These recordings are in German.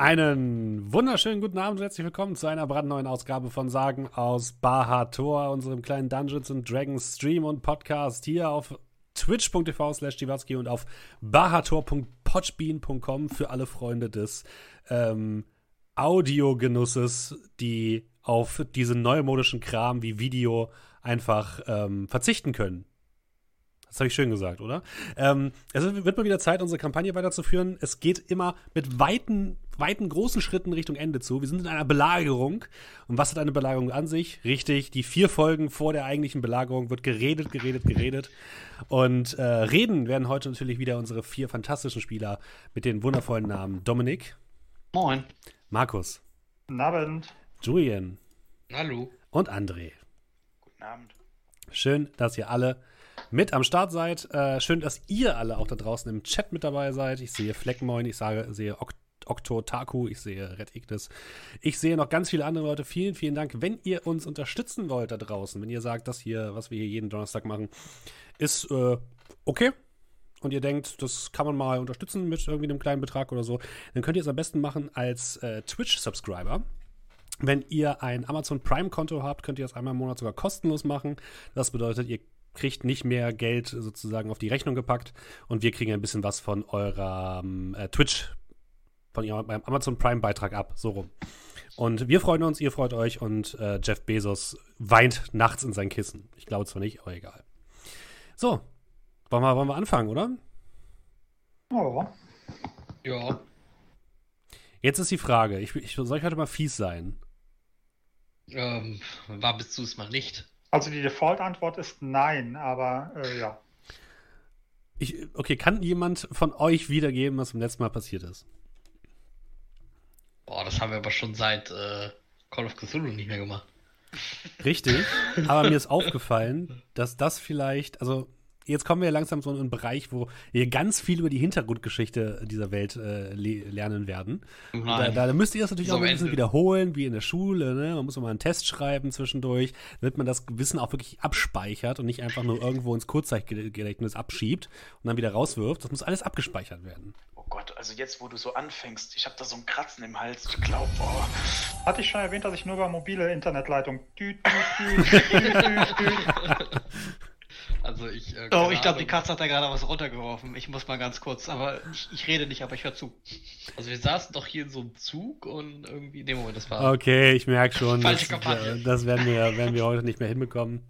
Einen wunderschönen guten Abend und herzlich willkommen zu einer brandneuen Ausgabe von Sagen aus Bahator, unserem kleinen Dungeons and Dragons Stream und Podcast hier auf twitch.tv slash und auf bahator.podbean.com für alle Freunde des ähm, Audiogenusses, die auf diesen neumodischen Kram wie Video einfach ähm, verzichten können. Das habe ich schön gesagt, oder? Ähm, es wird mal wieder Zeit, unsere Kampagne weiterzuführen. Es geht immer mit weiten, weiten, großen Schritten Richtung Ende zu. Wir sind in einer Belagerung. Und was hat eine Belagerung an sich? Richtig, die vier Folgen vor der eigentlichen Belagerung wird geredet, geredet, geredet. Und äh, reden werden heute natürlich wieder unsere vier fantastischen Spieler mit den wundervollen Namen Dominik. Moin. Markus. Guten Abend. Julian. Hallo. Und André. Guten Abend. Schön, dass ihr alle mit am Start seid. Äh, schön, dass ihr alle auch da draußen im Chat mit dabei seid. Ich sehe Fleckmoin, ich sage, sehe ok Okto Taku, ich sehe Red Ignis. Ich sehe noch ganz viele andere Leute. Vielen, vielen Dank. Wenn ihr uns unterstützen wollt da draußen, wenn ihr sagt, das hier, was wir hier jeden Donnerstag machen, ist äh, okay, und ihr denkt, das kann man mal unterstützen mit irgendwie einem kleinen Betrag oder so, dann könnt ihr es am besten machen als äh, Twitch-Subscriber. Wenn ihr ein Amazon Prime-Konto habt, könnt ihr das einmal im Monat sogar kostenlos machen. Das bedeutet, ihr kriegt nicht mehr Geld sozusagen auf die Rechnung gepackt und wir kriegen ein bisschen was von eurem äh, Twitch, von eurem Amazon Prime-Beitrag ab, so rum. Und wir freuen uns, ihr freut euch und äh, Jeff Bezos weint nachts in sein Kissen. Ich glaube zwar nicht, aber egal. So, wollen wir, wollen wir anfangen, oder? Ja. Ja. Jetzt ist die Frage, ich, ich, soll ich heute mal fies sein? Ähm, war bist du es mal nicht? Also die Default-Antwort ist nein, aber äh, ja. Ich, okay, kann jemand von euch wiedergeben, was beim letzten Mal passiert ist? Boah, das haben wir aber schon seit äh, Call of Cthulhu nicht mehr gemacht. Richtig, aber mir ist aufgefallen, dass das vielleicht, also jetzt kommen wir langsam so in einen Bereich, wo wir ganz viel über die Hintergrundgeschichte dieser Welt äh, le lernen werden. Da, da, müsst ihr das natürlich so auch ein bisschen Ende. wiederholen, wie in der Schule. Ne? Man muss mal einen Test schreiben zwischendurch, damit man das Wissen auch wirklich abspeichert und nicht einfach nur irgendwo ins Kurzzeitgedächtnis abschiebt und dann wieder rauswirft. Das muss alles abgespeichert werden. Oh Gott, also jetzt, wo du so anfängst, ich habe da so ein Kratzen im Hals. Ich glaube, oh. Hatte ich schon erwähnt, dass ich nur über mobile Internetleitung. Düt, düt, düt. Also ich. Äh, oh, ich glaube, die Katze hat da gerade was runtergeworfen. Ich muss mal ganz kurz, aber ich, ich rede nicht, aber ich höre zu. Also wir saßen doch hier in so einem Zug und irgendwie, nee, Moment, das war. Okay, ich merke schon. Falsche das, Kampagne. Das werden wir, werden wir heute nicht mehr hinbekommen.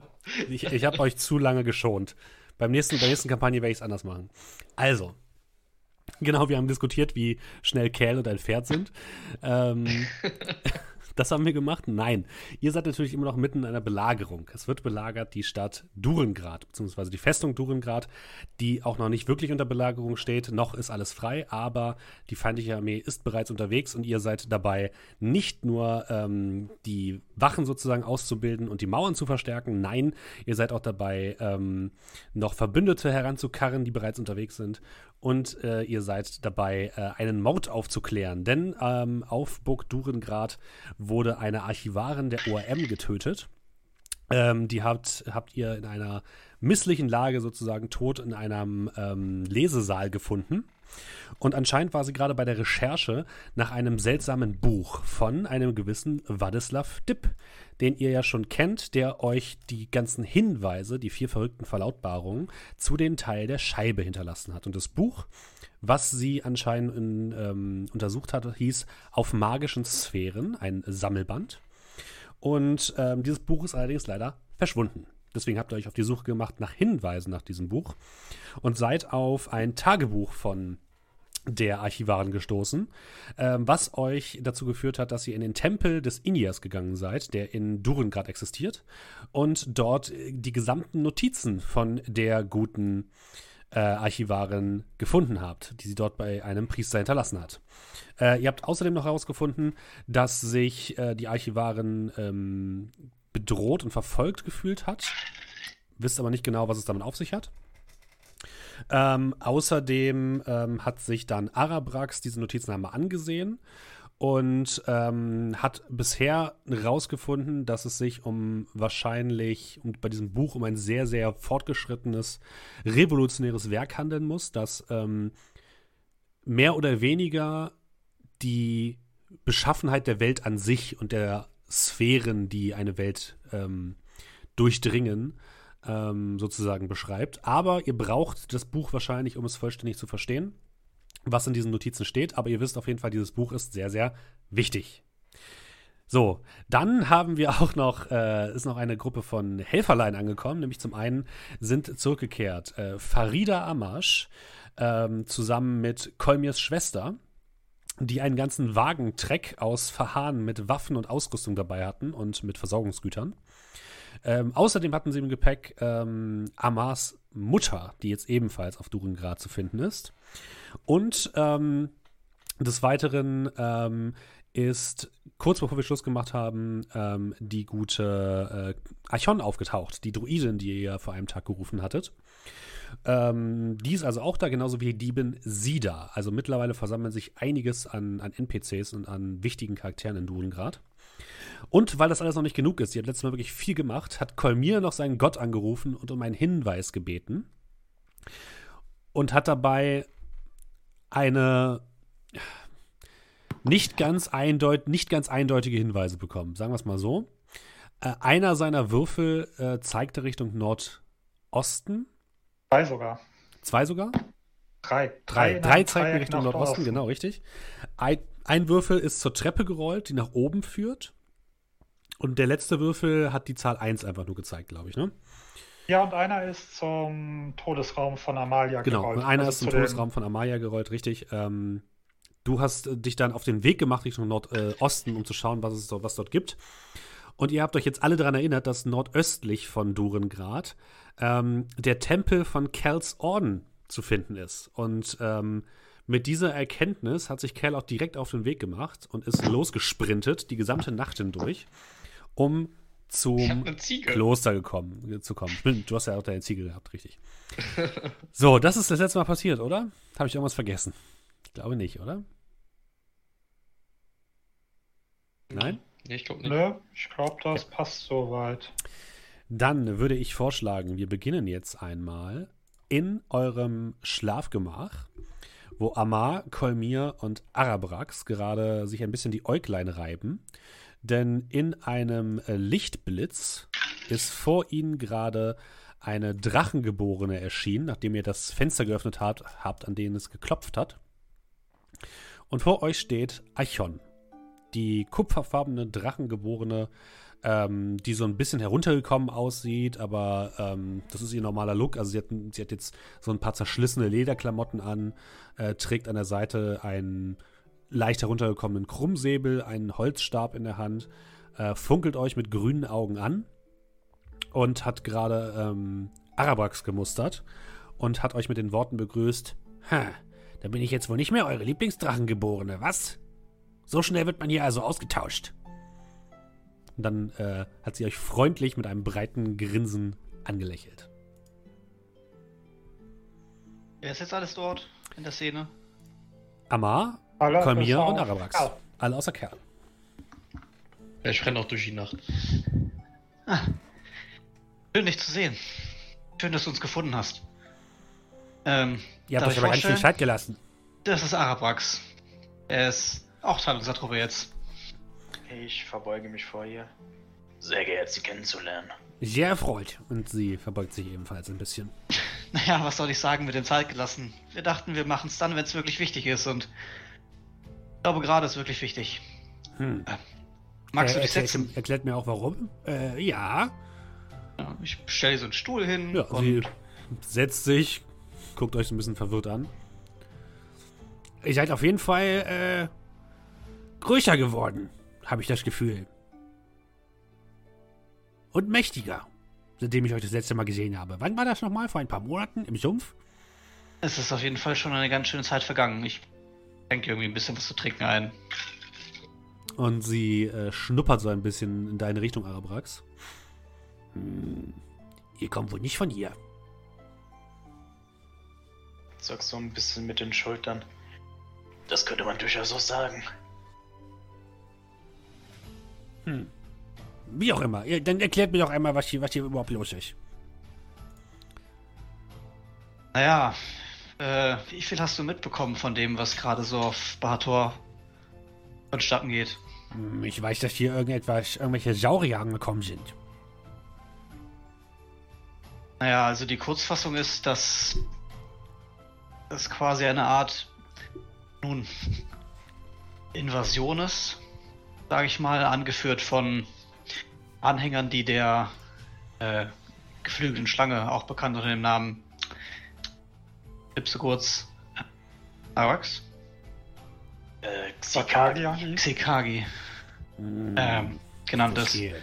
Ich, ich habe euch zu lange geschont. Beim nächsten, bei der nächsten Kampagne werde ich es anders machen. Also, Genau, wir haben diskutiert, wie schnell Kerl und ein Pferd sind. Ähm, Das haben wir gemacht? Nein. Ihr seid natürlich immer noch mitten in einer Belagerung. Es wird belagert die Stadt Durengrad, beziehungsweise die Festung Durengrad, die auch noch nicht wirklich unter Belagerung steht. Noch ist alles frei, aber die feindliche Armee ist bereits unterwegs und ihr seid dabei, nicht nur ähm, die Wachen sozusagen auszubilden und die Mauern zu verstärken. Nein, ihr seid auch dabei, ähm, noch Verbündete heranzukarren, die bereits unterwegs sind und äh, ihr seid dabei, äh, einen Mord aufzuklären. Denn ähm, auf Burg Durengrad wurde eine Archivarin der ORM getötet. Ähm, die habt, habt ihr in einer misslichen Lage sozusagen tot in einem ähm, Lesesaal gefunden. Und anscheinend war sie gerade bei der Recherche nach einem seltsamen Buch von einem gewissen Wadislav Dipp, den ihr ja schon kennt, der euch die ganzen Hinweise, die vier verrückten Verlautbarungen, zu den Teil der Scheibe hinterlassen hat. Und das Buch, was sie anscheinend in, ähm, untersucht hat, hieß Auf magischen Sphären, ein Sammelband. Und ähm, dieses Buch ist allerdings leider verschwunden. Deswegen habt ihr euch auf die Suche gemacht nach Hinweisen nach diesem Buch und seid auf ein Tagebuch von der Archivarin gestoßen, ähm, was euch dazu geführt hat, dass ihr in den Tempel des Inias gegangen seid, der in Durengrad existiert, und dort die gesamten Notizen von der guten äh, Archivarin gefunden habt, die sie dort bei einem Priester hinterlassen hat. Äh, ihr habt außerdem noch herausgefunden, dass sich äh, die Archivarin ähm, bedroht und verfolgt gefühlt hat, wisst aber nicht genau, was es damit auf sich hat. Ähm, außerdem ähm, hat sich dann Arabrax diese Notizen einmal angesehen und ähm, hat bisher herausgefunden, dass es sich um wahrscheinlich um, bei diesem Buch um ein sehr, sehr fortgeschrittenes, revolutionäres Werk handeln muss, das ähm, mehr oder weniger die Beschaffenheit der Welt an sich und der Sphären, die eine Welt ähm, durchdringen, ähm, sozusagen beschreibt. Aber ihr braucht das Buch wahrscheinlich, um es vollständig zu verstehen, was in diesen Notizen steht. Aber ihr wisst auf jeden Fall, dieses Buch ist sehr, sehr wichtig. So, dann haben wir auch noch, äh, ist noch eine Gruppe von Helferlein angekommen, nämlich zum einen sind zurückgekehrt äh, Farida Amash ähm, zusammen mit Kolmirs Schwester, die einen ganzen Wagentreck aus Verhahn mit Waffen und Ausrüstung dabei hatten und mit Versorgungsgütern. Ähm, außerdem hatten sie im Gepäck ähm, Amars Mutter, die jetzt ebenfalls auf Durengrad zu finden ist. Und ähm, des Weiteren ähm, ist kurz bevor wir Schluss gemacht haben, ähm, die gute äh, Archon aufgetaucht, die Druidin, die ihr vor einem Tag gerufen hattet. Ähm, die ist also auch da, genauso wie die Diebin Sida. Also mittlerweile versammeln sich einiges an, an NPCs und an wichtigen Charakteren in Durengrad. Und weil das alles noch nicht genug ist, sie hat letztes Mal wirklich viel gemacht, hat Kolmir noch seinen Gott angerufen und um einen Hinweis gebeten. Und hat dabei eine nicht ganz, eindeut nicht ganz eindeutige Hinweise bekommen. Sagen wir es mal so. Äh, einer seiner Würfel äh, zeigte Richtung Nordosten. Zwei sogar. Zwei sogar? Drei. Drei, drei, drei zeigten Richtung Nordosten, Osten. genau, richtig. Ein, ein Würfel ist zur Treppe gerollt, die nach oben führt. Und der letzte Würfel hat die Zahl 1 einfach nur gezeigt, glaube ich, ne? Ja, und einer ist zum Todesraum von Amalia genau, gerollt. Genau, einer also ist zum Todesraum von Amalia gerollt, richtig. Ähm, Du hast äh, dich dann auf den Weg gemacht Richtung Nordosten, äh, um zu schauen, was es dort, was dort gibt. Und ihr habt euch jetzt alle daran erinnert, dass nordöstlich von Durengrad ähm, der Tempel von Kels Orden zu finden ist. Und ähm, mit dieser Erkenntnis hat sich Cal auch direkt auf den Weg gemacht und ist losgesprintet, die gesamte Nacht hindurch, um zum Kloster gekommen, zu kommen. Du hast ja auch deine Ziege gehabt, richtig. so, das ist das letzte Mal passiert, oder? Habe ich irgendwas vergessen? Ich glaube nicht, oder? Nein? Nee, ich glaube nicht. Nö, ich glaube, das ja. passt soweit. Dann würde ich vorschlagen, wir beginnen jetzt einmal in eurem Schlafgemach, wo Amar, Kolmir und Arabrax gerade sich ein bisschen die Äuglein reiben. Denn in einem Lichtblitz ist vor ihnen gerade eine Drachengeborene erschienen, nachdem ihr das Fenster geöffnet habt, habt an denen es geklopft hat. Und vor euch steht Aichon, die kupferfarbene Drachengeborene, ähm, die so ein bisschen heruntergekommen aussieht, aber ähm, das ist ihr normaler Look. Also sie hat, sie hat jetzt so ein paar zerschlissene Lederklamotten an, äh, trägt an der Seite einen leicht heruntergekommenen Krummsäbel, einen Holzstab in der Hand, äh, funkelt euch mit grünen Augen an und hat gerade ähm, Arabrax gemustert und hat euch mit den Worten begrüßt: Ha, da bin ich jetzt wohl nicht mehr eure Lieblingsdrachengeborene, was? So schnell wird man hier also ausgetauscht. Und dann äh, hat sie euch freundlich mit einem breiten Grinsen angelächelt. Wer ist jetzt alles dort in der Szene? Amar, Kolmir und Arabrax. Kerl. Alle außer Kerl. Ja, ich renne auch durch die Nacht. Ah. Schön, dich zu sehen. Schön, dass du uns gefunden hast. Ähm, Ihr habt euch aber ganz viel Zeit gelassen. Das ist Arabrax. Er ist auch Teil unserer Truppe jetzt. Ich verbeuge mich vor ihr. Sehr geehrt, Sie kennenzulernen. Sehr erfreut. Und sie verbeugt sich ebenfalls ein bisschen. Naja, was soll ich sagen mit den Zeit gelassen? Wir dachten, wir machen es dann, wenn es wirklich wichtig ist. Und ich glaube, gerade ist wirklich wichtig. Hm. Äh, magst äh, du dich setzen? Erklärt mir auch warum. Äh, ja. ja ich stelle so einen Stuhl hin. Ja, sie setzt sich, guckt euch so ein bisschen verwirrt an. Ihr seid auf jeden Fall äh, größer geworden, habe ich das Gefühl. Und mächtiger, seitdem ich euch das letzte Mal gesehen habe. Wann war das nochmal? Vor ein paar Monaten im Sumpf? Es ist auf jeden Fall schon eine ganz schöne Zeit vergangen. Ich denke irgendwie ein bisschen was zu trinken ein. Und sie äh, schnuppert so ein bisschen in deine Richtung, Arabrax. Hm, ihr kommt wohl nicht von hier. Sag so ein bisschen mit den Schultern. Das könnte man durchaus auch sagen. Hm. Wie auch immer. Dann erklärt mir doch einmal, was hier, was hier überhaupt los ist. Naja, äh, wie viel hast du mitbekommen von dem, was gerade so auf Bahator vonstatten geht. Hm, ich weiß, dass hier irgendetwas, irgendwelche Saurier angekommen sind. Naja, also die Kurzfassung ist, dass es quasi eine Art, nun, Invasion ist, sage ich mal, angeführt von Anhängern, die der äh, geflügelten Schlange, auch bekannt unter dem Namen Ipse kurz Arax? Äh, Xikagi. Xikagi. Mm, ähm, genannt ist. Äh,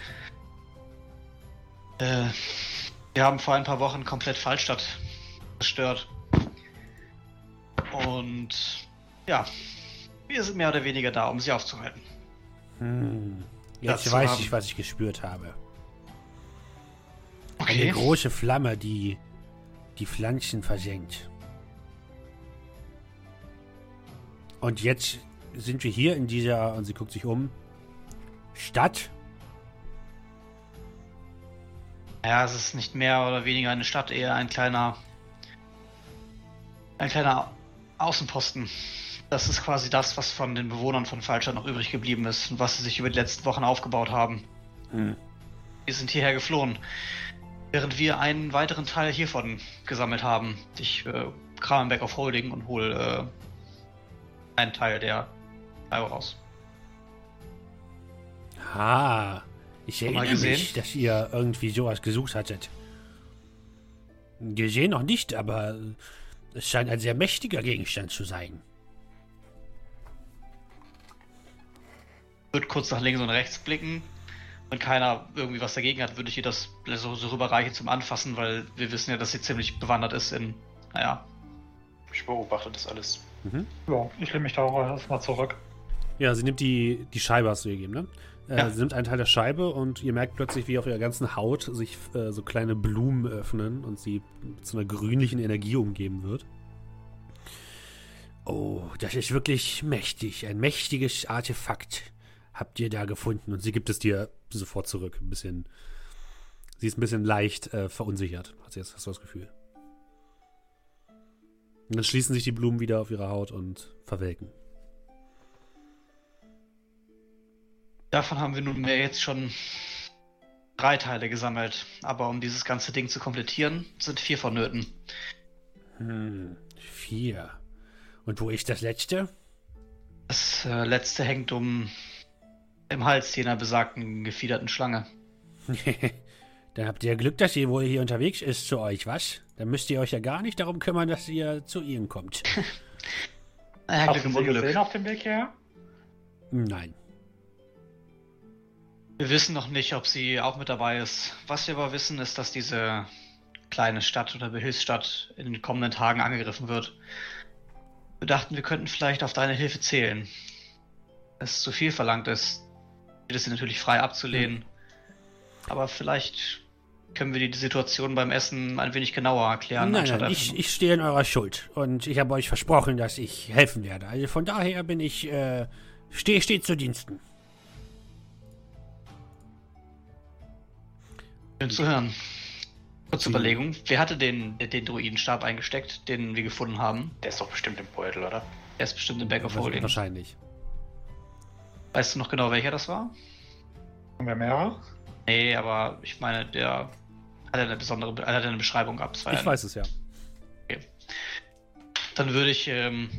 wir haben vor ein paar Wochen komplett Fallstadt zerstört. Und ja, wir sind mehr oder weniger da, um sie aufzuhalten. Hm. Jetzt das weiß ich, was ich gespürt habe. Okay. Eine große Flamme, die die Pflanzen versenkt. Und jetzt sind wir hier in dieser, und sie guckt sich um, Stadt. Ja, es ist nicht mehr oder weniger eine Stadt, eher ein kleiner, ein kleiner Außenposten. Das ist quasi das, was von den Bewohnern von Falstadt noch übrig geblieben ist und was sie sich über die letzten Wochen aufgebaut haben. Hm. Wir sind hierher geflohen, während wir einen weiteren Teil hiervon gesammelt haben. Ich äh, kram Back of Holding und hole äh, einen Teil der Scheibe raus. Ah, ich erinnere mich, dass ihr irgendwie sowas gesucht hattet. Gesehen noch nicht, aber es scheint ein sehr mächtiger Gegenstand zu sein. Wird kurz nach links und rechts blicken. Wenn keiner irgendwie was dagegen hat, würde ich ihr das so, so rüberreichen zum Anfassen, weil wir wissen ja, dass sie ziemlich bewandert ist in, naja. Ich beobachte das alles. Mhm. Ja, ich lehne mich da auch erstmal zurück. Ja, sie nimmt die, die Scheibe, hast du gegeben, ne? Äh, ja. Sie nimmt einen Teil der Scheibe und ihr merkt plötzlich, wie auf ihrer ganzen Haut sich äh, so kleine Blumen öffnen und sie zu einer grünlichen Energie umgeben wird. Oh, das ist wirklich mächtig. Ein mächtiges Artefakt habt ihr da gefunden. Und sie gibt es dir sofort zurück. Ein bisschen. Sie ist ein bisschen leicht äh, verunsichert, hast du das Gefühl. Und dann schließen sich die Blumen wieder auf ihrer Haut und verwelken. Davon haben wir nunmehr jetzt schon drei Teile gesammelt. Aber um dieses ganze Ding zu komplettieren, sind vier vonnöten. Hm, vier. Und wo ist das letzte? Das äh, letzte hängt um im Hals jener besagten gefiederten Schlange. Dann habt ihr Glück, dass sie wohl hier unterwegs ist zu euch, was? Dann müsst ihr euch ja gar nicht darum kümmern, dass ihr zu ihnen kommt. naja, Glück Unglück. auf dem Weg her? Nein. Wir wissen noch nicht, ob sie auch mit dabei ist. Was wir aber wissen, ist, dass diese kleine Stadt oder Behilfsstadt in den kommenden Tagen angegriffen wird. Wir dachten, wir könnten vielleicht auf deine Hilfe zählen. Es zu viel verlangt ist, wird es natürlich frei abzulehnen. Aber vielleicht können wir die Situation beim Essen ein wenig genauer erklären. Nein, nein ich, ich stehe in eurer Schuld. Und ich habe euch versprochen, dass ich helfen werde. Also von daher bin ich, äh, stehe steh zu Diensten. Schön zu hören. Kurze Überlegung. Wer hatte den, den Druidenstab eingesteckt, den wir gefunden haben? Der ist doch bestimmt im Beutel, oder? Der ist bestimmt im Back of Holding. Wahrscheinlich. Weißt du noch genau, welcher das war? Haben wir mehrere? Nee, aber ich meine, der hat eine besondere Be hat eine Beschreibung ab. Ich weiß es ja. Okay. Dann würde ich ähm,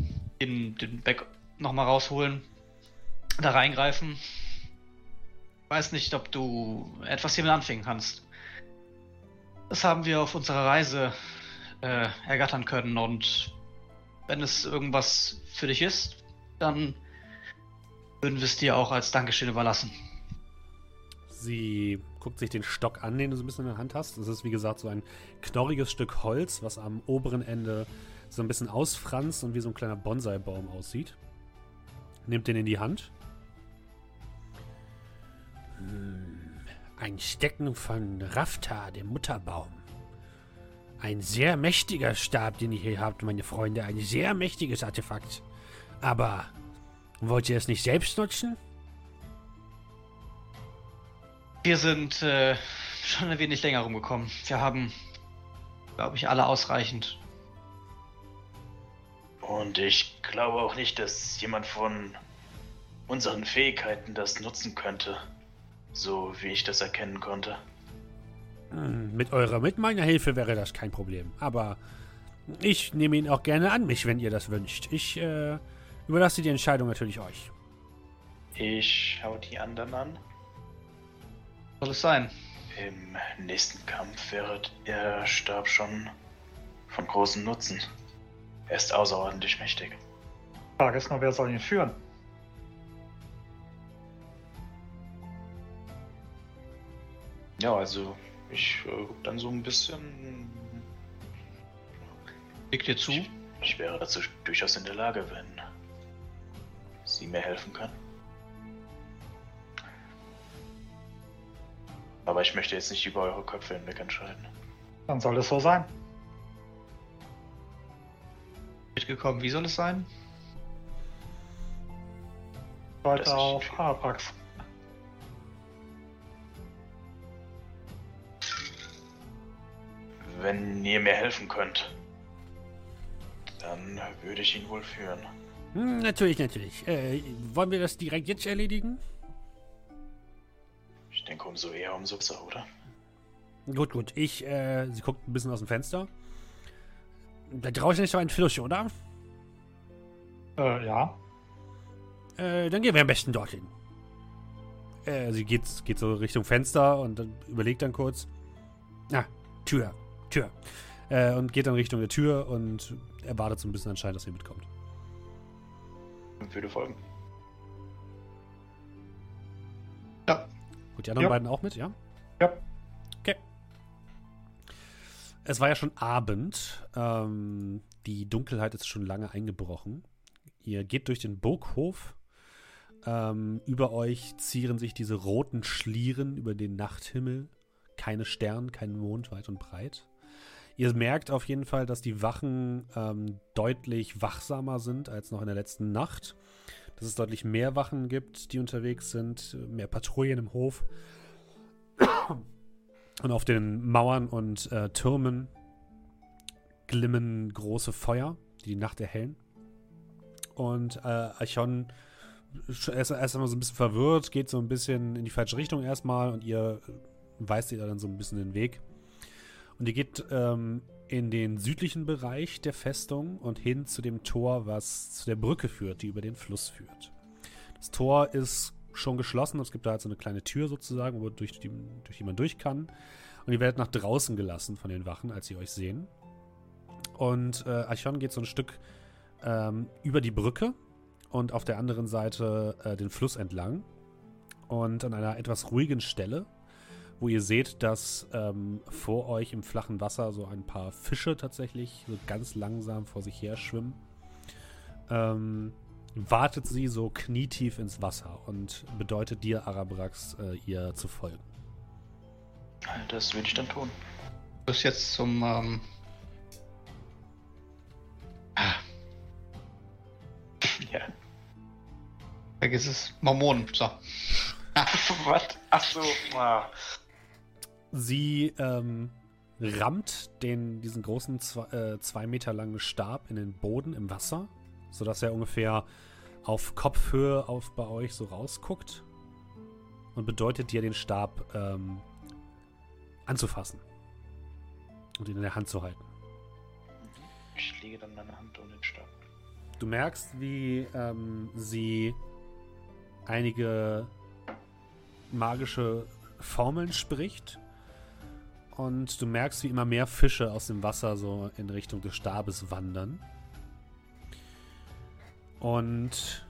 den, den Back nochmal rausholen, da reingreifen weiß nicht, ob du etwas hiermit anfangen kannst. Das haben wir auf unserer Reise äh, ergattern können und wenn es irgendwas für dich ist, dann würden wir es dir auch als Dankeschön überlassen. Sie guckt sich den Stock an, den du so ein bisschen in der Hand hast. Das ist wie gesagt so ein knorriges Stück Holz, was am oberen Ende so ein bisschen ausfranst und wie so ein kleiner Bonsai-Baum aussieht. Nimmt den in die Hand hm, ein Stecken von Rafta, dem Mutterbaum. Ein sehr mächtiger Stab, den ihr hier habt, meine Freunde. Ein sehr mächtiges Artefakt. Aber wollt ihr es nicht selbst nutzen? Wir sind äh, schon ein wenig länger rumgekommen. Wir haben, glaube ich, alle ausreichend. Und ich glaube auch nicht, dass jemand von unseren Fähigkeiten das nutzen könnte. So wie ich das erkennen konnte. Hm, mit eurer, mit meiner Hilfe wäre das kein Problem. Aber ich nehme ihn auch gerne an mich, wenn ihr das wünscht. Ich äh, überlasse die Entscheidung natürlich euch. Ich schaue die anderen an. Soll es sein? Im nächsten Kampf wäre Ihr Stab schon von großem Nutzen. Er ist außerordentlich mächtig. Frage ist nur, wer soll ihn führen? Ja, also ich äh, dann so ein bisschen. Liegt dir zu? Ich, ich wäre dazu durchaus in der Lage, wenn Sie mir helfen können. Aber ich möchte jetzt nicht über eure Köpfe hinweg entscheiden. Dann soll es so sein. Mitgekommen, wie soll es sein? Weiter auf Araprax. Wenn ihr mir helfen könnt, dann würde ich ihn wohl führen. Hm, natürlich, natürlich. Äh, wollen wir das direkt jetzt erledigen? Ich denke, umso eher, umso besser, oder? Gut, gut. Ich, äh, sie guckt ein bisschen aus dem Fenster. Da draußen ist so ein Fluss, oder? Äh, ja. Äh, dann gehen wir am besten dorthin. Äh, sie geht, geht so Richtung Fenster und dann überlegt dann kurz. Ah, Tür. Tür. Äh, und geht dann Richtung der Tür und erwartet so ein bisschen anscheinend, dass ihr mitkommt. Und würde folgen. Ja. Gut, die anderen ja. beiden auch mit, ja? Ja. Okay. Es war ja schon Abend. Ähm, die Dunkelheit ist schon lange eingebrochen. Ihr geht durch den Burghof. Ähm, über euch zieren sich diese roten Schlieren über den Nachthimmel. Keine Sterne, kein Mond, weit und breit. Ihr merkt auf jeden Fall, dass die Wachen ähm, deutlich wachsamer sind als noch in der letzten Nacht. Dass es deutlich mehr Wachen gibt, die unterwegs sind, mehr Patrouillen im Hof. Und auf den Mauern und äh, Türmen glimmen große Feuer, die die Nacht erhellen. Und äh, Archon ist erst einmal so ein bisschen verwirrt, geht so ein bisschen in die falsche Richtung erstmal und ihr weist ihr dann so ein bisschen den Weg. Und ihr geht ähm, in den südlichen Bereich der Festung und hin zu dem Tor, was zu der Brücke führt, die über den Fluss führt. Das Tor ist schon geschlossen. Es gibt da halt so eine kleine Tür sozusagen, wo durch die, durch die man durch kann. Und ihr werdet nach draußen gelassen von den Wachen, als sie euch sehen. Und äh, Archon geht so ein Stück ähm, über die Brücke und auf der anderen Seite äh, den Fluss entlang. Und an einer etwas ruhigen Stelle wo ihr seht, dass ähm, vor euch im flachen Wasser so ein paar Fische tatsächlich so ganz langsam vor sich her schwimmen. Ähm, wartet sie so knietief ins Wasser und bedeutet dir, Arabrax, äh, ihr zu folgen. Das würde ich dann tun. Du bist jetzt zum. Ähm ah. Ja. Vergiss es. Mormonen. So. Was? Ach so. Ah. Sie ähm, rammt den, diesen großen zwei, äh, zwei Meter langen Stab in den Boden im Wasser, sodass er ungefähr auf Kopfhöhe auf bei euch so rausguckt und bedeutet dir, den Stab ähm, anzufassen und ihn in der Hand zu halten. Ich lege dann meine Hand um den Stab. Du merkst, wie ähm, sie einige magische Formeln spricht und du merkst, wie immer mehr Fische aus dem Wasser so in Richtung des Stabes wandern. Und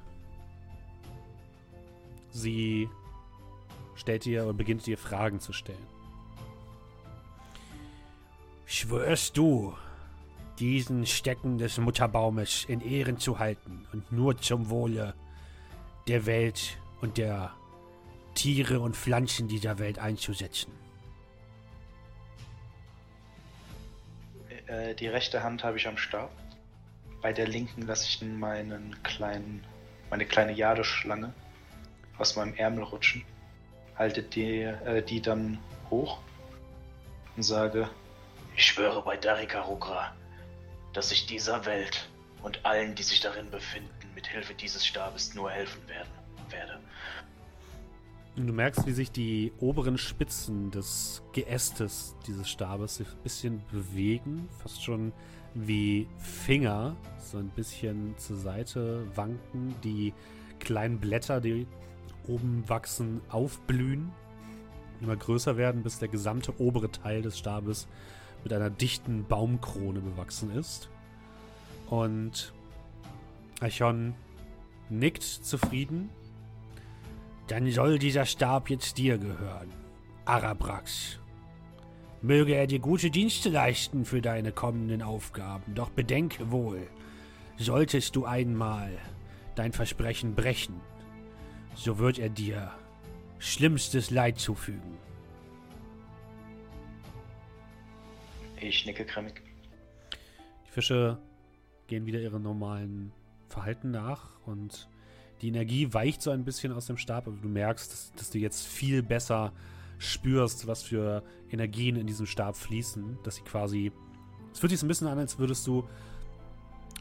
sie stellt dir oder beginnt dir Fragen zu stellen. Schwörst du, diesen Stecken des Mutterbaumes in Ehren zu halten und nur zum Wohle der Welt und der Tiere und Pflanzen dieser Welt einzusetzen? Äh, die rechte Hand habe ich am Stab. Bei der linken lasse ich meinen kleinen, meine kleine Jadeschlange aus meinem Ärmel rutschen. Halte die, äh, die dann hoch und sage: Ich schwöre bei Darika Rukra, dass ich dieser Welt und allen, die sich darin befinden, mit Hilfe dieses Stabes nur helfen werden. werde. Du merkst, wie sich die oberen Spitzen des Geästes dieses Stabes sich ein bisschen bewegen, fast schon wie Finger, so ein bisschen zur Seite wanken, die kleinen Blätter, die oben wachsen, aufblühen, immer größer werden, bis der gesamte obere Teil des Stabes mit einer dichten Baumkrone bewachsen ist. Und Archon nickt zufrieden. Dann soll dieser Stab jetzt dir gehören, Arabrax. Möge er dir gute Dienste leisten für deine kommenden Aufgaben, doch bedenke wohl, solltest du einmal dein Versprechen brechen, so wird er dir schlimmstes Leid zufügen. Ich nicke grimmig. Die Fische gehen wieder ihrem normalen Verhalten nach und die Energie weicht so ein bisschen aus dem Stab, aber du merkst, dass, dass, du jetzt viel besser spürst, was für Energien in diesem Stab fließen, dass sie quasi. Es fühlt sich so ein bisschen an, als würdest du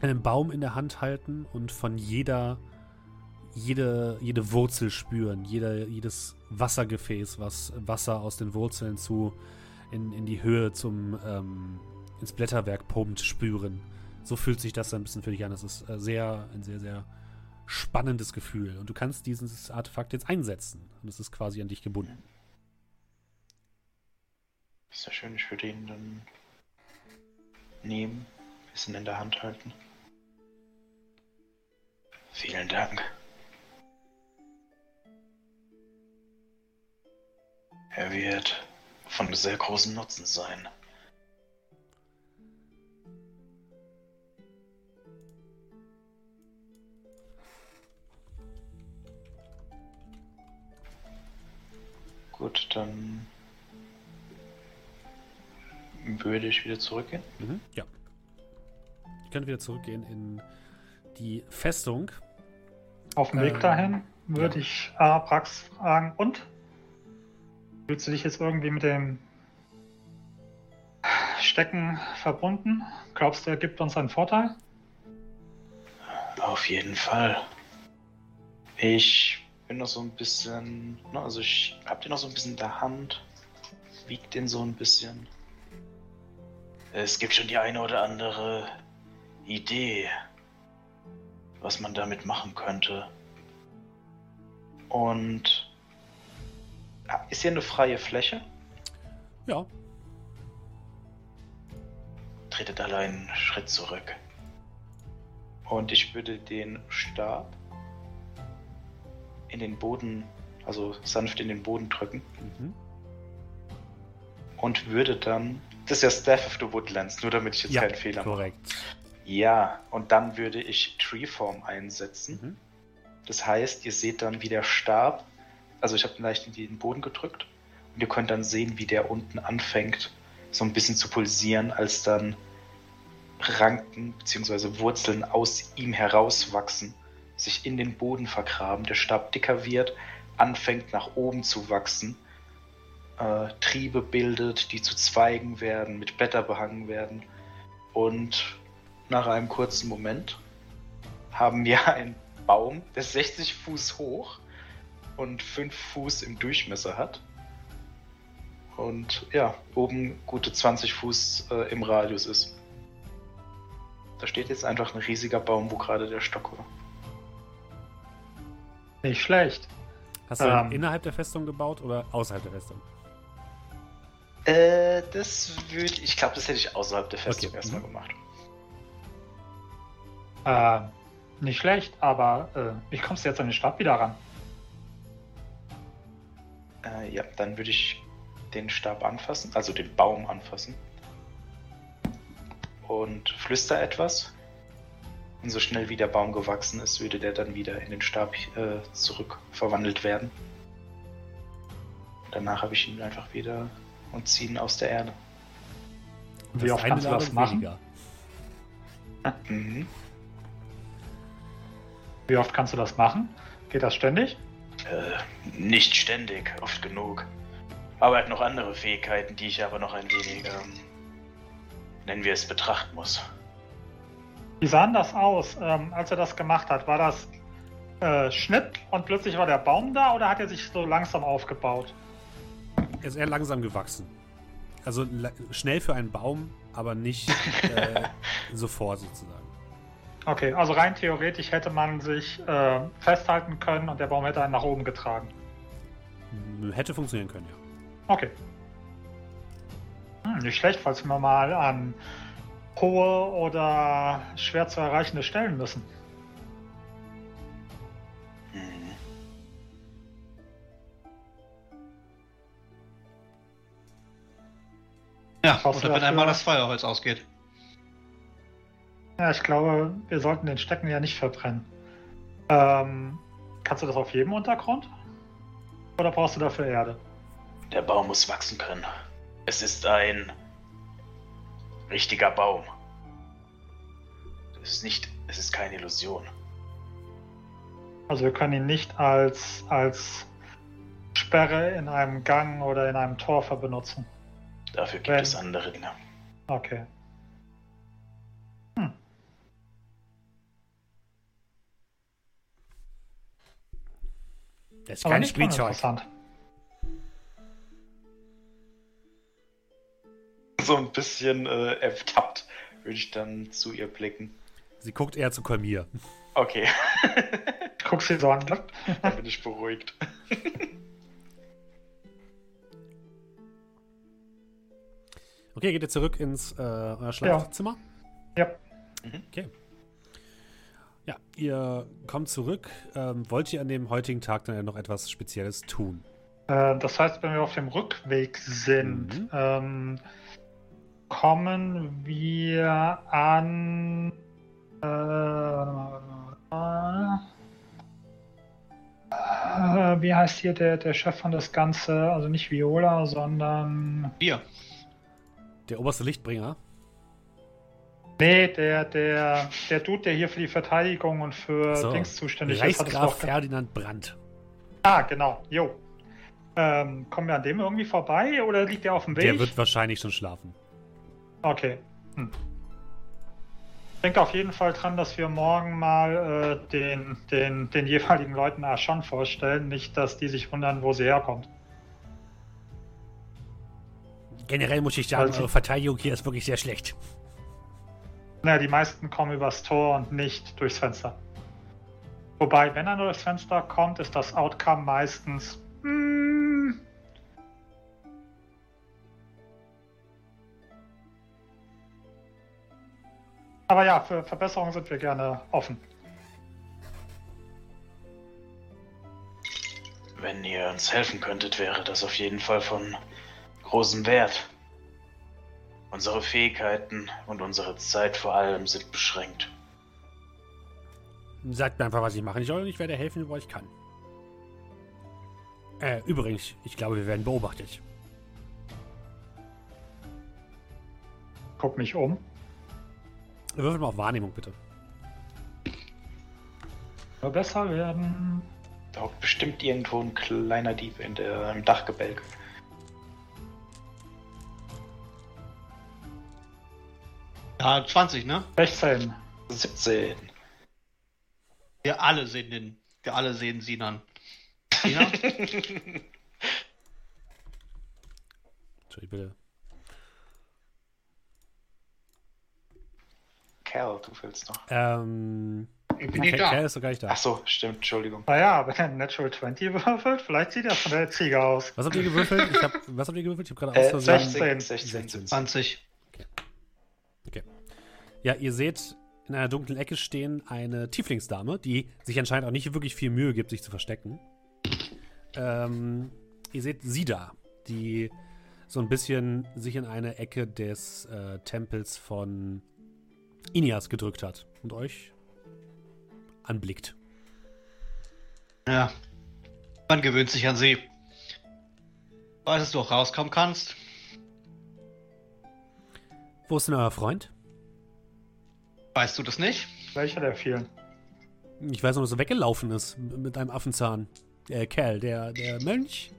einen Baum in der Hand halten und von jeder, jede, jede Wurzel spüren, jeder, jedes Wassergefäß, was Wasser aus den Wurzeln zu in, in die Höhe zum ähm, ins Blätterwerk pumpt, spüren so fühlt sich das ein bisschen für dich an. Das ist äh, sehr, ein sehr, sehr spannendes Gefühl. Und du kannst dieses Artefakt jetzt einsetzen. Und es ist quasi an dich gebunden. Sehr schön, ich würde ihn dann nehmen, ein bisschen in der Hand halten. Vielen Dank. Er wird von sehr großem Nutzen sein. Gut, dann würde ich wieder zurückgehen. Mhm, ja. Ich könnte wieder zurückgehen in die Festung. Auf dem Weg ähm, dahin würde ja. ich Araprax fragen, und? Fühlst du dich jetzt irgendwie mit dem Stecken verbunden? Glaubst du, er gibt uns einen Vorteil? Auf jeden Fall. Ich bin noch so ein bisschen, ne, also ich hab den noch so ein bisschen in der Hand, wiegt den so ein bisschen. Es gibt schon die eine oder andere Idee, was man damit machen könnte. Und ist hier eine freie Fläche? Ja. Tretet allein einen Schritt zurück. Und ich würde den Stab in den Boden, also sanft in den Boden drücken. Mhm. Und würde dann. Das ist ja Staff of the Woodlands, nur damit ich jetzt ja, keinen Fehler korrekt. mache. Ja, und dann würde ich Treeform einsetzen. Mhm. Das heißt, ihr seht dann, wie der Stab, also ich habe leicht in den Boden gedrückt, und ihr könnt dann sehen, wie der unten anfängt, so ein bisschen zu pulsieren, als dann Ranken bzw. Wurzeln aus ihm herauswachsen sich in den Boden vergraben, der Stab dicker wird, anfängt nach oben zu wachsen, äh, Triebe bildet, die zu Zweigen werden, mit Blätter behangen werden. Und nach einem kurzen Moment haben wir einen Baum, der 60 Fuß hoch und 5 Fuß im Durchmesser hat. Und ja, oben gute 20 Fuß äh, im Radius ist. Da steht jetzt einfach ein riesiger Baum, wo gerade der Stock war. Nicht schlecht. Hast du ähm, innerhalb der Festung gebaut oder außerhalb der Festung? Äh, das würde ich glaube, das hätte ich außerhalb der Festung okay. erstmal mhm. gemacht. Äh, nicht schlecht, aber äh, wie kommst du jetzt an den Stab wieder ran? Äh, ja, dann würde ich den Stab anfassen, also den Baum anfassen. Und flüster etwas. Und so schnell wie der Baum gewachsen ist, würde der dann wieder in den Stab äh, zurück verwandelt werden. Danach habe ich ihn einfach wieder und ziehe ihn aus der Erde. Wie oft kannst du das machen? Mhm. Wie oft kannst du das machen? Geht das ständig? Äh, nicht ständig, oft genug. Aber er hat noch andere Fähigkeiten, die ich aber noch ein wenig, ähm, nennen wir es, betrachten muss. Wie sah das aus, ähm, als er das gemacht hat? War das äh, Schnitt und plötzlich war der Baum da oder hat er sich so langsam aufgebaut? Er ist eher langsam gewachsen. Also schnell für einen Baum, aber nicht äh, sofort sozusagen. Okay, also rein theoretisch hätte man sich äh, festhalten können und der Baum hätte einen nach oben getragen. Hätte funktionieren können, ja. Okay. Hm, nicht schlecht, falls wir mal an hohe oder schwer zu erreichende Stellen müssen. Ja, oder wenn einmal das Feuerholz ausgeht. Ja, ich glaube, wir sollten den Stecken ja nicht verbrennen. Ähm, kannst du das auf jedem Untergrund? Oder brauchst du dafür Erde? Der Baum muss wachsen können. Es ist ein richtiger Baum. Es ist nicht, es ist keine Illusion. Also wir können ihn nicht als, als Sperre in einem Gang oder in einem Tor benutzen. Dafür gibt Wenn... es andere Dinge. Okay. Hm. Das ist kein Spielzeug. So ein bisschen äh, ertappt würde ich dann zu ihr blicken. Sie guckt eher zu Kolmir. Okay. Guck sie so an. Ne? da bin ich beruhigt. Okay, geht ihr zurück ins äh, euer Schlafzimmer? Ja. ja. Mhm. Okay. Ja, ihr kommt zurück. Ähm, wollt ihr an dem heutigen Tag dann noch etwas Spezielles tun? Äh, das heißt, wenn wir auf dem Rückweg sind, mhm. ähm, kommen wir an. Äh, äh, wie heißt hier der, der Chef von das Ganze? Also nicht Viola, sondern. Wir. Der oberste Lichtbringer? Nee, der, der, der Dude, der hier für die Verteidigung und für so. Dings zuständig Reichsgraf ist. Reichsgraf Ferdinand Brandt. Ah, genau. Jo. Ähm, kommen wir an dem irgendwie vorbei oder liegt der auf dem Weg? Der wird wahrscheinlich schon schlafen. Okay. Hm. Ich denke auf jeden Fall dran, dass wir morgen mal äh, den, den, den jeweiligen Leuten Aschon vorstellen. Nicht, dass die sich wundern, wo sie herkommt. Generell muss ich sagen, eure Verteidigung hier ist wirklich sehr schlecht. Naja, die meisten kommen übers Tor und nicht durchs Fenster. Wobei, wenn er nur durchs Fenster kommt, ist das Outcome meistens. Mm, Aber ja, für Verbesserungen sind wir gerne offen. Wenn ihr uns helfen könntet, wäre das auf jeden Fall von großem Wert. Unsere Fähigkeiten und unsere Zeit vor allem sind beschränkt. Sagt mir einfach, was ich machen soll und ich werde helfen, wo ich kann. Äh, übrigens, ich glaube, wir werden beobachtet. Guck mich um. Würfel mal auf Wahrnehmung, bitte. Soll besser werden. Da hockt bestimmt irgendwo ein kleiner Dieb in der, im Dachgebälk. Ja, 20, ne? 16. 17. Wir alle sehen den. Wir alle sehen Sinan. Sinan? Entschuldigung, bitte. Cal, du willst noch. Ähm. Ich bin nicht da. Cal ist doch gar nicht da. Ach so, stimmt, Entschuldigung. Naja, wenn er Natural 20 würfelt, vielleicht sieht er von der Ziege aus. Was habt ihr gewürfelt? Ich hab, was habt ihr gewürfelt? Ich hab gerade äh, aus Versehen. 16. 16. 16. 20. Okay. okay. Ja, ihr seht in einer dunklen Ecke stehen eine Tieflingsdame, die sich anscheinend auch nicht wirklich viel Mühe gibt, sich zu verstecken. Ähm, ihr seht sie da, die so ein bisschen sich in eine Ecke des äh, Tempels von Inias gedrückt hat und euch anblickt. Ja, man gewöhnt sich an sie. Weißt, dass du auch rauskommen kannst. Wo ist denn euer Freund? Weißt du das nicht? Welcher der vielen? Ich weiß nur, dass er weggelaufen ist mit einem Affenzahn. Der Kerl, der, der Mönch?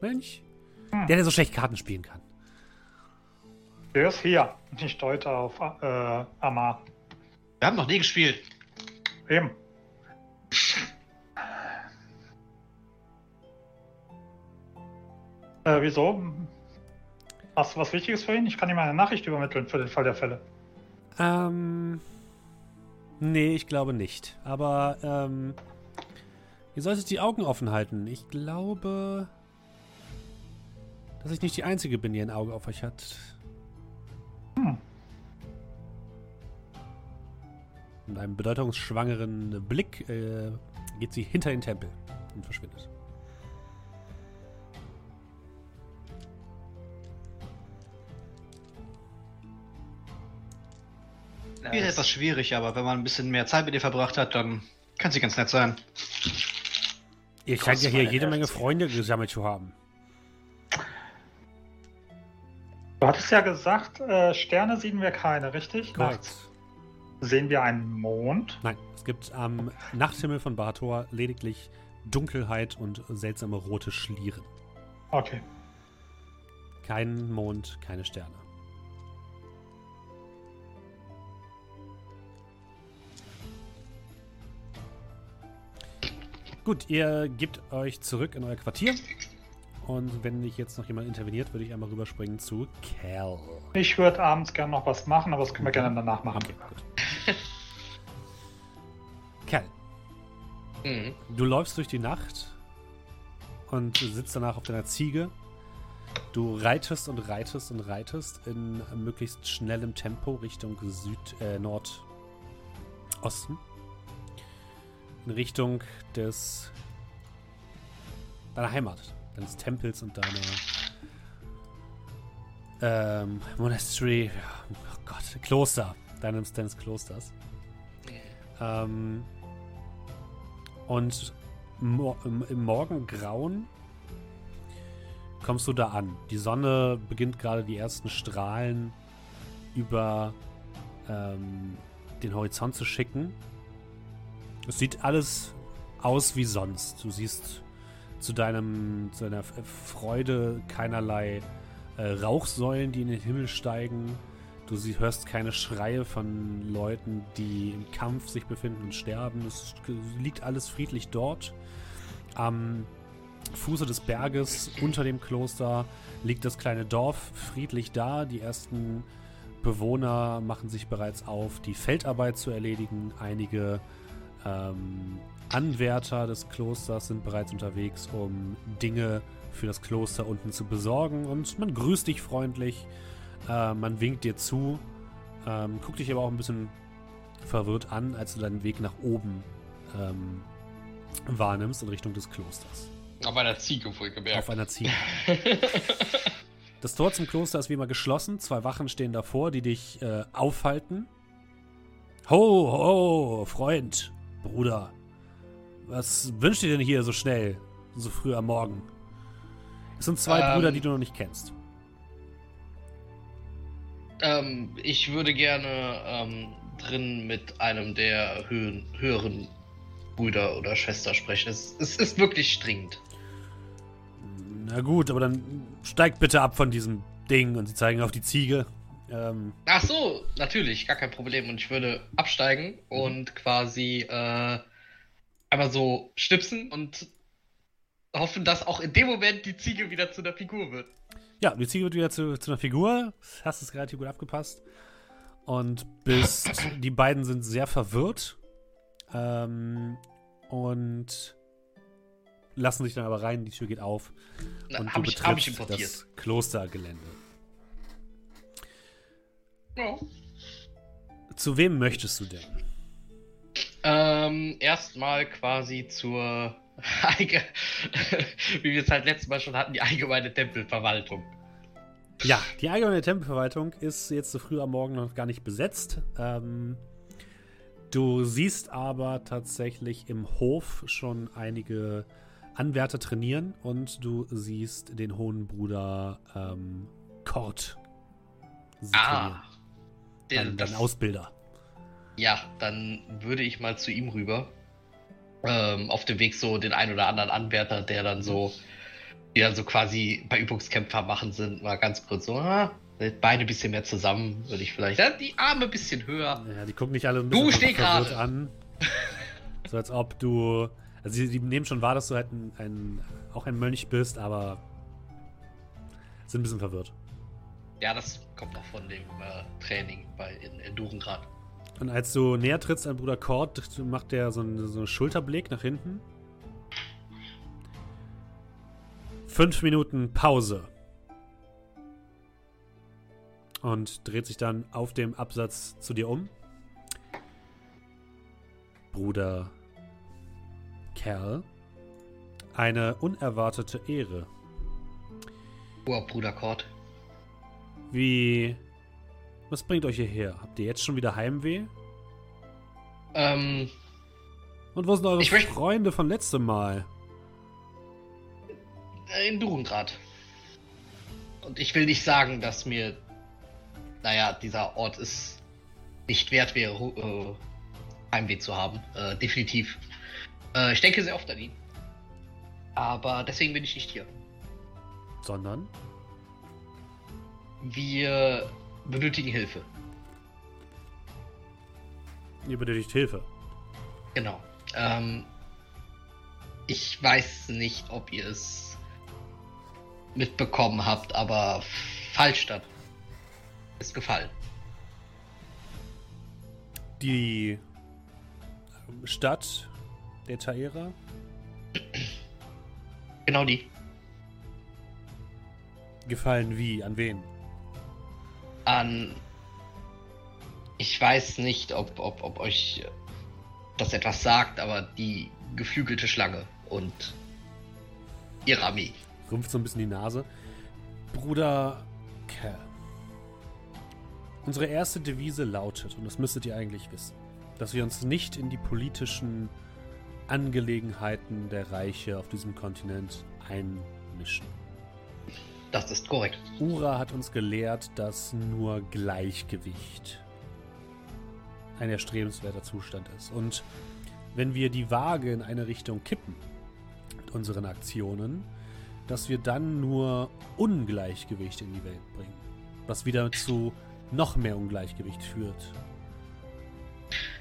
Mönch? Hm. Der, der so schlecht Karten spielen kann. Der ist hier. Ich deute auf äh, Amar. Wir haben noch nie gespielt. Eben. Äh, wieso? Hast du was Wichtiges für ihn? Ich kann ihm eine Nachricht übermitteln für den Fall der Fälle. Ähm. Nee, ich glaube nicht. Aber, ähm. Ihr solltet die Augen offen halten. Ich glaube. Dass ich nicht die Einzige bin, die ein Auge auf euch hat. Hm. Mit einem bedeutungsschwangeren Blick äh, geht sie hinter den Tempel und verschwindet. Ist etwas schwierig, aber wenn man ein bisschen mehr Zeit mit ihr verbracht hat, dann kann sie ganz nett sein. Ihr scheint ja hier jede Menge Freunde gesammelt zu haben. Du hattest ja gesagt, äh, Sterne sehen wir keine, richtig? Nachts. Sehen wir einen Mond? Nein, es gibt am Nachthimmel von Bahator lediglich Dunkelheit und seltsame rote Schlieren. Okay. Kein Mond, keine Sterne. Gut, ihr gebt euch zurück in euer Quartier. Und wenn nicht jetzt noch jemand interveniert, würde ich einmal rüberspringen zu Cal. Ich würde abends gerne noch was machen, aber das können wir gerne danach machen. Okay, gut. Cal. Mhm. Du läufst durch die Nacht und sitzt danach auf deiner Ziege. Du reitest und reitest und reitest in möglichst schnellem Tempo Richtung Süd, äh, Nordosten in Richtung des deiner Heimat, deines Tempels und deiner ähm, Monastery, oh Gott, Kloster, deines, deines Klosters. Ähm, und im Morgengrauen kommst du da an. Die Sonne beginnt gerade die ersten Strahlen über ähm, den Horizont zu schicken es sieht alles aus wie sonst. Du siehst zu deinem, zu deiner Freude keinerlei äh, Rauchsäulen, die in den Himmel steigen. Du sie, hörst keine Schreie von Leuten, die im Kampf sich befinden und sterben. Es liegt alles friedlich dort. Am Fuße des Berges unter dem Kloster liegt das kleine Dorf friedlich da. Die ersten Bewohner machen sich bereits auf, die Feldarbeit zu erledigen. Einige ähm, Anwärter des Klosters sind bereits unterwegs, um Dinge für das Kloster unten zu besorgen. Und man grüßt dich freundlich, äh, man winkt dir zu, ähm, guckt dich aber auch ein bisschen verwirrt an, als du deinen Weg nach oben ähm, wahrnimmst in Richtung des Klosters. Auf einer Ziege, wohlgemerkt. Auf einer Ziege. das Tor zum Kloster ist wie immer geschlossen. Zwei Wachen stehen davor, die dich äh, aufhalten. Ho, ho, Freund. Bruder, was wünscht ihr denn hier so schnell, so früh am Morgen? Es sind zwei ähm, Brüder, die du noch nicht kennst. Ähm, ich würde gerne ähm, drin mit einem der höhen, höheren Brüder oder Schwester sprechen. Es, es ist wirklich dringend. Na gut, aber dann steigt bitte ab von diesem Ding und sie zeigen auf die Ziege. Ähm, Ach so, natürlich, gar kein Problem. Und ich würde absteigen mhm. und quasi äh, einmal so schnipsen und hoffen, dass auch in dem Moment die Ziege wieder zu einer Figur wird. Ja, die Ziege wird wieder zu, zu einer Figur. Hast es relativ gut abgepasst. Und bist. die beiden sind sehr verwirrt. Ähm, und lassen sich dann aber rein, die Tür geht auf. Na, und du ich, betrittst das Klostergelände. Ja. Zu wem möchtest du denn? Ähm, erstmal quasi zur, wie wir es halt letztes Mal schon hatten, die allgemeine Tempelverwaltung. Ja, die allgemeine Tempelverwaltung ist jetzt so früh am Morgen noch gar nicht besetzt. Ähm, du siehst aber tatsächlich im Hof schon einige Anwärter trainieren und du siehst den hohen Bruder ähm, Kort. Ah. Trainieren dein, dein Ausbilder. Ja, dann würde ich mal zu ihm rüber. Ähm, auf dem Weg so den ein oder anderen Anwärter, der dann so, die dann so quasi bei Übungskämpfer machen sind, mal ganz kurz so, ah, Beine ein bisschen mehr zusammen, würde ich vielleicht. Ja, die Arme ein bisschen höher. Ja, die gucken nicht alle ein bisschen du steh verwirrt an. so als ob du. Also die, die, nehmen schon wahr, dass du halt ein, ein, auch ein Mönch bist, aber Sind ein bisschen verwirrt. Ja, das kommt noch von dem äh, Training bei in, in Durengrad. Und als du näher trittst an Bruder Kord, macht der so einen, so einen Schulterblick nach hinten. Fünf Minuten Pause. Und dreht sich dann auf dem Absatz zu dir um. Bruder Kerl. Eine unerwartete Ehre. Oh, Bruder Kord. Wie. Was bringt euch hierher? Habt ihr jetzt schon wieder Heimweh? Ähm. Und wo sind eure Freunde von letztem Mal? In Durengrad. Und ich will nicht sagen, dass mir. Naja, dieser Ort ist nicht wert wäre, äh, Heimweh zu haben. Äh, definitiv. Äh, ich denke sehr oft an ihn. Aber deswegen bin ich nicht hier. Sondern? Wir benötigen Hilfe. Ihr benötigt Hilfe. Genau. Ähm, ich weiß nicht, ob ihr es mitbekommen habt, aber Fallstadt ist gefallen. Die Stadt der Taera? Genau die. Gefallen wie? An wen? An. Ich weiß nicht, ob, ob, ob euch das etwas sagt, aber die geflügelte Schlange und ihre Armee. Rümpft so ein bisschen die Nase. Bruder Kerl. Unsere erste Devise lautet, und das müsstet ihr eigentlich wissen, dass wir uns nicht in die politischen Angelegenheiten der Reiche auf diesem Kontinent einmischen. Das ist korrekt. Ura hat uns gelehrt, dass nur Gleichgewicht ein erstrebenswerter Zustand ist. Und wenn wir die Waage in eine Richtung kippen mit unseren Aktionen, dass wir dann nur Ungleichgewicht in die Welt bringen. Was wieder zu noch mehr Ungleichgewicht führt.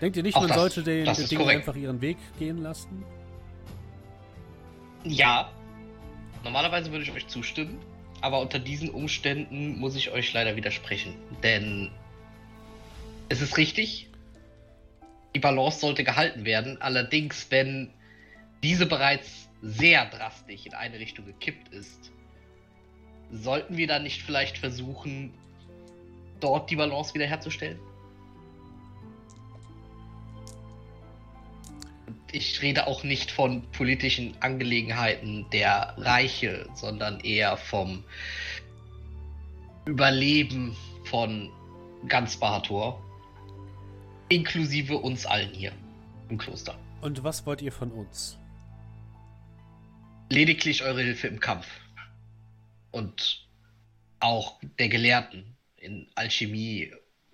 Denkt ihr nicht, Auch man das, sollte den, den Dingen einfach ihren Weg gehen lassen? Ja. Normalerweise würde ich euch zustimmen, aber unter diesen Umständen muss ich euch leider widersprechen. Denn es ist richtig, die Balance sollte gehalten werden. Allerdings, wenn diese bereits sehr drastisch in eine Richtung gekippt ist, sollten wir dann nicht vielleicht versuchen, dort die Balance wiederherzustellen? Ich rede auch nicht von politischen Angelegenheiten der Reiche, sondern eher vom Überleben von ganz Bahator. Inklusive uns allen hier im Kloster. Und was wollt ihr von uns? Lediglich eure Hilfe im Kampf. Und auch der Gelehrten in Alchemie.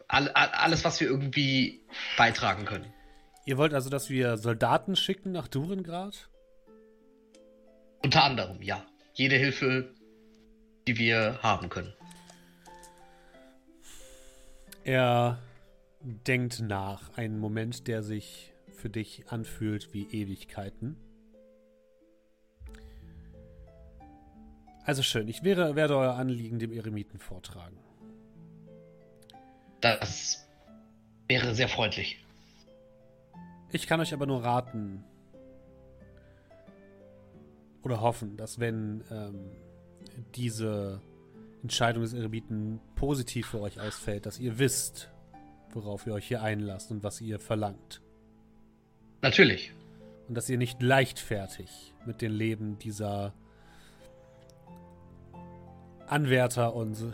All, alles, was wir irgendwie beitragen können. Ihr wollt also, dass wir Soldaten schicken nach Durengrad? Unter anderem, ja. Jede Hilfe, die wir haben können. Er denkt nach. Einen Moment, der sich für dich anfühlt wie Ewigkeiten. Also schön, ich wäre, werde euer Anliegen dem Eremiten vortragen. Das wäre sehr freundlich. Ich kann euch aber nur raten oder hoffen, dass wenn ähm, diese Entscheidung des Eremiten positiv für euch ausfällt, dass ihr wisst, worauf ihr euch hier einlasst und was ihr verlangt. Natürlich. Und dass ihr nicht leichtfertig mit den Leben dieser Anwärter und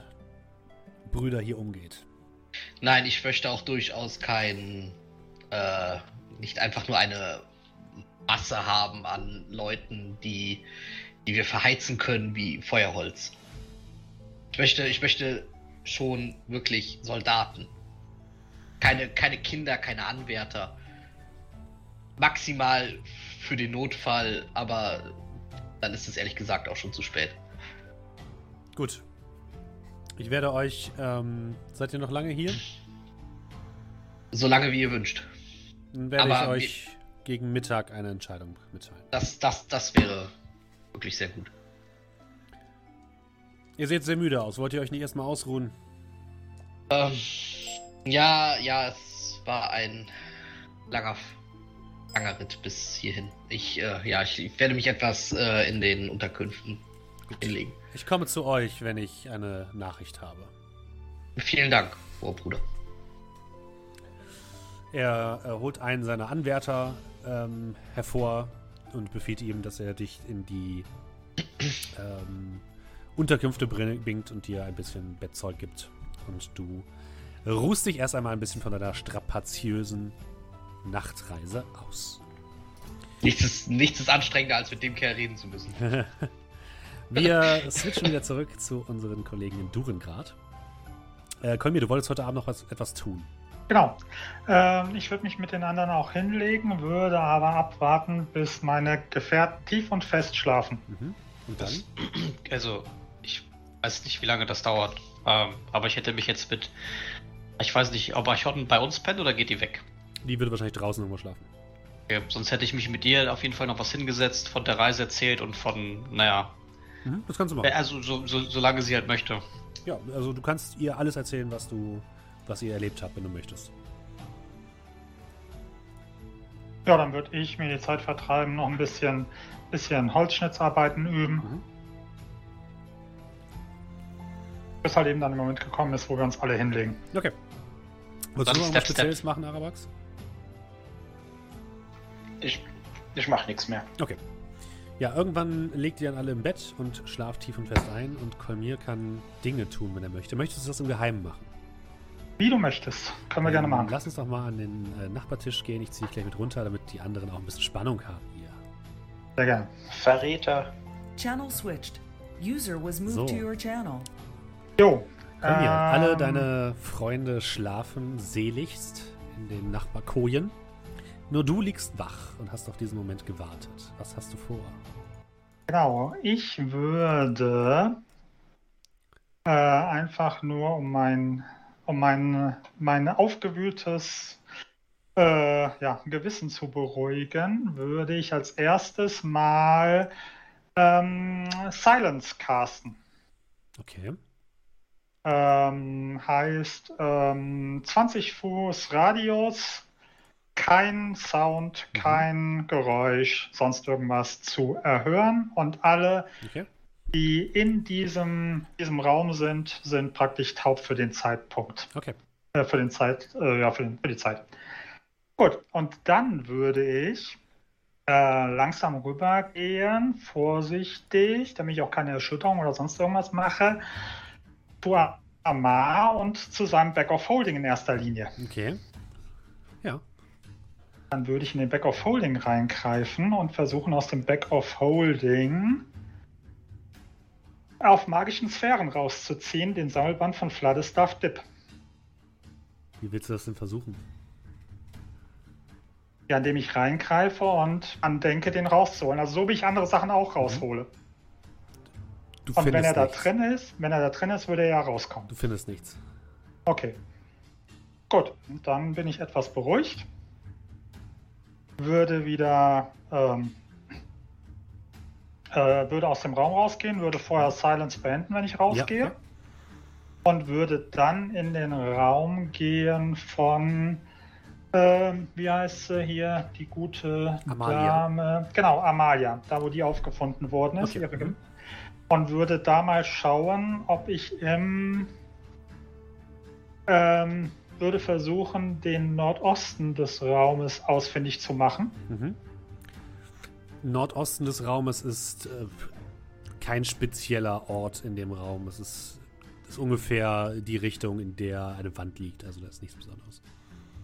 Brüder hier umgeht. Nein, ich möchte auch durchaus kein äh, nicht einfach nur eine Masse haben an Leuten, die, die wir verheizen können wie Feuerholz. Ich möchte, ich möchte schon wirklich Soldaten. Keine, keine Kinder, keine Anwärter. Maximal für den Notfall, aber dann ist es ehrlich gesagt auch schon zu spät. Gut. Ich werde euch. Ähm, seid ihr noch lange hier? So lange wie ihr wünscht. Dann werde Aber ich euch gegen Mittag eine Entscheidung mitteilen. Das, das, das wäre wirklich sehr gut. Ihr seht sehr müde aus. Wollt ihr euch nicht erstmal ausruhen? Ähm, ja, ja, es war ein langer, langer Ritt bis hierhin. Ich, äh, ja, ich, werde mich etwas äh, in den Unterkünften hinlegen. Ich komme zu euch, wenn ich eine Nachricht habe. Vielen Dank, Bruder. Er, er holt einen seiner Anwärter ähm, hervor und befiehlt ihm, dass er dich in die ähm, Unterkünfte bringt und dir ein bisschen Bettzeug gibt. Und du ruhst dich erst einmal ein bisschen von deiner strapaziösen Nachtreise aus. Nichts ist, nichts ist anstrengender, als mit dem Kerl reden zu müssen. Wir switchen wieder zurück zu unseren Kollegen in Durengrad. Äh, Kolmir, du wolltest heute Abend noch was, etwas tun. Genau. Ähm, ich würde mich mit den anderen auch hinlegen, würde aber abwarten, bis meine Gefährten tief und fest schlafen. Mhm. Und dann? Das, also, ich weiß nicht, wie lange das dauert. Ähm, aber ich hätte mich jetzt mit. Ich weiß nicht, ob Achotten bei uns pennt oder geht die weg? Die würde wahrscheinlich draußen irgendwo schlafen. Okay, sonst hätte ich mich mit dir auf jeden Fall noch was hingesetzt, von der Reise erzählt und von, naja. Mhm, das kannst du machen. Also, so, so, solange sie halt möchte. Ja, also du kannst ihr alles erzählen, was du, was ihr erlebt habt, wenn du möchtest. Ja, dann würde ich mir die Zeit vertreiben, noch ein bisschen, bisschen Holzschnitzarbeiten üben. Mhm. Bis halt eben dann der Moment gekommen ist, wo wir uns alle hinlegen. Okay. Wolltest du noch was Spezielles machen, Arabax? Ich, ich mache nichts mehr. Okay. Ja, irgendwann legt ihr dann alle im Bett und schlaft tief und fest ein und Kolmir kann Dinge tun, wenn er möchte. Möchtest du das im Geheimen machen? Wie du möchtest. Können wir ähm, gerne machen. Lass uns doch mal an den äh, Nachbartisch gehen. Ich ziehe dich gleich mit runter, damit die anderen auch ein bisschen Spannung haben hier. Sehr gerne. Verräter. Channel switched. User was moved so. to your channel. Jo. Komm hier, ähm, alle deine Freunde schlafen seligst in den Nachbarkojen. Nur du liegst wach und hast auf diesen Moment gewartet. Was hast du vor? Genau, ich würde äh, einfach nur um mein, um mein, mein aufgewühltes äh, ja, Gewissen zu beruhigen, würde ich als erstes mal ähm, Silence casten. Okay. Ähm, heißt ähm, 20 Fuß Radius, kein Sound, mhm. kein Geräusch, sonst irgendwas zu erhören und alle, okay. Die in diesem, diesem Raum sind, sind praktisch taub für den Zeitpunkt. Okay. Äh, für den Zeit, äh, ja, für, den, für die Zeit. Gut, und dann würde ich äh, langsam rübergehen, vorsichtig, damit ich auch keine Erschütterung oder sonst irgendwas mache zu Amar und zu seinem Back of Holding in erster Linie. Okay. Ja. Dann würde ich in den Back of Holding reingreifen und versuchen aus dem Back of Holding auf magischen Sphären rauszuziehen, den Sammelband von Floodestaff Dip. Wie willst du das denn versuchen? Ja, indem ich reingreife und andenke, den rauszuholen. Also so wie ich andere Sachen auch mhm. raushole. Du Und wenn er da nichts. drin ist, wenn er da drin ist, würde er ja rauskommen. Du findest nichts. Okay. Gut, dann bin ich etwas beruhigt. Würde wieder ähm, äh, würde aus dem Raum rausgehen, würde vorher Silence beenden, wenn ich rausgehe. Ja, okay. Und würde dann in den Raum gehen von äh, wie heißt sie hier, die gute Amalia. Dame? Genau, Amalia, da wo die aufgefunden worden ist. Okay. Mhm und würde da mal schauen, ob ich im ähm, würde versuchen, den Nordosten des Raumes ausfindig zu machen. Mhm. Nordosten des Raumes ist äh, kein spezieller Ort in dem Raum. Es ist, ist, ungefähr die Richtung, in der eine Wand liegt. Also da ist nichts Besonderes.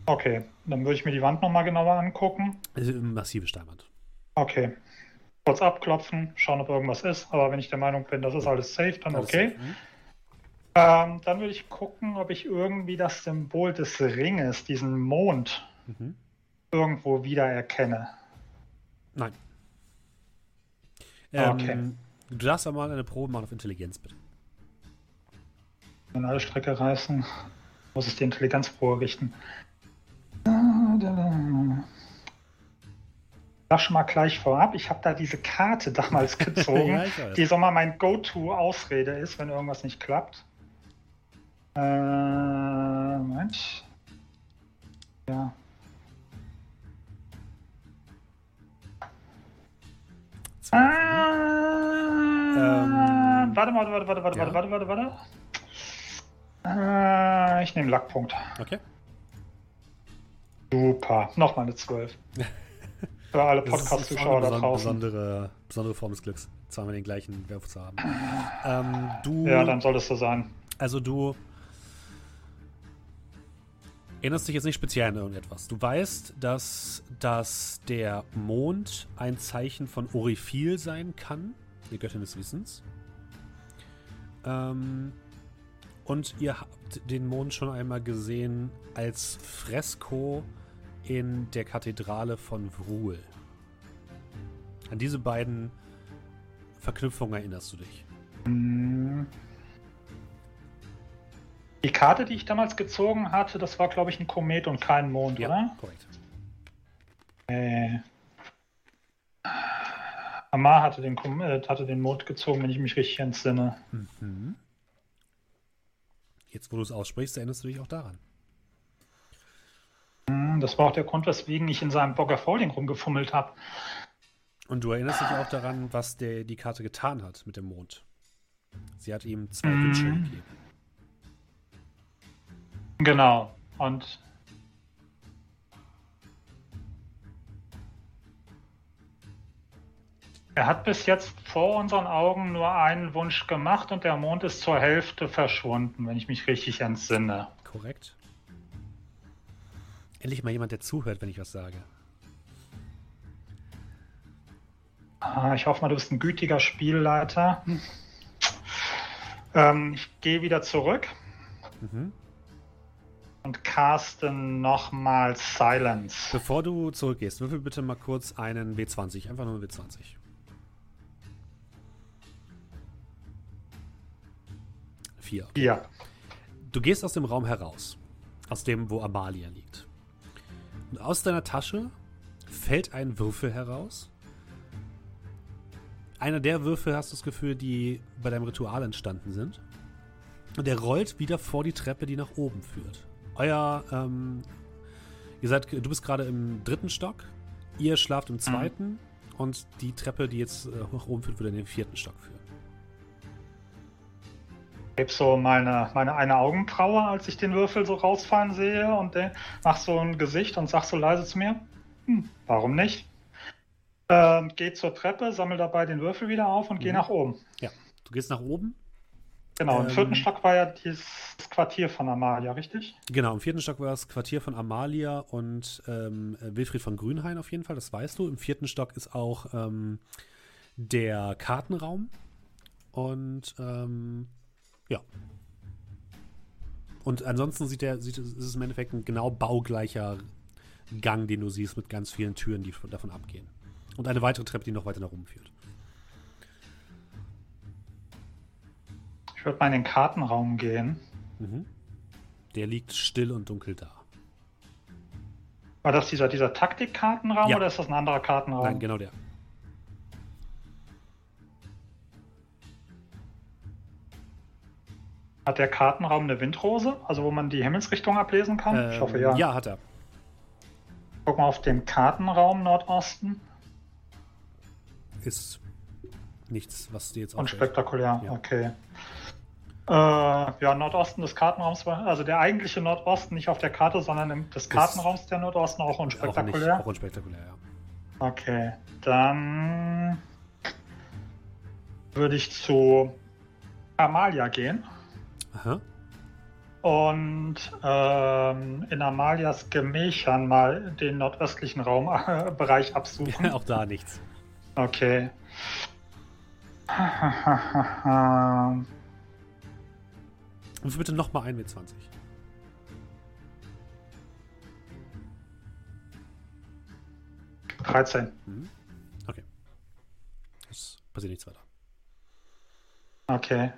Okay, dann würde ich mir die Wand nochmal genauer angucken. Also, massive Steinwand. Okay kurz abklopfen, schauen, ob irgendwas ist. Aber wenn ich der Meinung bin, das ist alles safe, dann okay. Safe, mhm. ähm, dann würde ich gucken, ob ich irgendwie das Symbol des Ringes, diesen Mond, mhm. irgendwo wiedererkenne. Nein. Ähm, okay. Du darfst aber mal eine Probe machen auf Intelligenz, bitte. Wenn alle Strecke reißen, muss ich die Intelligenzprobe richten. Das schon mal gleich vorab. Ich habe da diese Karte damals gezogen, ja, die so mal mein Go-To-Ausrede ist, wenn irgendwas nicht klappt. Äh, Moment. Ja. Ah, ähm, warte, warte, warte, warte, warte, ja. warte, warte, warte, warte. Äh, ich nehme Lackpunkt. Okay. Super. Nochmal eine 12. Für alle Podcast-Zuschauer da draußen. Besondere, besondere Form des Glücks, zweimal den gleichen Werf zu haben. Ähm, du, ja, dann soll es so sein. Also du erinnerst dich jetzt nicht speziell an irgendetwas. Du weißt, dass, dass der Mond ein Zeichen von Orifil sein kann, die Göttin des Wissens. Ähm, und ihr habt den Mond schon einmal gesehen als Fresko in der Kathedrale von Vrul. An diese beiden Verknüpfungen erinnerst du dich. Die Karte, die ich damals gezogen hatte, das war, glaube ich, ein Komet und kein Mond, ja, oder? korrekt. Äh, Amar hatte den, äh, hatte den Mond gezogen, wenn ich mich richtig entsinne. Mhm. Jetzt, wo du es aussprichst, erinnerst du dich auch daran. Hm, das war auch der Grund, weswegen ich in seinem Bogger Folding rumgefummelt habe. Und du erinnerst dich auch daran, was der, die Karte getan hat mit dem Mond. Sie hat ihm zwei mm. Wünsche gegeben. Genau. Und er hat bis jetzt vor unseren Augen nur einen Wunsch gemacht und der Mond ist zur Hälfte verschwunden, wenn ich mich richtig entsinne. Korrekt. Endlich mal jemand, der zuhört, wenn ich was sage. Ah, ich hoffe mal, du bist ein gütiger Spielleiter. Ähm, ich gehe wieder zurück mhm. Und caste nochmal Silence. Bevor du zurückgehst, würfel bitte mal kurz einen W20. Einfach nur einen W20. Vier. Ja. Du gehst aus dem Raum heraus. Aus dem, wo Amalia liegt. Und aus deiner Tasche fällt ein Würfel heraus. Einer der Würfel hast du das Gefühl, die bei deinem Ritual entstanden sind. Und der rollt wieder vor die Treppe, die nach oben führt. Euer, ähm, ihr seid, du bist gerade im dritten Stock, ihr schlaft im zweiten mhm. und die Treppe, die jetzt äh, nach oben führt, würde in den vierten Stock führen. Ich heb so meine, meine eine Augenbraue, als ich den Würfel so rausfallen sehe und mach so ein Gesicht und sag so leise zu mir, hm, warum nicht? Ähm, geh zur Treppe, sammel dabei den Würfel wieder auf und mhm. geh nach oben. Ja, du gehst nach oben. Genau, im ähm, vierten Stock war ja dieses Quartier von Amalia, richtig? Genau, im vierten Stock war das Quartier von Amalia und ähm, Wilfried von Grünhain auf jeden Fall, das weißt du. Im vierten Stock ist auch ähm, der Kartenraum und ähm, ja. Und ansonsten sieht der, sieht, ist es im Endeffekt ein genau baugleicher Gang, den du siehst, mit ganz vielen Türen, die davon abgehen. Und eine weitere Treppe, die noch weiter nach oben führt. Würde mal in den Kartenraum gehen. Mhm. Der liegt still und dunkel da. War das dieser, dieser Taktikkartenraum ja. oder ist das ein anderer Kartenraum? Nein, genau der. Hat der Kartenraum eine Windrose, also wo man die Himmelsrichtung ablesen kann? Ähm, ich hoffe ja. Ja, hat er. Guck mal auf den Kartenraum Nordosten. Ist nichts, was dir jetzt Unspektakulär, ja. okay. Äh, ja, Nordosten des Kartenraums, also der eigentliche Nordosten, nicht auf der Karte, sondern des Kartenraums der Nordosten auch unspektakulär. Auch, nicht, auch unspektakulär, ja. Okay, dann würde ich zu Amalia gehen. Aha. Und ähm, in Amalias Gemächern mal den nordöstlichen Raumbereich absuchen. auch da nichts. Okay. Und bitte nochmal ein mit 20. Dreizehn. Mhm. Okay. Es passiert nichts weiter. Okay.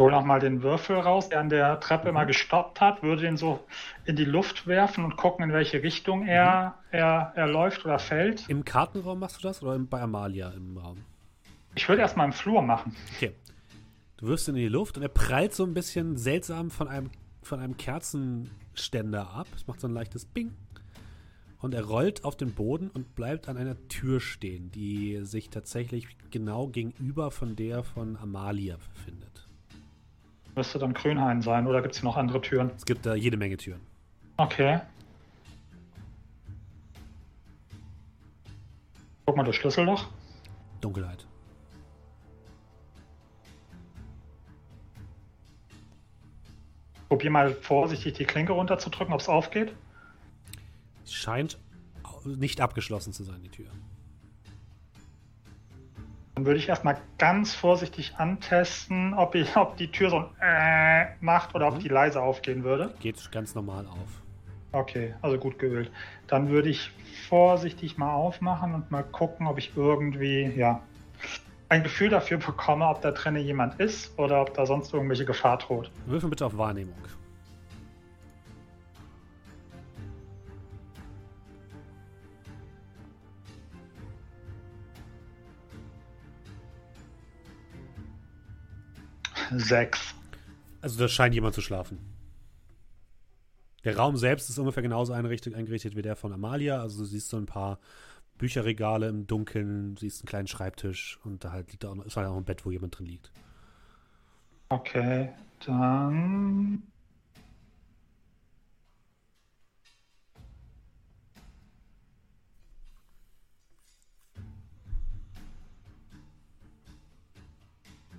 Hole nochmal den Würfel raus, der an der Treppe mhm. mal gestoppt hat, würde den so in die Luft werfen und gucken, in welche Richtung er, mhm. er, er läuft oder fällt. Im Kartenraum machst du das oder bei Amalia im Raum? Ich würde erstmal im Flur machen. Okay. Du wirfst ihn in die Luft und er prallt so ein bisschen seltsam von einem, von einem Kerzenständer ab. Es macht so ein leichtes Bing. Und er rollt auf den Boden und bleibt an einer Tür stehen, die sich tatsächlich genau gegenüber von der von Amalia befindet. Müsste dann Grünhain sein oder gibt es noch andere Türen? Es gibt da jede Menge Türen. Okay. Guck mal das Schlüsselloch. Dunkelheit. Probier mal vorsichtig die Klinke runterzudrücken, ob es aufgeht. Es scheint nicht abgeschlossen zu sein, die Tür. Dann würde ich erstmal ganz vorsichtig antesten, ob, ich, ob die Tür so ein äh macht oder mhm. ob die leise aufgehen würde. Geht ganz normal auf. Okay, also gut geölt. Dann würde ich vorsichtig mal aufmachen und mal gucken, ob ich irgendwie, ja, ein Gefühl dafür bekomme, ob da drinnen jemand ist oder ob da sonst irgendwelche Gefahr droht. Würfel bitte auf Wahrnehmung. Sechs. Also da scheint jemand zu schlafen. Der Raum selbst ist ungefähr genauso eingerichtet, eingerichtet wie der von Amalia. Also du siehst so ein paar Bücherregale im Dunkeln, siehst einen kleinen Schreibtisch und da halt liegt da auch noch, ist halt auch ein Bett, wo jemand drin liegt. Okay, dann.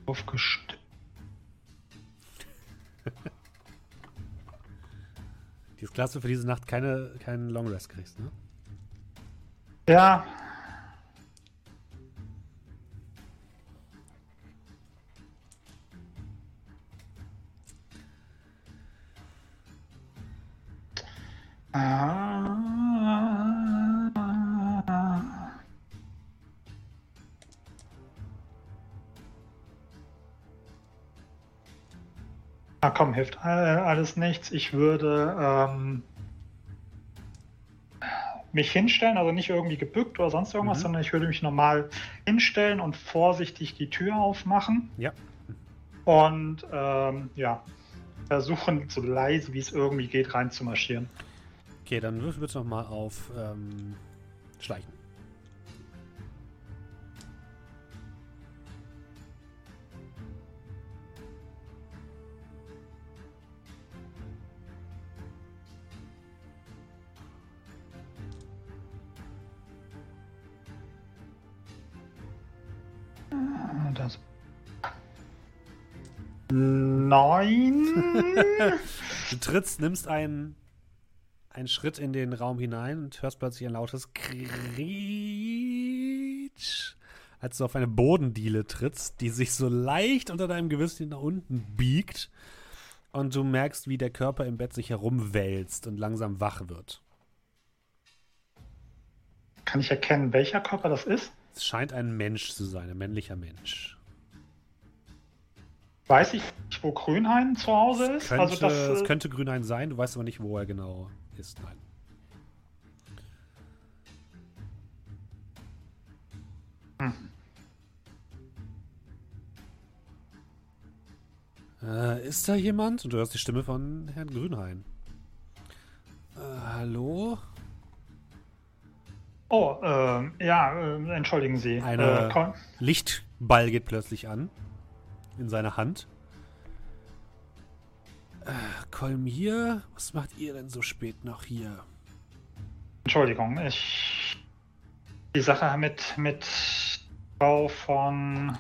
Aufgestellt. Die ist klasse für diese Nacht keine, keinen Long Rest kriegst, ne? Ja. Ah. Ah, komm, hilft alles nichts. Ich würde ähm, mich hinstellen, also nicht irgendwie gebückt oder sonst irgendwas, mhm. sondern ich würde mich normal hinstellen und vorsichtig die Tür aufmachen. Ja. Und ähm, ja, versuchen so leise wie es irgendwie geht reinzumarschieren. Okay, dann würfel bitte nochmal auf ähm, Schleichen. Neun. du trittst, nimmst einen, einen Schritt in den Raum hinein und hörst plötzlich ein lautes Krietsch, als du auf eine Bodendiele trittst, die sich so leicht unter deinem Gewissen nach unten biegt. Und du merkst, wie der Körper im Bett sich herumwälzt und langsam wach wird. Kann ich erkennen, welcher Körper das ist? Es scheint ein Mensch zu sein, ein männlicher Mensch. Weiß ich, wo Grünhain zu Hause ist? Könnte, also das, es äh, könnte Grünhain sein, du weißt aber nicht, wo er genau ist. Nein. Hm. Äh, ist da jemand? Und du hörst die Stimme von Herrn Grünhain. Äh, hallo? Oh, äh, ja, entschuldigen Sie. Ein äh, Lichtball geht plötzlich an in seiner Hand. Äh, Kolmir, was macht ihr denn so spät noch hier? Entschuldigung, ich. Die Sache mit, mit Frau von.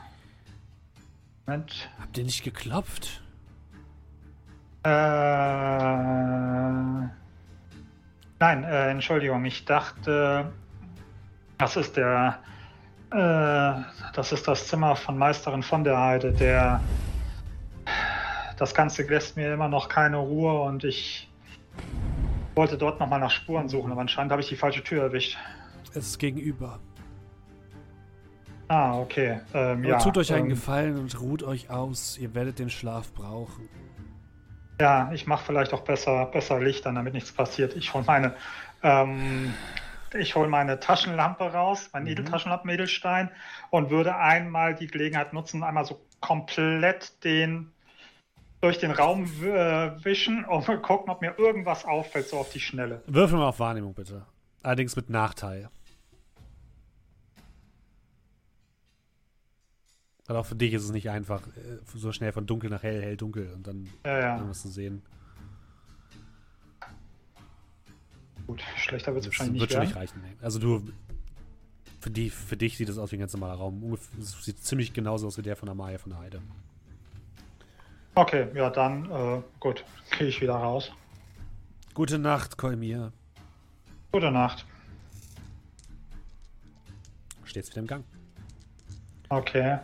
Moment. Habt ihr nicht geklopft? Äh. Nein, äh, Entschuldigung, ich dachte, das ist der, das ist das Zimmer von Meisterin von der Heide. Der, das Ganze lässt mir immer noch keine Ruhe und ich wollte dort nochmal nach Spuren suchen, aber anscheinend habe ich die falsche Tür erwischt. Es ist gegenüber. Ah, okay. Ähm, ja, tut euch einen ähm, Gefallen und ruht euch aus. Ihr werdet den Schlaf brauchen. Ja, ich mache vielleicht auch besser, besser Licht an, damit nichts passiert. Ich hole meine, ähm, ich hole meine Taschenlampe raus, mein mhm. Edeltaschenlampen Edelstein und würde einmal die Gelegenheit nutzen, einmal so komplett den durch den Raum äh, wischen und gucken, ob mir irgendwas auffällt, so auf die Schnelle. Würfel mal auf Wahrnehmung, bitte. Allerdings mit Nachteil. Weil auch für dich ist es nicht einfach, äh, so schnell von dunkel nach hell, hell, dunkel und dann ja, ja. irgendwas zu sehen. Gut, schlechter wird es wahrscheinlich nicht wird nicht reichen. Also du, für, die, für dich sieht es aus wie ein ganz normaler Raum. Es sieht ziemlich genauso aus wie der von Amaya von der Heide. Okay, ja dann, äh, gut, gehe ich wieder raus. Gute Nacht, Kolmir. Gute Nacht. Steht's wieder im Gang. Okay.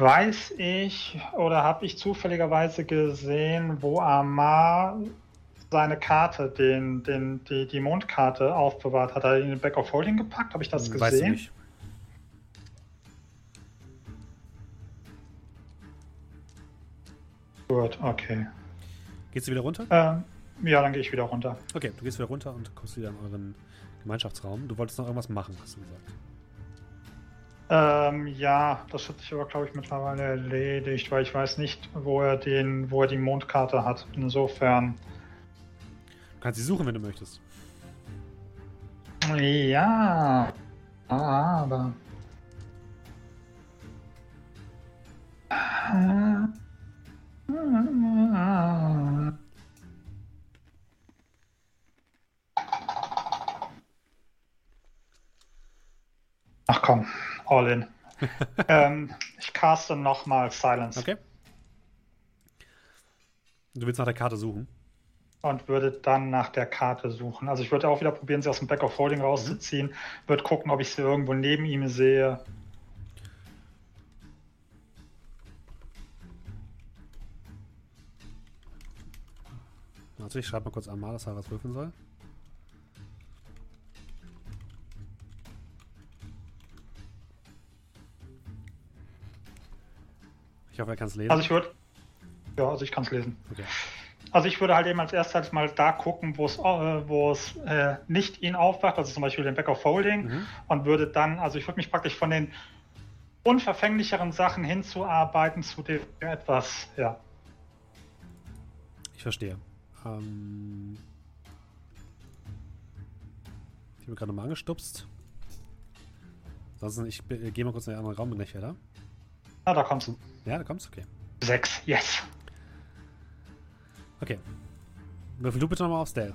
Weiß ich oder habe ich zufälligerweise gesehen, wo Amar seine Karte, den, den, die, die Mondkarte aufbewahrt? Hat er in den Back of Holding gepackt? Habe ich das gesehen? Weiß nicht. Gut, okay. Gehst du wieder runter? Ähm, ja, dann gehe ich wieder runter. Okay, du gehst wieder runter und kommst wieder in euren Gemeinschaftsraum. Du wolltest noch irgendwas machen, hast du gesagt. Ähm, ja, das hat sich aber, glaube ich, mittlerweile erledigt, weil ich weiß nicht, wo er den, wo er die Mondkarte hat. Insofern. Du kannst sie suchen, wenn du möchtest. Ja, aber. Ach komm. All in. ähm, ich caste nochmal Silence. Okay. Du willst nach der Karte suchen? Und würde dann nach der Karte suchen. Also ich würde auch wieder probieren, sie aus dem Back of Holding rauszuziehen. Mhm. Würde gucken, ob ich sie irgendwo neben ihm sehe. Also ich schreibe mal kurz an, dass er was würfeln soll. Ich hoffe, er kann es lesen. Also ich würde. Ja, also ich kann es lesen. Okay. Also ich würde halt eben als erstes mal da gucken, wo es, äh, wo es äh, nicht ihn aufwacht, also zum Beispiel den Back of Folding, mhm. und würde dann, also ich würde mich praktisch von den unverfänglicheren Sachen hinzuarbeiten zu dem etwas, ja. Ich verstehe. Ähm ich habe gerade nochmal angestupst. Ansonsten, ich gehe mal kurz in den anderen Raum, bin gleich wieder. Ah, da kommst du. Ja, da kommst du, okay. Sechs, yes. Okay. Würfel du bitte nochmal auf Stealth.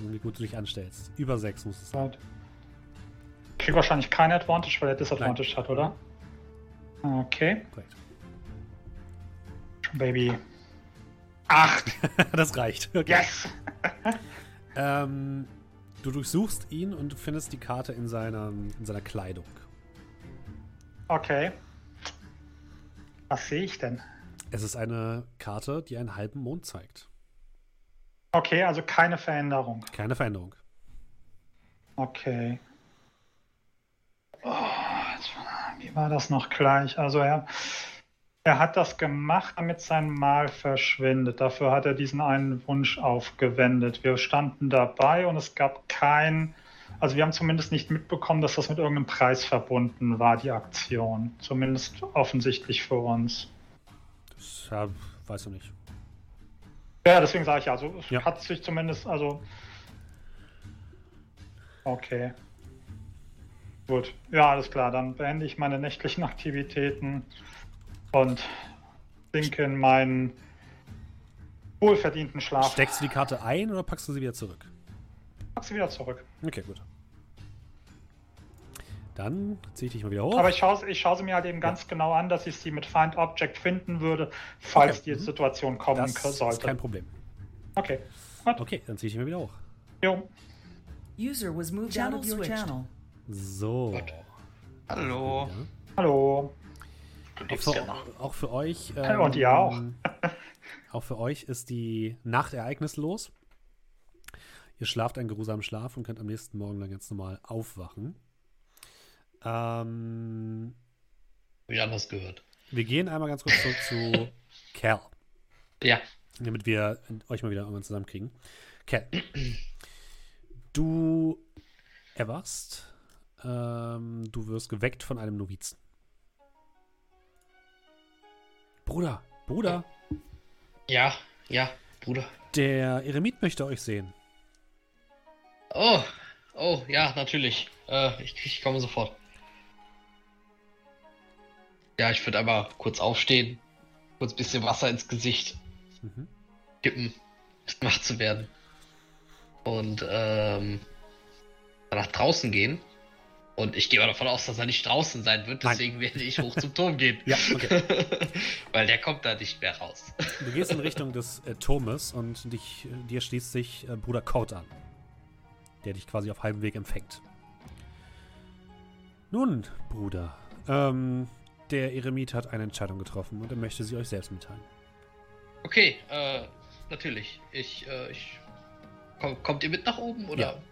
Wie gut du dich anstellst. Über sechs muss es sein. Krieg wahrscheinlich kein Advantage, weil er Disadvantage Nein. hat, oder? Okay. Korrekt. Baby. Acht. das reicht. Okay. Yes! ähm, Du durchsuchst ihn und findest die Karte in seiner, in seiner Kleidung. Okay. Was sehe ich denn? Es ist eine Karte, die einen halben Mond zeigt. Okay, also keine Veränderung. Keine Veränderung. Okay. Oh, wie war das noch gleich? Also ja. Er hat das gemacht, damit sein Mal verschwindet. Dafür hat er diesen einen Wunsch aufgewendet. Wir standen dabei und es gab kein, also wir haben zumindest nicht mitbekommen, dass das mit irgendeinem Preis verbunden war, die Aktion. Zumindest offensichtlich für uns. Das ja, weißt du nicht. Ja, deswegen sage ich ja, also es ja. hat sich zumindest, also. Okay. Gut. Ja, alles klar. Dann beende ich meine nächtlichen Aktivitäten und sinke in meinen wohlverdienten Schlaf. Steckst du die Karte ein oder packst du sie wieder zurück? Pack sie wieder zurück. Okay, gut. Dann ziehe ich dich mal wieder hoch. Aber ich schaue, ich schaue sie mir halt eben ganz genau an, dass ich sie mit Find Object finden würde, falls okay. die mhm. Situation kommen das sollte. Das ist kein Problem. Okay. Gut. Okay, dann ziehe ich dich mal wieder hoch. Jo. User was moved out of your channel. So. Hallo. Hallo. Du lebst auch für, ja noch. Auch für euch. Ähm, Und ihr auch. Auch für euch ist die Nacht ereignislos. Ihr schlaft einen geruhsamen Schlaf und könnt am nächsten Morgen dann ganz normal aufwachen. Ähm, Hab ich anders gehört. Wir gehen einmal ganz kurz zurück zu Cal. Ja. Damit wir euch mal wieder irgendwann zusammenkriegen. Cal. Du erwachst. Ähm, du wirst geweckt von einem Novizen. Bruder, Bruder. Ja, ja, Bruder. Der Eremit möchte euch sehen. Oh, oh, ja, natürlich. Äh, ich, ich komme sofort. Ja, ich würde aber kurz aufstehen, kurz ein bisschen Wasser ins Gesicht mhm. kippen, wach zu werden. Und ähm, nach draußen gehen. Und ich gehe mal davon aus, dass er nicht draußen sein wird, deswegen Nein. werde ich hoch zum Turm gehen. ja, okay. Weil der kommt da nicht mehr raus. Du gehst in Richtung des äh, Turmes und dich, dir schließt sich äh, Bruder Kort an, der dich quasi auf halbem Weg empfängt. Nun, Bruder, ähm, der Eremit hat eine Entscheidung getroffen und er möchte sie euch selbst mitteilen. Okay, äh, natürlich. Ich, äh, ich. Komm, kommt ihr mit nach oben oder? Ja.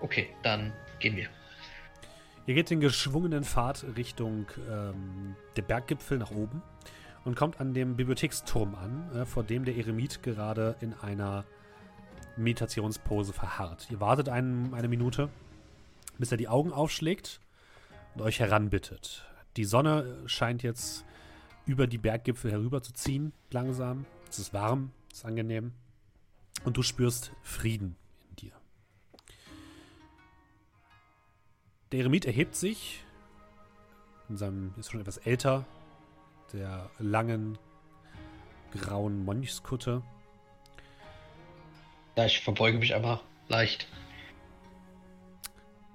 Okay, dann gehen wir. Ihr geht den geschwungenen Pfad Richtung ähm, der Berggipfel nach oben und kommt an dem Bibliotheksturm an, äh, vor dem der Eremit gerade in einer Meditationspose verharrt. Ihr wartet einen, eine Minute, bis er die Augen aufschlägt und euch heranbittet. Die Sonne scheint jetzt über die Berggipfel herüberzuziehen, langsam. Es ist warm, es ist angenehm. Und du spürst Frieden Der Eremit erhebt sich. In seinem, ist schon etwas älter. Der langen, grauen Mönchskutte. Ja, ich verbeuge mich einfach leicht.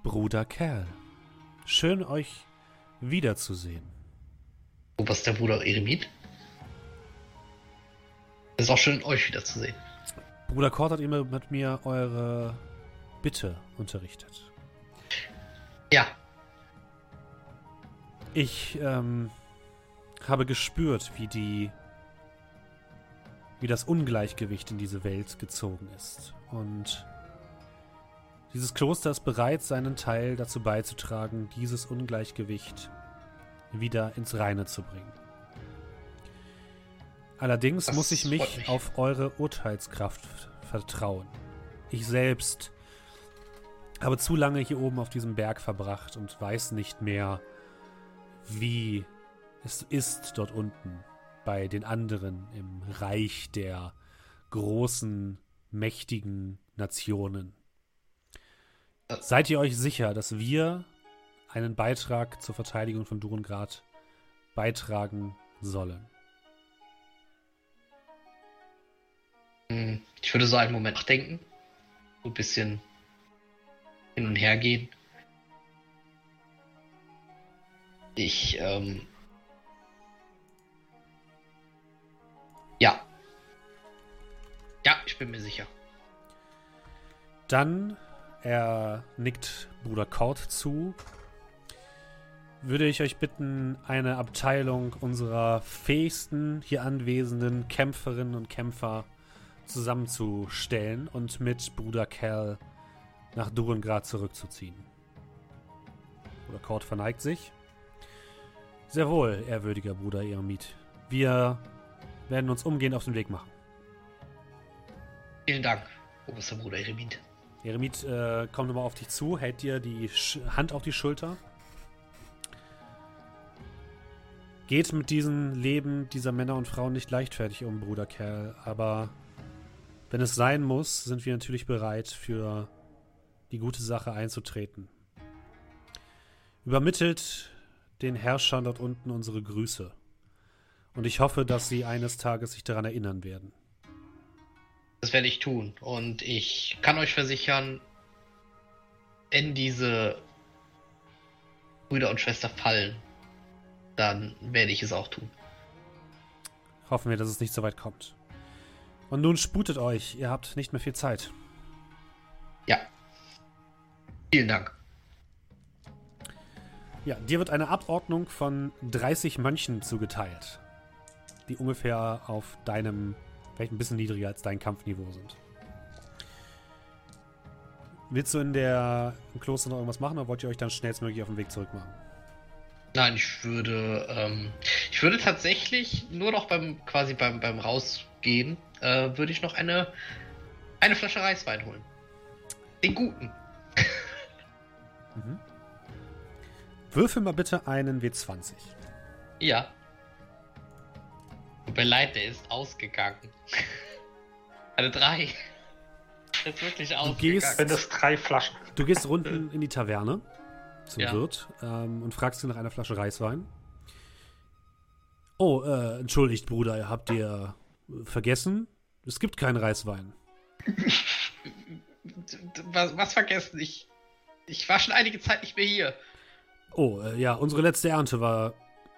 Bruder Kerl, schön euch wiederzusehen. Wo was der Bruder Eremit? Es ist auch schön, euch wiederzusehen. Bruder Kort hat immer mit mir eure Bitte unterrichtet. Ja. Ich ähm, habe gespürt, wie die wie das Ungleichgewicht in diese Welt gezogen ist. Und dieses Kloster ist bereit, seinen Teil dazu beizutragen, dieses Ungleichgewicht wieder ins Reine zu bringen. Allerdings das muss ich mich, mich auf eure Urteilskraft vertrauen. Ich selbst habe zu lange hier oben auf diesem Berg verbracht und weiß nicht mehr, wie es ist dort unten bei den anderen im Reich der großen, mächtigen Nationen. Seid ihr euch sicher, dass wir einen Beitrag zur Verteidigung von Durengrad beitragen sollen? Hm, ich würde so einen Moment nachdenken. So ein bisschen hin und her gehen. Ich, ähm. Ja. Ja, ich bin mir sicher. Dann er nickt Bruder Kort zu. Würde ich euch bitten, eine Abteilung unserer fähigsten hier anwesenden Kämpferinnen und Kämpfer zusammenzustellen und mit Bruder Cal nach Durengrad zurückzuziehen. Bruder Kort verneigt sich. Sehr wohl, ehrwürdiger Bruder Eremit. Wir werden uns umgehend auf den Weg machen. Vielen Dank, oberster Bruder Eremit. Eremit äh, kommt nochmal auf dich zu, hält dir die Sch Hand auf die Schulter. Geht mit diesem Leben dieser Männer und Frauen nicht leichtfertig um, Bruder Kerl, aber wenn es sein muss, sind wir natürlich bereit, für die gute Sache einzutreten. Übermittelt den Herrschern dort unten unsere Grüße. Und ich hoffe, dass sie eines Tages sich daran erinnern werden. Das werde ich tun. Und ich kann euch versichern, wenn diese Brüder und Schwester fallen, dann werde ich es auch tun. Hoffen wir, dass es nicht so weit kommt. Und nun sputet euch, ihr habt nicht mehr viel Zeit. Ja. Vielen Dank. Ja, dir wird eine Abordnung von 30 Mönchen zugeteilt. die ungefähr auf deinem, vielleicht ein bisschen niedriger als dein Kampfniveau sind. Willst du in der im Kloster noch irgendwas machen oder wollt ihr euch dann schnellstmöglich auf den Weg zurück machen? Nein, ich würde, ähm, ich würde tatsächlich nur noch beim, quasi beim, beim Rausgehen, äh, würde ich noch eine, eine Flasche Reiswein holen. Den guten. Mhm. Würfel mal bitte einen W20. Ja. Tut mir leid, der ist ausgegangen. eine 3. Der ist wirklich ausgegangen. Wenn das drei Flaschen. Du gehst unten in die Taverne zum ja. Wirt ähm, und fragst ihn nach einer Flasche Reiswein. Oh, äh, entschuldigt, Bruder, habt ihr vergessen? Es gibt keinen Reiswein. was, was, vergessen? Ich, ich war schon einige Zeit nicht mehr hier. Oh, äh, ja, unsere letzte Ernte war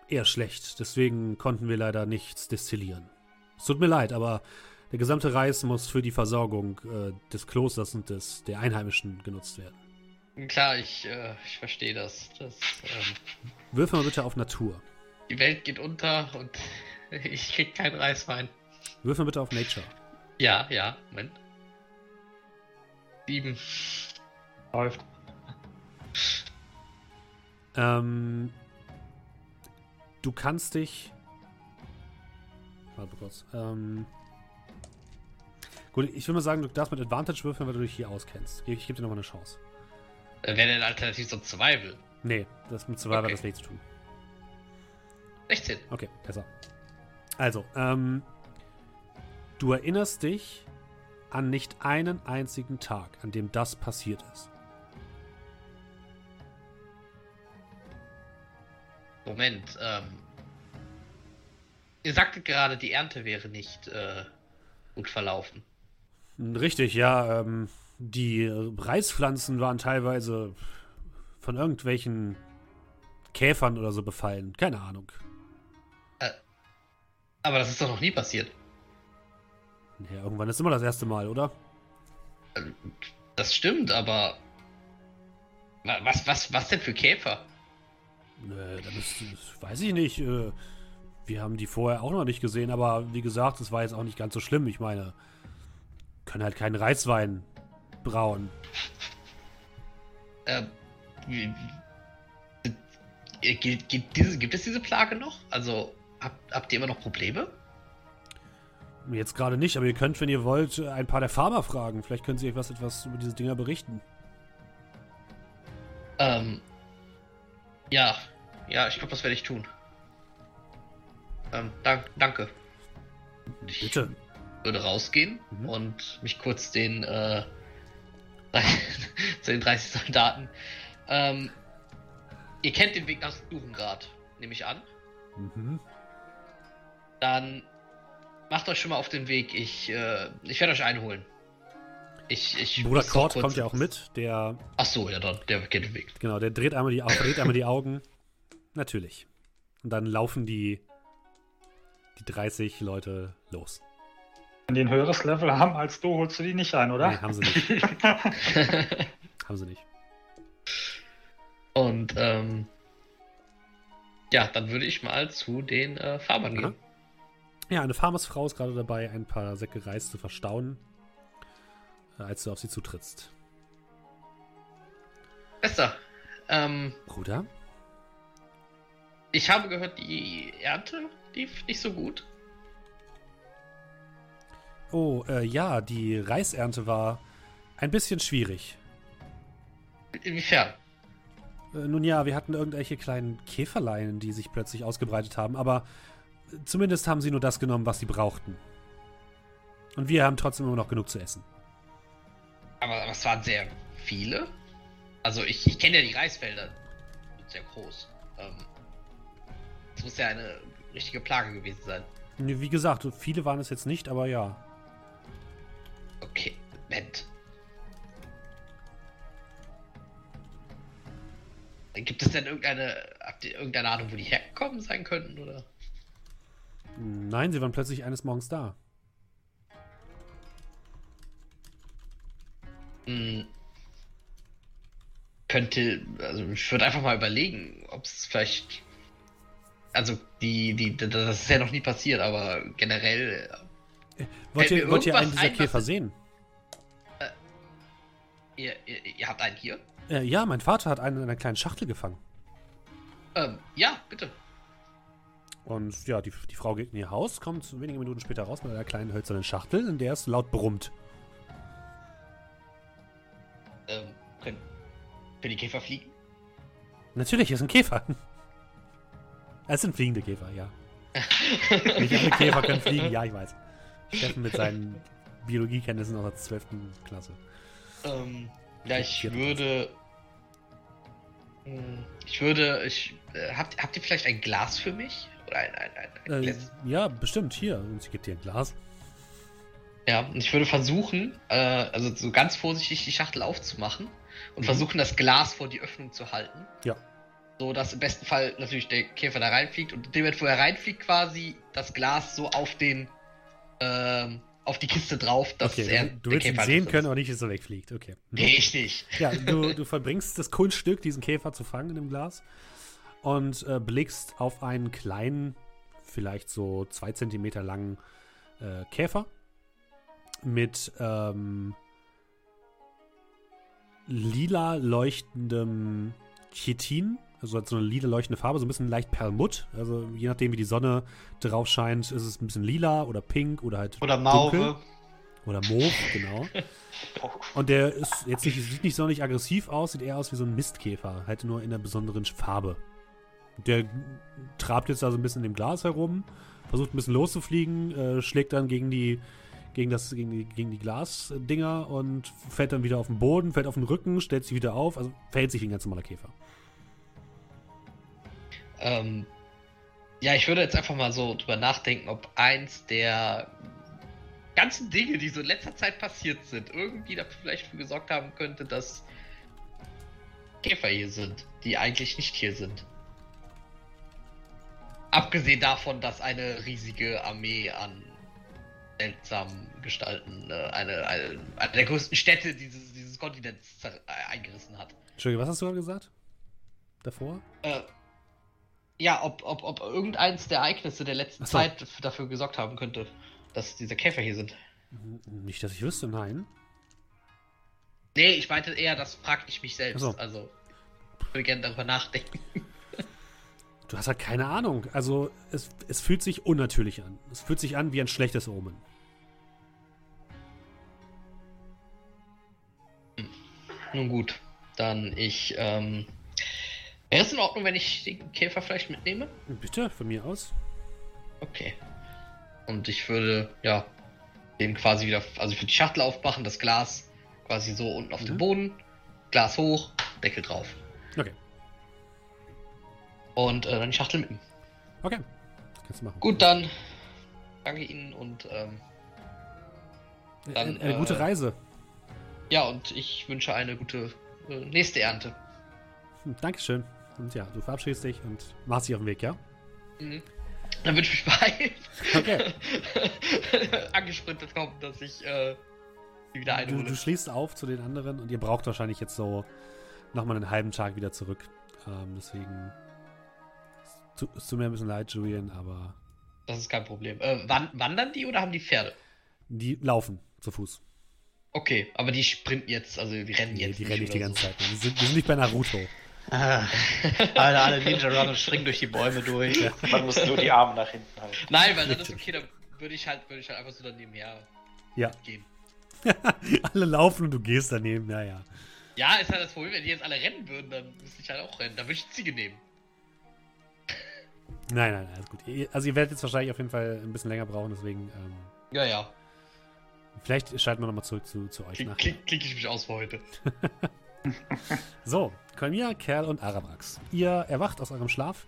eher schlecht. Deswegen konnten wir leider nichts destillieren. Es tut mir leid, aber der gesamte Reis muss für die Versorgung äh, des Klosters und des, der Einheimischen genutzt werden. Klar, ich, äh, ich verstehe das. das ähm, Würfel mal bitte auf Natur. Die Welt geht unter und ich krieg keinen Reiswein. Würfel mal bitte auf Nature. Ja, ja, Moment. Sieben. Läuft. Ähm, du kannst dich. Warte kurz. Ähm, gut, ich würde mal sagen, du darfst mit Advantage würfeln, weil du dich hier auskennst. Ich, ich gebe dir nochmal eine Chance. Wäre denn alternativ so Survival? Nee, das mit Survival okay. das nicht zu tun. 16. Okay, besser. Also, ähm, du erinnerst dich an nicht einen einzigen Tag, an dem das passiert ist. Moment, ähm, ihr sagtet gerade, die Ernte wäre nicht äh, gut verlaufen. Richtig, ja. Ähm, die Reispflanzen waren teilweise von irgendwelchen Käfern oder so befallen. Keine Ahnung. Äh, aber das ist doch noch nie passiert. Ja, irgendwann ist immer das erste Mal, oder? Das stimmt, aber. Was, was, was denn für Käfer? Äh, das, das weiß ich nicht. Äh, wir haben die vorher auch noch nicht gesehen, aber wie gesagt, es war jetzt auch nicht ganz so schlimm. Ich meine, können halt keinen Reiswein brauen. Äh, gibt, gibt, diese, gibt es diese Plage noch? Also, habt, habt ihr immer noch Probleme? Jetzt gerade nicht, aber ihr könnt, wenn ihr wollt, ein paar der Farmer fragen. Vielleicht können sie euch was etwas über diese Dinger berichten. Ähm. Ja, ja, ich glaube, das werde ich tun. Ähm, dank, danke. Ich Bitte. würde rausgehen mhm. und mich kurz den äh, zu den 30 Soldaten. Ähm, ihr kennt den Weg nach Durengrad, nehme ich an. Mhm. Dann macht euch schon mal auf den Weg. Ich, äh, ich werde euch einholen. Ich, ich Bruder Kort kommt ja auch mit. Der. Ach so, ja, dann, der kennt den Weg. Genau, der dreht einmal die, dreht einmal die Augen. Natürlich. Und dann laufen die, die 30 Leute los. Wenn die ein höheres Level haben als du, holst du die nicht ein, oder? Nee, haben sie nicht. haben sie nicht. Und ähm, ja, dann würde ich mal zu den äh, Farmern gehen. Ja, eine Farmersfrau ist gerade dabei, ein paar Säcke Reis zu verstauen, als du auf sie zutrittst. Besser. Ähm, Bruder? Ich habe gehört, die Ernte lief nicht so gut. Oh, äh, ja, die Reisernte war ein bisschen schwierig. Inwiefern? Äh, nun ja, wir hatten irgendwelche kleinen Käferlein, die sich plötzlich ausgebreitet haben, aber zumindest haben sie nur das genommen, was sie brauchten. Und wir haben trotzdem immer noch genug zu essen. Aber, aber es waren sehr viele? Also ich, ich kenne ja die Reisfelder. Sehr groß. Ähm, das muss ja eine richtige Plage gewesen sein. Wie gesagt, viele waren es jetzt nicht, aber ja. Okay, Moment. Gibt es denn irgendeine, habt ihr irgendeine Ahnung, wo die hergekommen sein könnten, oder? Nein, sie waren plötzlich eines Morgens da. Hm. Könnte, also ich würde einfach mal überlegen, ob es vielleicht also die, die, das ist ja noch nie passiert, aber generell. Äh, wollt ihr, wollt ihr einen dieser ein, Käfer sehen? Äh, ihr, ihr, ihr, habt einen hier? Äh, ja, mein Vater hat einen in einer kleinen Schachtel gefangen. Ähm, ja, bitte. Und ja, die, die Frau geht in ihr Haus, kommt wenige Minuten später raus mit einer kleinen hölzernen Schachtel, in der es laut brummt. Ähm, können, können die Käfer fliegen? Natürlich, es sind Käfer. Es sind fliegende Käfer, ja. Nicht alle Käfer können fliegen, ja, ich weiß. Steffen mit seinen Biologiekenntnissen aus der 12. Klasse. Ähm, ja, ich würde. Hm, ich würde. Ich, äh, habt, habt ihr vielleicht ein Glas für mich? Oder ein, ein, ein, ein äh, Ja, bestimmt, hier. Und ich gebe dir ein Glas. Ja, und ich würde versuchen, äh, also so ganz vorsichtig die Schachtel aufzumachen und mhm. versuchen, das Glas vor die Öffnung zu halten. Ja. So dass im besten Fall natürlich der Käfer da reinfliegt und dem, wo er reinfliegt, quasi das Glas so auf den ähm, auf die Kiste drauf, dass okay, er. Du willst ihn sehen können, aber nicht, dass er wegfliegt. Okay. Richtig. Ja, du, du verbringst das Kunststück, diesen Käfer zu fangen in dem Glas und äh, blickst auf einen kleinen, vielleicht so zwei Zentimeter langen äh, Käfer mit ähm, lila leuchtendem Chitin also hat so eine lila leuchtende Farbe, so ein bisschen leicht Perlmutt. Also je nachdem, wie die Sonne drauf scheint, ist es ein bisschen lila oder pink oder halt. Oder Mauve. Dunkel. Oder Mauve, genau. Und der ist jetzt nicht, sieht nicht sonderlich aggressiv aus, sieht eher aus wie so ein Mistkäfer, halt nur in einer besonderen Farbe. Der trabt jetzt da so ein bisschen in dem Glas herum, versucht ein bisschen loszufliegen, äh, schlägt dann gegen die, gegen, das, gegen die, gegen die Glasdinger und fällt dann wieder auf den Boden, fällt auf den Rücken, stellt sich wieder auf, also verhält sich wie ein ganz normaler Käfer. Ähm, ja, ich würde jetzt einfach mal so drüber nachdenken, ob eins der ganzen Dinge, die so in letzter Zeit passiert sind, irgendwie dafür vielleicht für gesorgt haben könnte, dass Käfer hier sind, die eigentlich nicht hier sind. Abgesehen davon, dass eine riesige Armee an seltsamen Gestalten äh, eine, eine, eine, der größten Städte dieses, dieses Kontinents äh, eingerissen hat. Entschuldigung, was hast du gerade gesagt? Davor? Äh, ja, ob, ob, ob irgendeins der Ereignisse der letzten so. Zeit dafür gesorgt haben könnte, dass diese Käfer hier sind. Nicht, dass ich wüsste, nein. Nee, ich meinte eher, das fragte ich mich selbst. So. Also, ich würde gerne darüber nachdenken. Du hast halt keine Ahnung. Also, es, es fühlt sich unnatürlich an. Es fühlt sich an wie ein schlechtes Omen. Nun gut, dann ich ähm, Wäre es in Ordnung, wenn ich den Käfer vielleicht mitnehme? Bitte, von mir aus. Okay. Und ich würde, ja, den quasi wieder, also ich würde die Schachtel aufmachen, das Glas quasi so unten auf mhm. den Boden, Glas hoch, Deckel drauf. Okay. Und äh, dann die Schachtel mitnehmen. Okay. Kannst du machen. Gut, dann danke Ihnen und ähm, dann, eine, eine gute äh, Reise. Ja, und ich wünsche eine gute äh, nächste Ernte. Hm, Dankeschön. Und ja, du verabschiedest dich und machst dich auf den Weg, ja? Mhm. Dann wünsche ich mich bei. Okay. Angesprintet kommt, dass ich äh, wieder einhole. Du, du schließt auf zu den anderen und ihr braucht wahrscheinlich jetzt so nochmal einen halben Tag wieder zurück. Ähm, deswegen. Es tut mir ein bisschen leid, Julian, aber. Das ist kein Problem. Äh, wandern die oder haben die Pferde? Die laufen zu Fuß. Okay, aber die sprinten jetzt, also die rennen nee, jetzt. Die rennen nicht die ganze so. Zeit. Die sind, die sind nicht bei Naruto. Ah. alle, alle Ninja Run und springen durch die Bäume durch. Ja. Man muss nur die Arme nach hinten halten. Nein, weil dann ist okay, dann würde ich halt, würde ich halt einfach so daneben her ja. gehen. alle laufen und du gehst daneben, ja, ja. Ja, ist halt das Problem, wenn die jetzt alle rennen würden, dann müsste ich halt auch rennen. Dann würde ich die Ziege nehmen. Nein, nein, alles gut. Also ihr werdet jetzt wahrscheinlich auf jeden Fall ein bisschen länger brauchen, deswegen. Ähm, ja, ja. Vielleicht schalten wir nochmal zurück zu, zu euch. Klick, klick, klick ich mich aus für heute. so, Kolmir, Kerl und Arabrax. Ihr erwacht aus eurem Schlaf.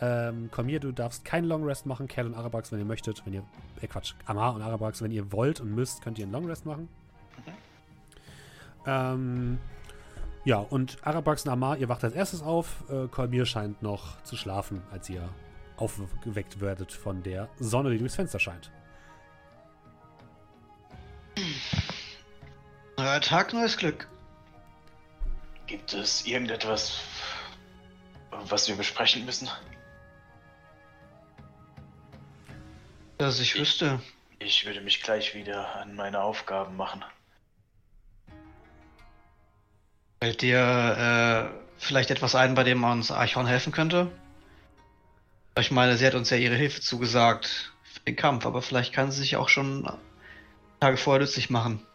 Ähm, Kolmir, du darfst keinen Long Rest machen. Kerl und Arabrax, wenn ihr möchtet. Wenn ihr, äh, Quatsch, Amar und Arabrax, wenn ihr wollt und müsst, könnt ihr einen Long Rest machen. Okay. Ähm, ja, und Arabrax und Amar, ihr wacht als erstes auf. Äh, Kolmir scheint noch zu schlafen, als ihr aufgeweckt werdet von der Sonne, die durchs Fenster scheint. Neuer Tag, neues Glück. Gibt es irgendetwas, was wir besprechen müssen? Dass ich wüsste. Ich würde mich gleich wieder an meine Aufgaben machen. Fällt dir äh, vielleicht etwas ein, bei dem uns Archon helfen könnte? Ich meine, sie hat uns ja ihre Hilfe zugesagt für den Kampf, aber vielleicht kann sie sich auch schon Tage vorher nützlich machen.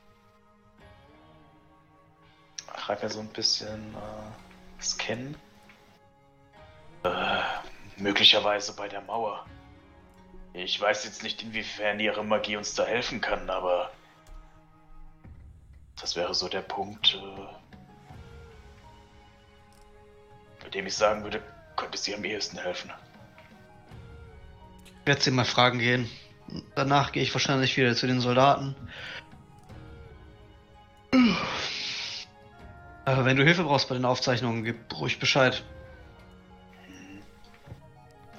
Racker so ein bisschen äh, scannen. Äh, möglicherweise bei der Mauer. Ich weiß jetzt nicht, inwiefern ihre Magie uns da helfen kann, aber das wäre so der Punkt, äh, bei dem ich sagen würde, könnte sie am ehesten helfen. Ich werde sie mal fragen gehen. Danach gehe ich wahrscheinlich wieder zu den Soldaten. Aber wenn du Hilfe brauchst bei den Aufzeichnungen, gib ruhig Bescheid.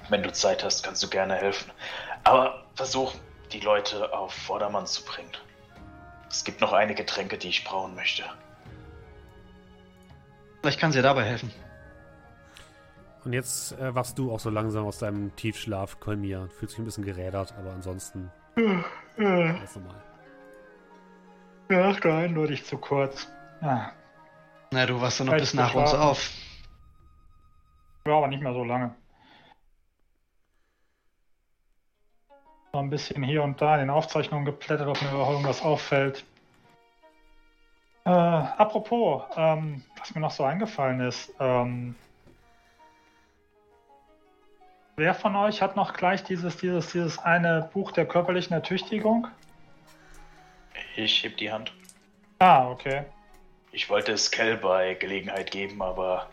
Wenn du Zeit hast, kannst du gerne helfen. Aber versuch, die Leute auf Vordermann zu bringen. Es gibt noch einige Tränke, die ich brauen möchte. Vielleicht kann sie dabei helfen. Und jetzt äh, wachst du auch so langsam aus deinem Tiefschlaf, Kolmir. Fühlt sich ein bisschen gerädert, aber ansonsten. Ja, Alles normal. Ja, geil, nur dich zu kurz. Ja. Na, du warst doch noch bis nach uns auf. Ja, aber nicht mehr so lange. Noch ein bisschen hier und da in den Aufzeichnungen geplättert, ob mir irgendwas auffällt. Äh, apropos, ähm, was mir noch so eingefallen ist, ähm, Wer von euch hat noch gleich dieses, dieses, dieses eine Buch der körperlichen Ertüchtigung? Ich heb die Hand. Ah, okay. Ich wollte es Kell bei Gelegenheit geben, aber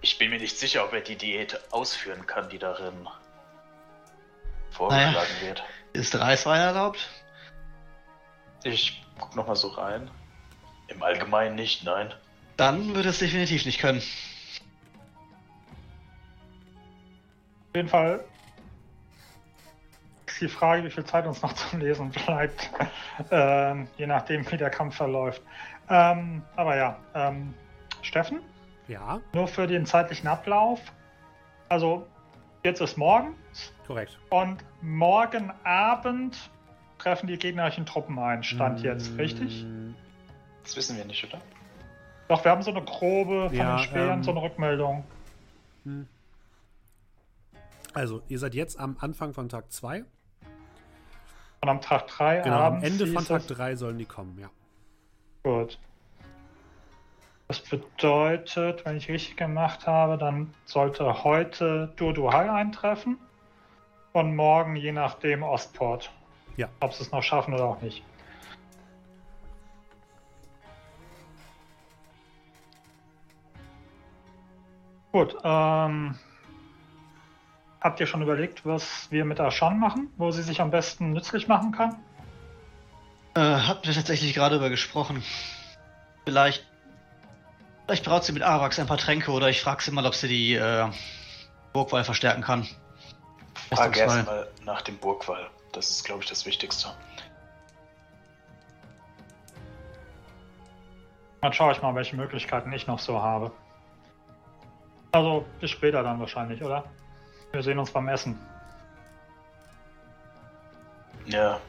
ich bin mir nicht sicher, ob er die Diät ausführen kann, die darin vorgeschlagen naja, wird. Ist Reiswein erlaubt? Ich guck noch mal so rein. Im Allgemeinen nicht, nein. Dann würde es definitiv nicht können. Auf jeden Fall ist die Frage, wie viel Zeit uns noch zum Lesen bleibt, ähm, je nachdem, wie der Kampf verläuft. Ähm, aber ja, ähm, Steffen? Ja. Nur für den zeitlichen Ablauf. Also, jetzt ist morgen. Korrekt. Und morgen Abend treffen die gegnerischen Truppen ein. Stand mm, jetzt, richtig? Das wissen wir nicht, oder? Doch, wir haben so eine grobe von ja, den Spielern, ähm, so eine Rückmeldung. Hm. Also, ihr seid jetzt am Anfang von Tag 2. Und am Tag 3 Genau, am Ende von Tag 3 sollen die kommen, ja. Gut. Das bedeutet, wenn ich richtig gemacht habe, dann sollte heute Durduhal eintreffen und morgen je nachdem Ostport. Ja. Ob sie es noch schaffen oder auch nicht. Gut, ähm, Habt ihr schon überlegt, was wir mit Ashan machen, wo sie sich am besten nützlich machen kann? Äh, habt ihr tatsächlich gerade über gesprochen. Vielleicht. Vielleicht braucht sie mit Arax ein paar Tränke oder ich frage sie mal, ob sie die äh, Burgwall verstärken kann. Frage erstmal nach dem Burgwall. Das ist, glaube ich, das Wichtigste. Dann schaue ich mal, welche Möglichkeiten ich noch so habe. Also bis später dann wahrscheinlich, oder? Wir sehen uns beim Essen. Ja,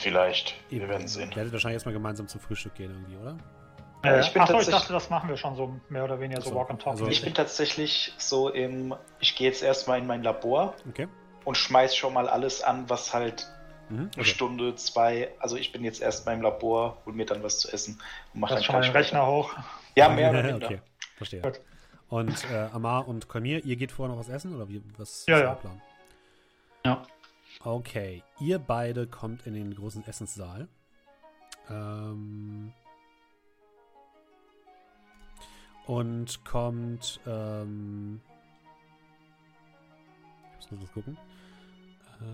vielleicht. Wir werden sehen. Ihr werdet wahrscheinlich erstmal gemeinsam zum Frühstück gehen irgendwie, oder? Äh, ich, bin Achso, ich dachte, das machen wir schon so mehr oder weniger so, so Walk and Talk. Also ich bin tatsächlich so im. Ich gehe jetzt erstmal in mein Labor okay. und schmeiß schon mal alles an, was halt mhm, okay. eine Stunde, zwei. Also ich bin jetzt erstmal im Labor, hol mir dann was zu essen und mache dann schon mal den Rechner hoch. Ja, mehr oder weniger. okay, verstehe. Gut. Und äh, Amar und Kolmir, ihr geht vorher noch was essen oder wie, was ja, ist ja. Plan? Ja. Okay, ihr beide kommt in den großen Essenssaal. Ähm, und kommt. Ähm, ich muss mal gucken. Äh,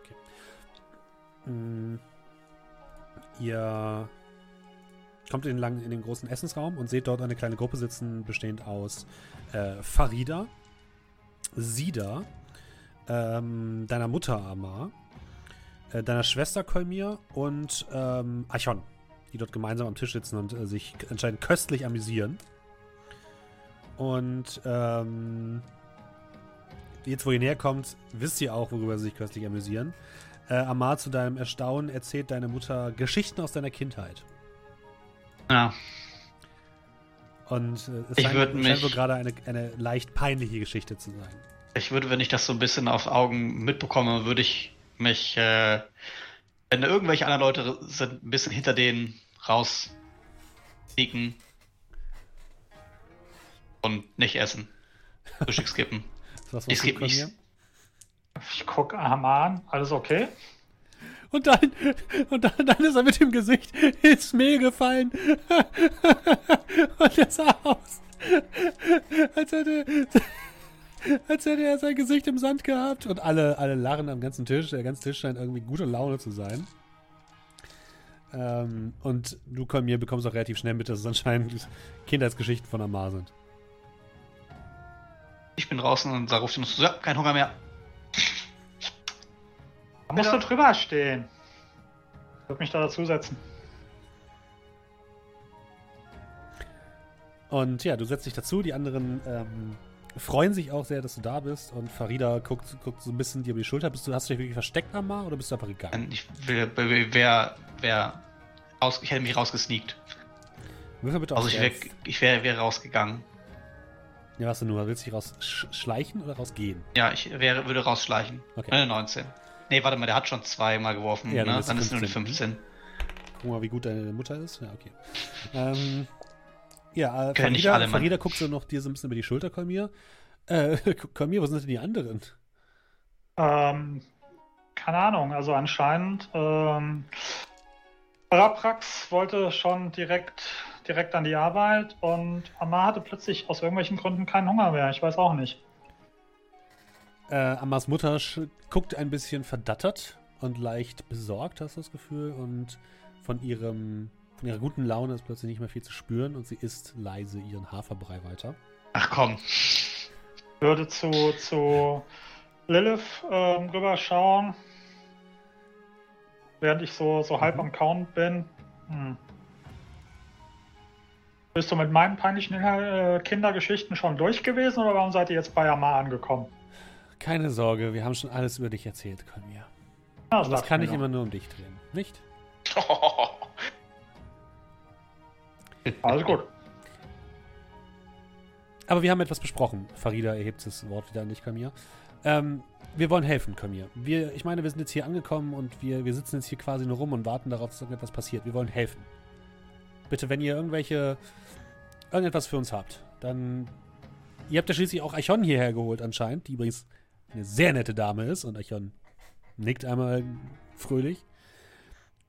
okay. Mm. Ihr kommt in den, in den großen Essensraum und seht dort eine kleine Gruppe sitzen, bestehend aus äh, Farida, Sida, ähm, deiner Mutter Amar, äh, deiner Schwester Kolmir und ähm, Archon, die dort gemeinsam am Tisch sitzen und äh, sich anscheinend köstlich amüsieren. Und ähm, jetzt, wo ihr näher kommt, wisst ihr auch, worüber sie sich köstlich amüsieren. Äh, Amar, zu deinem Erstaunen erzählt deine Mutter Geschichten aus deiner Kindheit. Ja. Und äh, es ich scheint, würde mich wohl gerade eine, eine leicht peinliche Geschichte zu sein. Ich würde, wenn ich das so ein bisschen auf Augen mitbekomme, würde ich mich, äh, wenn irgendwelche anderen Leute sind, ein bisschen hinter denen raus sneaken und nicht essen. Frühstück skippen. Was ich skippe nicht. Ich gucke Amar an, alles okay? Und dann, und dann, dann ist er mit dem Gesicht ins Mehl gefallen. und er sah aus, als hätte, als hätte er sein Gesicht im Sand gehabt. Und alle, alle lachen am ganzen Tisch. Der ganze Tisch scheint irgendwie gute Laune zu sein. Ähm, und du, mir bekommst auch relativ schnell mit, dass es anscheinend Kindheitsgeschichten von Amar sind. Ich bin draußen und sage, ruft ihn so, ja, kein Hunger mehr. Da musst du drüber stehen. Ich würde mich da dazusetzen. Und ja, du setzt dich dazu. Die anderen ähm, freuen sich auch sehr, dass du da bist. Und Farida guckt, guckt so ein bisschen dir über die Schulter. Bist du, hast du dich wirklich versteckt, Mama, oder bist du einfach gegangen? Ich wäre wär, raus, ich hätte mich rausgesneakt. Bitte also ich wäre ich wär, wär rausgegangen. Ja, was du nur? Willst du dich rausschleichen oder rausgehen? Ja, ich wäre, würde rausschleichen. Okay. Meine 19. Nee, warte mal, der hat schon zweimal geworfen, ja, ne? Dann ist es nur eine 15. Guck mal, wie gut deine Mutter ist. Ja, okay. ähm, ja, äh, Farida, alle, Farida guckst du noch dir so ein bisschen über die Schulter, Kolmir. Äh, Kolmir, wo sind denn die anderen? Ähm, keine Ahnung, also anscheinend, ähm, Raprax wollte schon direkt direkt an die Arbeit und Amar hatte plötzlich aus irgendwelchen Gründen keinen Hunger mehr. Ich weiß auch nicht. Äh, Amars Mutter guckt ein bisschen verdattert und leicht besorgt, hast du das Gefühl. Und von ihrem, von ihrer guten Laune ist plötzlich nicht mehr viel zu spüren und sie isst leise ihren Haferbrei weiter. Ach komm. Würde zu, zu Lilith äh, rüberschauen, während ich so, so halb mhm. am Count bin. Hm. Bist du mit meinen peinlichen äh, Kindergeschichten schon durch gewesen oder warum seid ihr jetzt bei Amar angekommen? Keine Sorge, wir haben schon alles über dich erzählt, Kolmir. Ja, das, das kann ich immer nur um dich drehen, nicht? Alles gut. Aber wir haben etwas besprochen. Farida erhebt das Wort wieder an dich, Kamir. Ähm, wir wollen helfen, Kamir. Wir, ich meine, wir sind jetzt hier angekommen und wir, wir sitzen jetzt hier quasi nur rum und warten darauf, dass irgendetwas passiert. Wir wollen helfen. Bitte, wenn ihr irgendwelche irgendetwas für uns habt, dann. Ihr habt ja schließlich auch Eichon hierher geholt, anscheinend, die übrigens eine sehr nette Dame ist und Eichon nickt einmal fröhlich.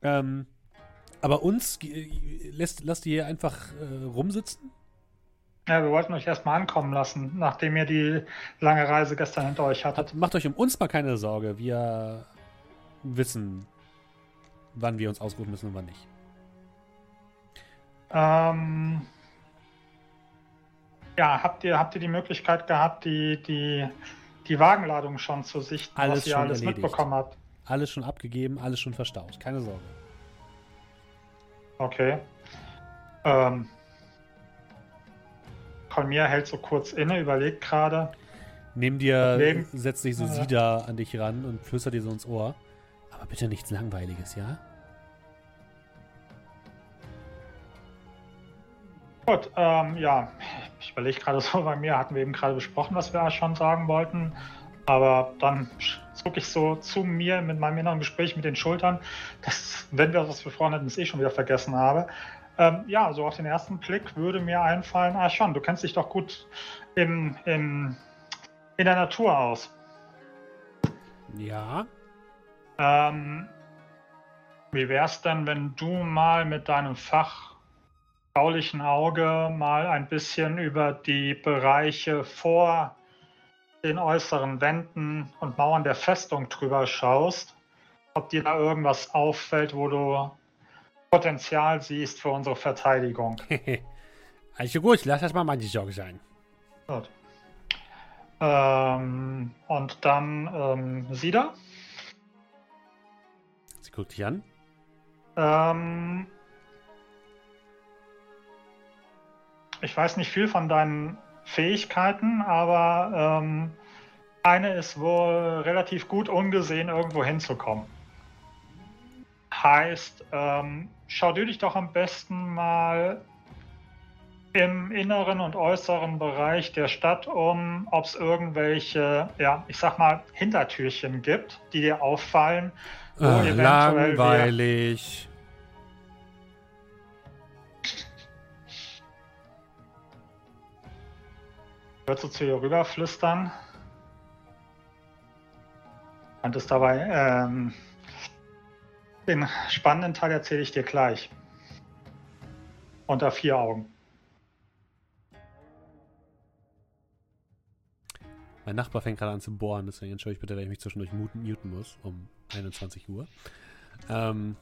Ähm, aber uns lässt, lasst ihr hier einfach äh, rumsitzen? Ja, wir wollten euch erstmal ankommen lassen, nachdem ihr die lange Reise gestern hinter euch hattet. Macht euch um uns mal keine Sorge. Wir wissen, wann wir uns ausrufen müssen und wann nicht. Ähm, ja, habt ihr, habt ihr die Möglichkeit gehabt, die, die, die Wagenladung schon zu sichten, alles was ihr alles erledigt. mitbekommen habt? Alles schon abgegeben, alles schon verstaut. Keine Sorge. Okay. Ähm, Kolmir hält so kurz inne, überlegt gerade. Nimm dir, setzt dich so ja. Sida an dich ran und flüstert dir so ins Ohr. Aber bitte nichts Langweiliges, ja? Gut, ähm, ja, ich überlege gerade so bei mir, hatten wir eben gerade besprochen, was wir schon sagen wollten. Aber dann zucke ich so zu mir mit meinem inneren Gespräch mit den Schultern, dass, wenn wir was besprochen hätten, es eh schon wieder vergessen habe. Ähm, ja, so auf den ersten Blick würde mir einfallen, ah schon, du kennst dich doch gut im, im, in der Natur aus. Ja. Ähm, wie wär's denn, wenn du mal mit deinem Fach beschaulichen Auge mal ein bisschen über die Bereiche vor den äußeren Wänden und Mauern der Festung drüber schaust, ob dir da irgendwas auffällt, wo du Potenzial siehst für unsere Verteidigung. also gut, lass das mal meine Sorge sein. Gut. Ähm, und dann ähm, Sida. Sie guckt dich an. Ähm, ich weiß nicht viel von deinen Fähigkeiten, aber ähm, eine ist wohl relativ gut ungesehen irgendwo hinzukommen. Heißt, ähm, schau du dich doch am besten mal im inneren und äußeren Bereich der Stadt um, ob es irgendwelche, ja, ich sag mal, Hintertürchen gibt, die dir auffallen. Wo äh, eventuell langweilig. Würdest du zu ihr rüberflüstern? Und ist dabei, ähm, den spannenden Teil erzähle ich dir gleich. Unter vier Augen. Mein Nachbar fängt gerade an zu bohren, deswegen entschuldige ich bitte, dass ich mich zwischendurch muten, muss um 21 Uhr. Ähm,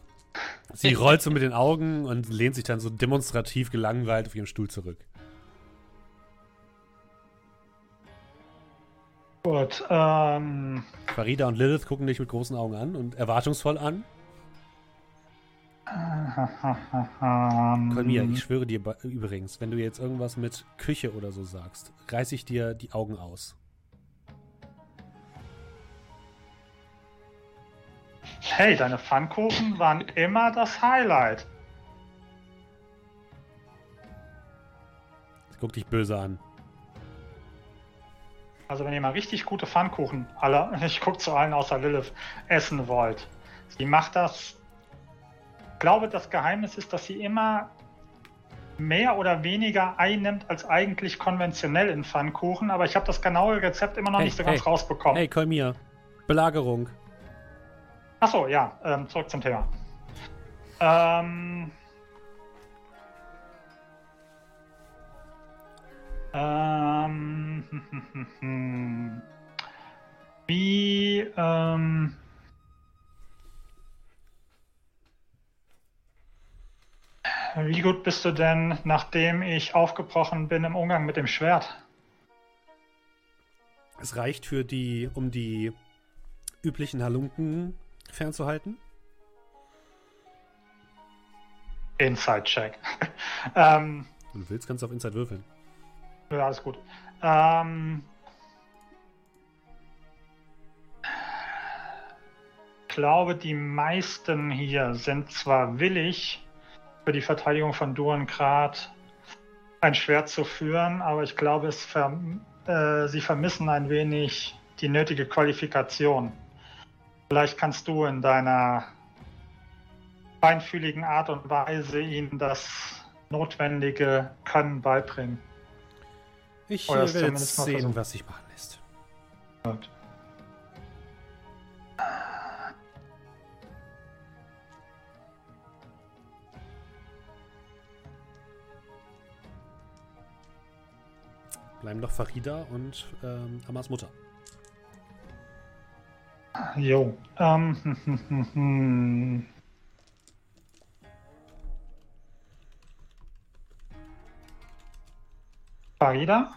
sie rollt so mit den Augen und lehnt sich dann so demonstrativ gelangweilt auf ihrem Stuhl zurück. Gut, ähm. Farida und Lilith gucken dich mit großen Augen an und erwartungsvoll an. Kolmia, ich schwöre dir übrigens, wenn du jetzt irgendwas mit Küche oder so sagst, reiße ich dir die Augen aus. Hey, deine Pfannkuchen waren immer das Highlight. Guck dich böse an. Also wenn ihr mal richtig gute Pfannkuchen, alle, ich gucke zu allen außer Lilith, essen wollt. Sie macht das. Ich glaube, das Geheimnis ist, dass sie immer mehr oder weniger einnimmt als eigentlich konventionell in Pfannkuchen, aber ich habe das genaue Rezept immer noch hey, nicht so hey, ganz rausbekommen. Hey, Kolmir. Belagerung. Achso, ja, ähm, zurück zum Thema. Ähm, ähm, wie, ähm, wie gut bist du denn, nachdem ich aufgebrochen bin im Umgang mit dem Schwert? Es reicht für die, um die üblichen Halunken fernzuhalten? Inside-Check. ähm, Wenn du willst, kannst du auf Inside würfeln. Ja, alles gut. Ähm, ich glaube, die meisten hier sind zwar willig, für die Verteidigung von Durengrad ein Schwert zu führen, aber ich glaube, ver äh, sie vermissen ein wenig die nötige Qualifikation. Vielleicht kannst du in deiner feinfühligen Art und Weise ihnen das notwendige Können beibringen. Ich Oder werde jetzt sehen, versuchen. was sich machen lässt. Gut. Bleiben noch Farida und ähm, Amas Mutter. Jo. Ähm, Farida?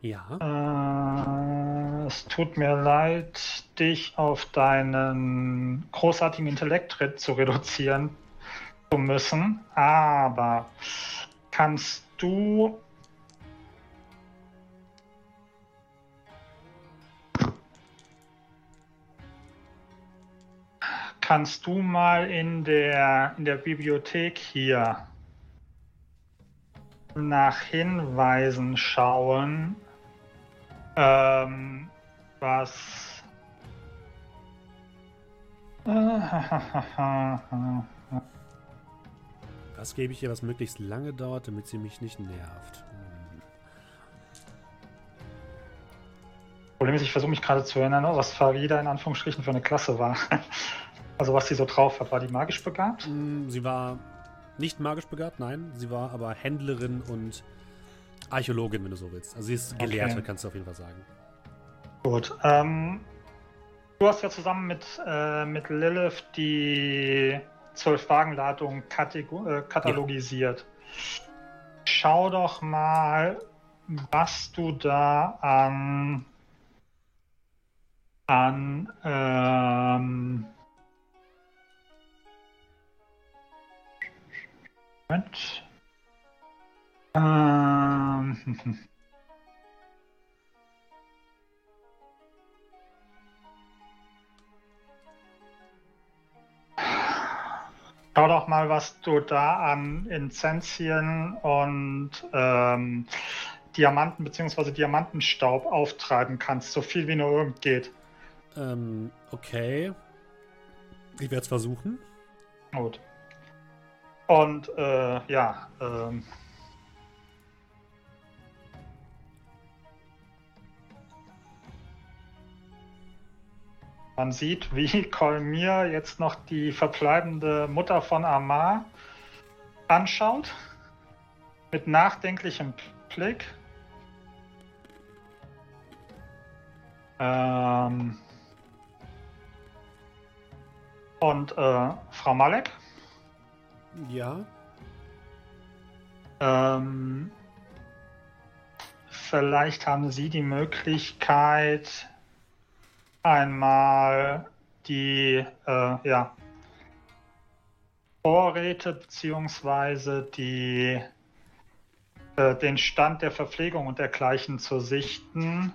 Ja. Äh, es tut mir leid, dich auf deinen großartigen Intellekt zu reduzieren zu müssen, aber kannst du kannst du mal in der, in der Bibliothek hier nach Hinweisen schauen, ähm, was. Was gebe ich ihr, was möglichst lange dauert, damit sie mich nicht nervt? Problem ist, ich versuche mich gerade zu erinnern, was Farida in Anführungsstrichen für eine Klasse war. Also was sie so drauf hat, war die magisch begabt? Mm, sie war nicht magisch begabt, nein. Sie war aber Händlerin und Archäologin, wenn du so willst. Also sie ist Gelehrte, okay. kannst du auf jeden Fall sagen. Gut. Ähm, du hast ja zusammen mit, äh, mit Lilith die zwölf Wagenladungen äh, katalogisiert. Ja. Schau doch mal, was du da an an ähm, Moment. Ähm. Schau doch mal, was du da an Inzensien und ähm, Diamanten bzw. Diamantenstaub auftreiben kannst, so viel wie nur irgend geht. Ähm, okay. Ich werde es versuchen. Gut. Und äh, ja, ähm, Man sieht, wie Kolmir jetzt noch die verbleibende Mutter von Amar anschaut. Mit nachdenklichem Blick. Ähm und äh, Frau Malek? Ja. Ähm, vielleicht haben Sie die Möglichkeit, einmal die äh, ja, Vorräte bzw. die äh, den Stand der Verpflegung und dergleichen zu sichten,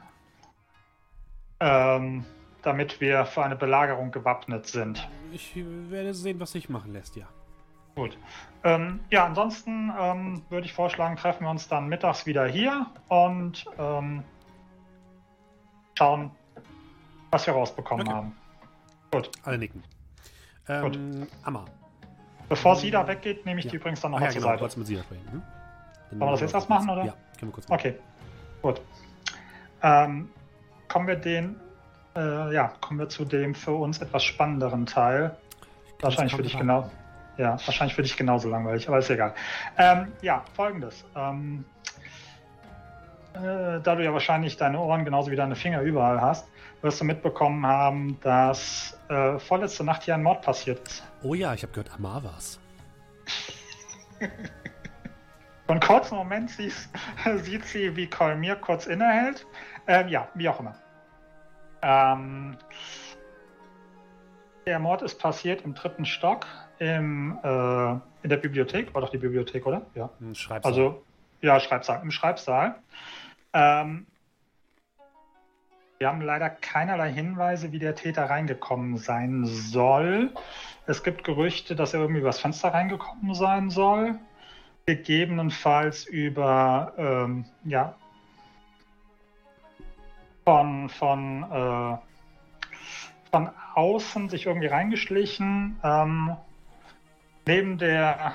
ähm, damit wir für eine Belagerung gewappnet sind. Ich werde sehen, was sich machen lässt, ja. Gut. Ähm, ja, ansonsten ähm, würde ich vorschlagen, treffen wir uns dann mittags wieder hier und ähm, schauen, was wir rausbekommen okay. haben. Gut. Alle nicken. Ähm, Gut. Amma. Bevor sie da weggeht, neme ich ja. die übrigens dann nochmal ja, zur genau, Seite. Mit sie sprechen. Hm? Sollen wir das jetzt erst machen, oder? Ja, können wir kurz machen. Okay, gut. Ähm, kommen wir den, äh, ja, kommen wir zu dem für uns etwas spannenderen Teil. Wahrscheinlich für dich genau. Ja, wahrscheinlich für dich genauso langweilig, aber ist egal. Ähm, ja, folgendes. Ähm, äh, da du ja wahrscheinlich deine Ohren genauso wie deine Finger überall hast, wirst du mitbekommen haben, dass äh, vorletzte Nacht hier ein Mord passiert ist. Oh ja, ich habe gehört, Amar. Für einen kurzen Moment sieht sie, wie Kolmir kurz innehält. Ähm, ja, wie auch immer. Ähm, der Mord ist passiert im dritten Stock im, äh, in der Bibliothek. War doch die Bibliothek, oder? Ja. Im Schreibsaal. Also, ja, Schreibsaal. Im Schreibsaal. Ähm, wir haben leider keinerlei Hinweise, wie der Täter reingekommen sein soll. Es gibt Gerüchte, dass er irgendwie übers Fenster reingekommen sein soll. Gegebenenfalls über, ähm, ja, von, von, äh, von außen sich irgendwie reingeschlichen. Ähm, neben der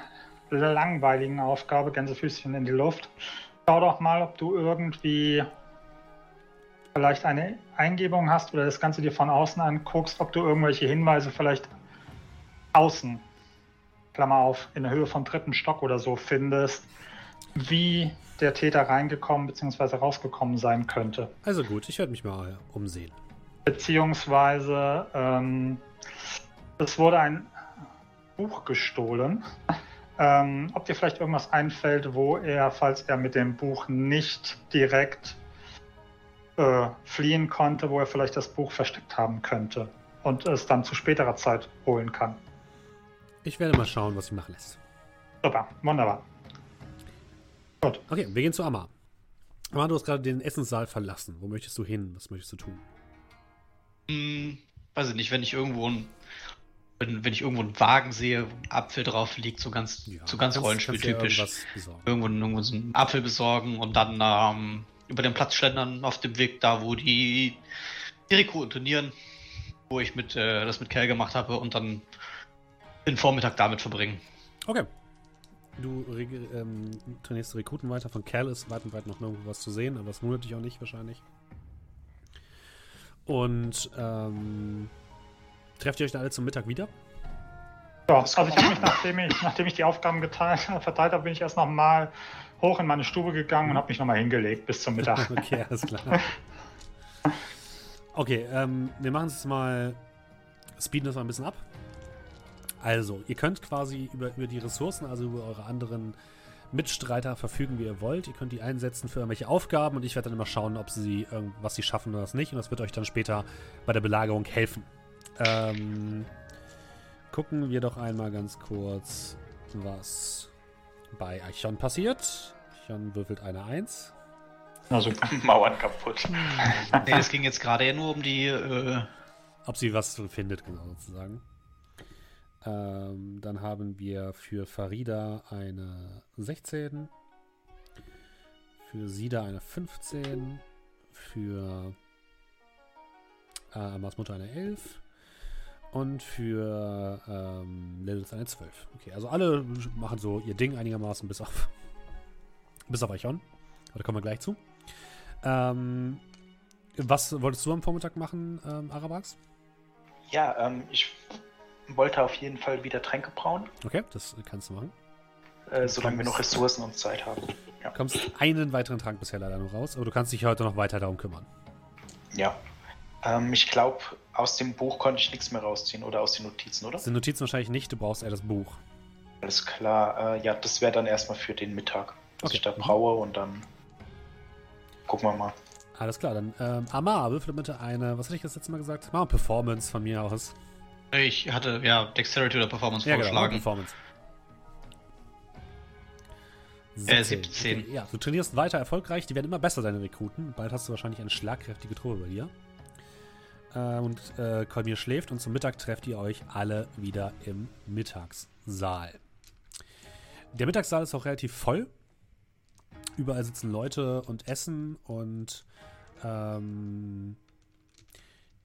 langweiligen Aufgabe, Gänsefüßchen in die Luft, schau doch mal, ob du irgendwie vielleicht eine Eingebung hast oder das Ganze dir von außen anguckst, ob du irgendwelche Hinweise vielleicht außen, Klammer auf, in der Höhe vom dritten Stock oder so findest, wie der Täter reingekommen bzw. rausgekommen sein könnte. Also gut, ich werde mich mal umsehen. Beziehungsweise ähm, es wurde ein Buch gestohlen. Ähm, ob dir vielleicht irgendwas einfällt, wo er, falls er mit dem Buch nicht direkt äh, fliehen konnte, wo er vielleicht das Buch versteckt haben könnte und es dann zu späterer Zeit holen kann. Ich werde mal schauen, was sie machen lässt. Super, wunderbar. Gut. Okay, wir gehen zu Amma. Amma, du hast gerade den Essenssaal verlassen. Wo möchtest du hin? Was möchtest du tun? Hm, weiß ich nicht, wenn ich irgendwo ein, wenn, wenn ich irgendwo einen Wagen sehe, Apfel drauf liegt, so ganz, ja, so ganz Rollenspieltypisch. Irgendwo, irgendwo so einen Apfel besorgen und dann ähm, über den Platz schlendern auf dem Weg da, wo die, die Rekruten turnieren, wo ich mit, äh, das mit Kerl gemacht habe und dann den Vormittag damit verbringen. Okay. Du ähm, trainierst Rekruten weiter. Von Kerl ist weit und weit noch nirgendwo was zu sehen, aber das wundert dich auch nicht wahrscheinlich. Und ähm, trefft ihr euch dann alle zum Mittag wieder? Ja, also ich habe mich, nachdem ich, nachdem ich die Aufgaben geteilt, verteilt habe, bin ich erst noch mal hoch in meine Stube gegangen und habe mich nochmal hingelegt bis zum Mittag. okay, alles klar. Okay, ähm, wir machen es jetzt mal, speeden das mal ein bisschen ab. Also, ihr könnt quasi über, über die Ressourcen, also über eure anderen Mitstreiter verfügen, wie ihr wollt. Ihr könnt die einsetzen für irgendwelche Aufgaben und ich werde dann immer schauen, ob sie was sie schaffen oder was nicht. Und das wird euch dann später bei der Belagerung helfen. Ähm, gucken wir doch einmal ganz kurz, was bei Eichhorn passiert. Eichhorn würfelt eine 1. Also Mauern kaputt. nee, es ging jetzt gerade ja nur um die. Äh... Ob sie was findet, genau sozusagen. Ähm, dann haben wir für Farida eine 16. Für Sida eine 15. Für äh, Amas Mutter eine 11. Und für ähm, Lilith eine 12. Okay, also alle machen so ihr Ding einigermaßen bis auf bis auf Eichhorn. Da kommen wir gleich zu. Ähm, was wolltest du am Vormittag machen, ähm, Arabax? Ja, ähm, ich wollte auf jeden Fall wieder Tränke brauen. Okay, das kannst du machen. Äh, solange wir noch Ressourcen und Zeit haben. Ja. Du kommst einen weiteren Trank bisher leider noch raus, aber du kannst dich heute noch weiter darum kümmern. Ja. Ähm, ich glaube, aus dem Buch konnte ich nichts mehr rausziehen oder aus den Notizen, oder? Aus den Notizen wahrscheinlich nicht, du brauchst eher das Buch. Alles klar. Äh, ja, das wäre dann erstmal für den Mittag, dass okay. ich da braue und dann gucken wir mal. Alles klar, dann ähm, Amar, würfel bitte eine, was hatte ich das letzte Mal gesagt? Mal Performance von mir aus. Ich hatte ja Dexterity oder Performance ja, genau, vorgeschlagen. Genau, Performance. 17. Äh, 17. Okay, ja, du trainierst weiter erfolgreich, die werden immer besser, deine Rekruten. Bald hast du wahrscheinlich eine schlagkräftige Truppe bei dir. Äh, und äh, Kolmir schläft und zum Mittag trefft ihr euch alle wieder im Mittagssaal. Der Mittagssaal ist auch relativ voll. Überall sitzen Leute und essen und ähm,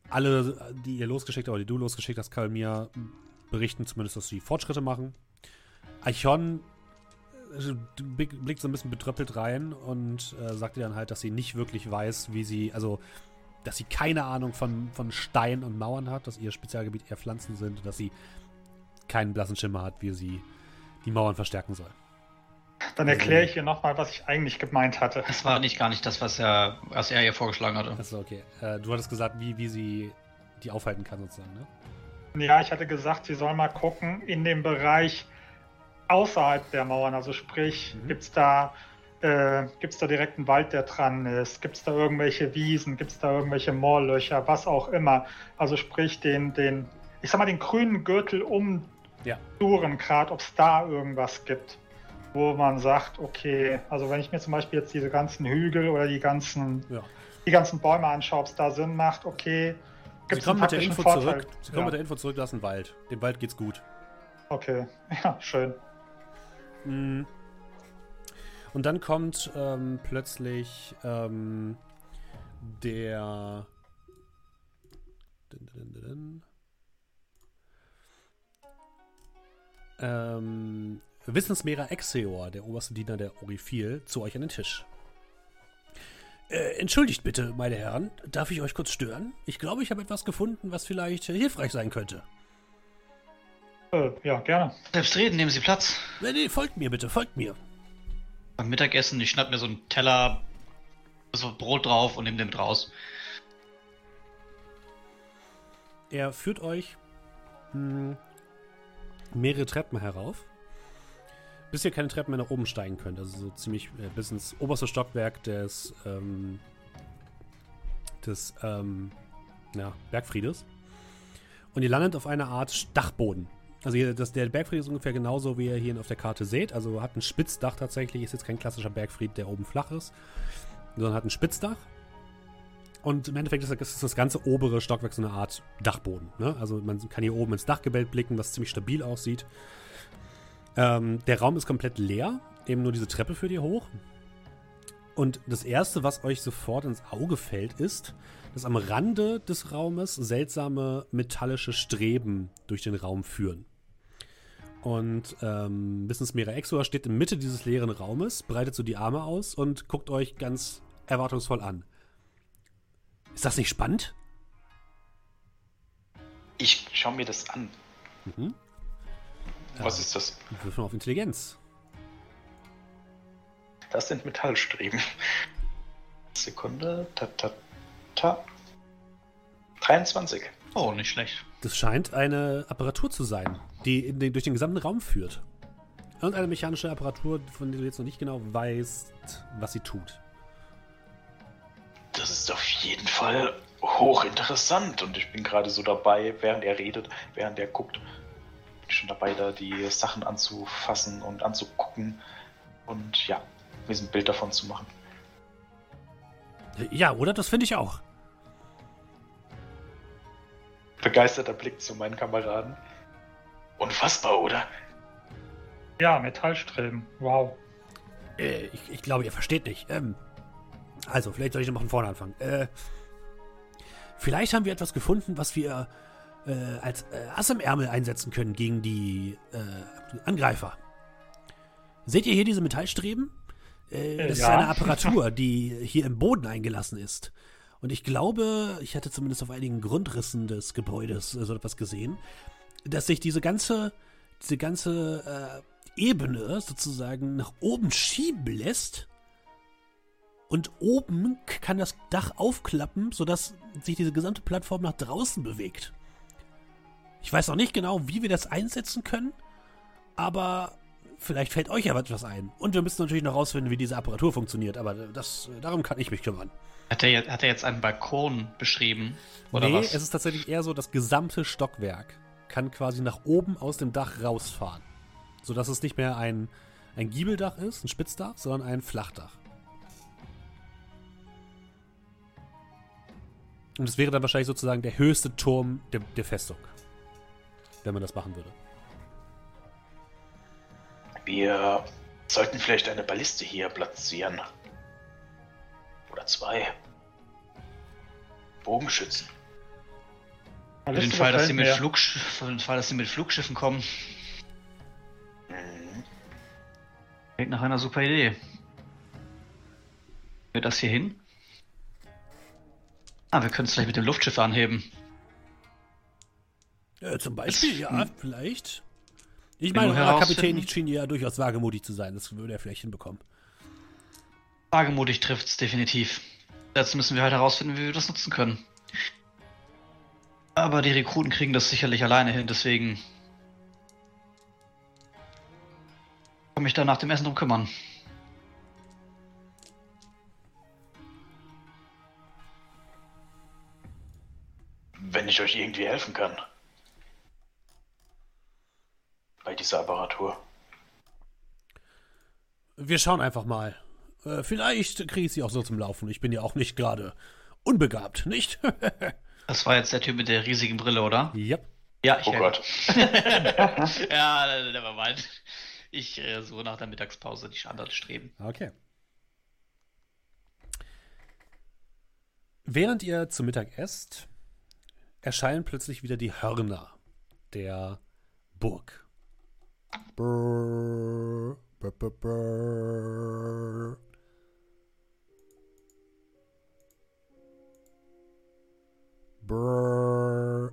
alle, die ihr losgeschickt habt, oder die du losgeschickt hast, Kalmir, berichten zumindest, dass sie Fortschritte machen. Eichhorn äh, blickt so ein bisschen betröppelt rein und äh, sagt ihr dann halt, dass sie nicht wirklich weiß, wie sie, also, dass sie keine Ahnung von, von Stein und Mauern hat, dass ihr Spezialgebiet eher Pflanzen sind, dass sie keinen blassen Schimmer hat, wie sie die Mauern verstärken soll. Dann erkläre ich ihr nochmal, was ich eigentlich gemeint hatte. Das war nicht gar nicht das, was er, was er ihr vorgeschlagen hatte. Achso, okay. Äh, du hattest gesagt, wie, wie sie die aufhalten kann, sozusagen, ne? Ja, ich hatte gesagt, sie soll mal gucken in dem Bereich außerhalb der Mauern. Also sprich, mhm. gibt es da, äh, gibt's da direkt einen Wald, der dran ist? Gibt es da irgendwelche Wiesen? Gibt es da irgendwelche Moorlöcher? Was auch immer. Also sprich, den, den, ich sag mal, den grünen Gürtel um ja. Durengrad, ob es da irgendwas gibt wo man sagt, okay, also wenn ich mir zum Beispiel jetzt diese ganzen Hügel oder die ganzen, ja. die ganzen Bäume anschaue, ob es da Sinn macht, okay, gibt es einen mit der Info Vorteil. zurück. Sie kommen ja. mit der Info zurück, ein Wald. Dem Wald geht's gut. Okay, ja, schön. Mhm. Und dann kommt ähm, plötzlich ähm, der. Ähm, Wissensmehrer Exeor, der oberste Diener der Orifil, zu euch an den Tisch. Äh, entschuldigt bitte, meine Herren, darf ich euch kurz stören? Ich glaube, ich habe etwas gefunden, was vielleicht äh, hilfreich sein könnte. Äh, ja, gerne. Selbstredend, nehmen Sie Platz. Nee, nee, folgt mir bitte, folgt mir. Beim Mittagessen, ich schnapp mir so einen Teller, so Brot drauf und nehme den mit raus. Er führt euch mh, hm, mehrere Treppen herauf bis ihr keine Treppen mehr nach oben steigen könnt. Also so ziemlich äh, bis ins oberste Stockwerk des, ähm, des ähm, ja, Bergfriedes. Und ihr landet auf einer Art Dachboden. Also hier, das, der Bergfried ist ungefähr genauso, wie ihr hier auf der Karte seht. Also hat ein Spitzdach tatsächlich. Ist jetzt kein klassischer Bergfried, der oben flach ist, sondern hat ein Spitzdach. Und im Endeffekt ist das, ganze obere Stockwerk so eine Art Dachboden. Ne? Also man kann hier oben ins Dachgebälk blicken, was ziemlich stabil aussieht. Ähm, der Raum ist komplett leer, eben nur diese Treppe führt ihr hoch. Und das Erste, was euch sofort ins Auge fällt, ist, dass am Rande des Raumes seltsame metallische Streben durch den Raum führen. Und ähm, Wissensmeere Exor steht in Mitte dieses leeren Raumes, breitet so die Arme aus und guckt euch ganz erwartungsvoll an. Ist das nicht spannend? Ich schaue mir das an. Mhm. Was ist das? Würfel auf Intelligenz. Das sind Metallstreben. Sekunde. Ta, ta, ta. 23. Oh, nicht schlecht. Das scheint eine Apparatur zu sein, die den, durch den gesamten Raum führt. Und eine mechanische Apparatur, von der du jetzt noch nicht genau weißt, was sie tut. Das ist auf jeden Fall hochinteressant und ich bin gerade so dabei, während er redet, während er guckt, schon dabei, da die Sachen anzufassen und anzugucken. Und ja, ein Bild davon zu machen. Ja, oder? Das finde ich auch. Begeisterter Blick zu meinen Kameraden. Unfassbar, oder? Ja, Metallstreben. Wow. Äh, ich, ich, glaube, ihr versteht nicht. Ähm, also, vielleicht soll ich noch von vorne anfangen. Äh, vielleicht haben wir etwas gefunden, was wir äh, als äh, Ass im Ärmel einsetzen können gegen die äh, Angreifer. Seht ihr hier diese Metallstreben? Äh, das ja. ist eine Apparatur, die hier im Boden eingelassen ist. Und ich glaube, ich hatte zumindest auf einigen Grundrissen des Gebäudes so etwas gesehen, dass sich diese ganze, diese ganze äh, Ebene sozusagen nach oben schieben lässt. Und oben kann das Dach aufklappen, sodass sich diese gesamte Plattform nach draußen bewegt. Ich weiß noch nicht genau, wie wir das einsetzen können, aber vielleicht fällt euch ja etwas ein. Und wir müssen natürlich noch rausfinden, wie diese Apparatur funktioniert, aber das, darum kann ich mich kümmern. Hat er, hat er jetzt einen Balkon beschrieben? Oder nee, was? es ist tatsächlich eher so, das gesamte Stockwerk kann quasi nach oben aus dem Dach rausfahren. Sodass es nicht mehr ein, ein Giebeldach ist, ein Spitzdach, sondern ein Flachdach. Und es wäre dann wahrscheinlich sozusagen der höchste Turm der, der Festung wenn man das machen würde. Wir sollten vielleicht eine Balliste hier platzieren. Oder zwei. Bogenschützen. Für den, Fall, dass sie mit Flug, für den Fall, dass sie mit Flugschiffen kommen. Mhm. Klingt nach einer super Idee. Wir das hier hin? Ah, wir können es vielleicht mit dem Luftschiff anheben. Ja, zum Beispiel, ja, hm. vielleicht. Ich meine, euer Kapitän nicht schien ja durchaus wagemutig zu sein. Das würde er vielleicht hinbekommen. Wagemutig trifft es definitiv. Jetzt müssen wir halt herausfinden, wie wir das nutzen können. Aber die Rekruten kriegen das sicherlich alleine hin, deswegen kann mich da nach dem Essen drum kümmern. Wenn ich euch irgendwie helfen kann bei dieser Apparatur? Wir schauen einfach mal. Äh, vielleicht kriege ich sie auch so zum Laufen. Ich bin ja auch nicht gerade unbegabt, nicht? das war jetzt der Typ mit der riesigen Brille, oder? Ja. Ja, ich Oh Gott. ja, never mind. Ich äh, suche nach der Mittagspause die Standardstreben. Okay. Während ihr zu Mittag esst, erscheinen plötzlich wieder die Hörner der Burg. Brrr, brr, brr, brr. Brrr.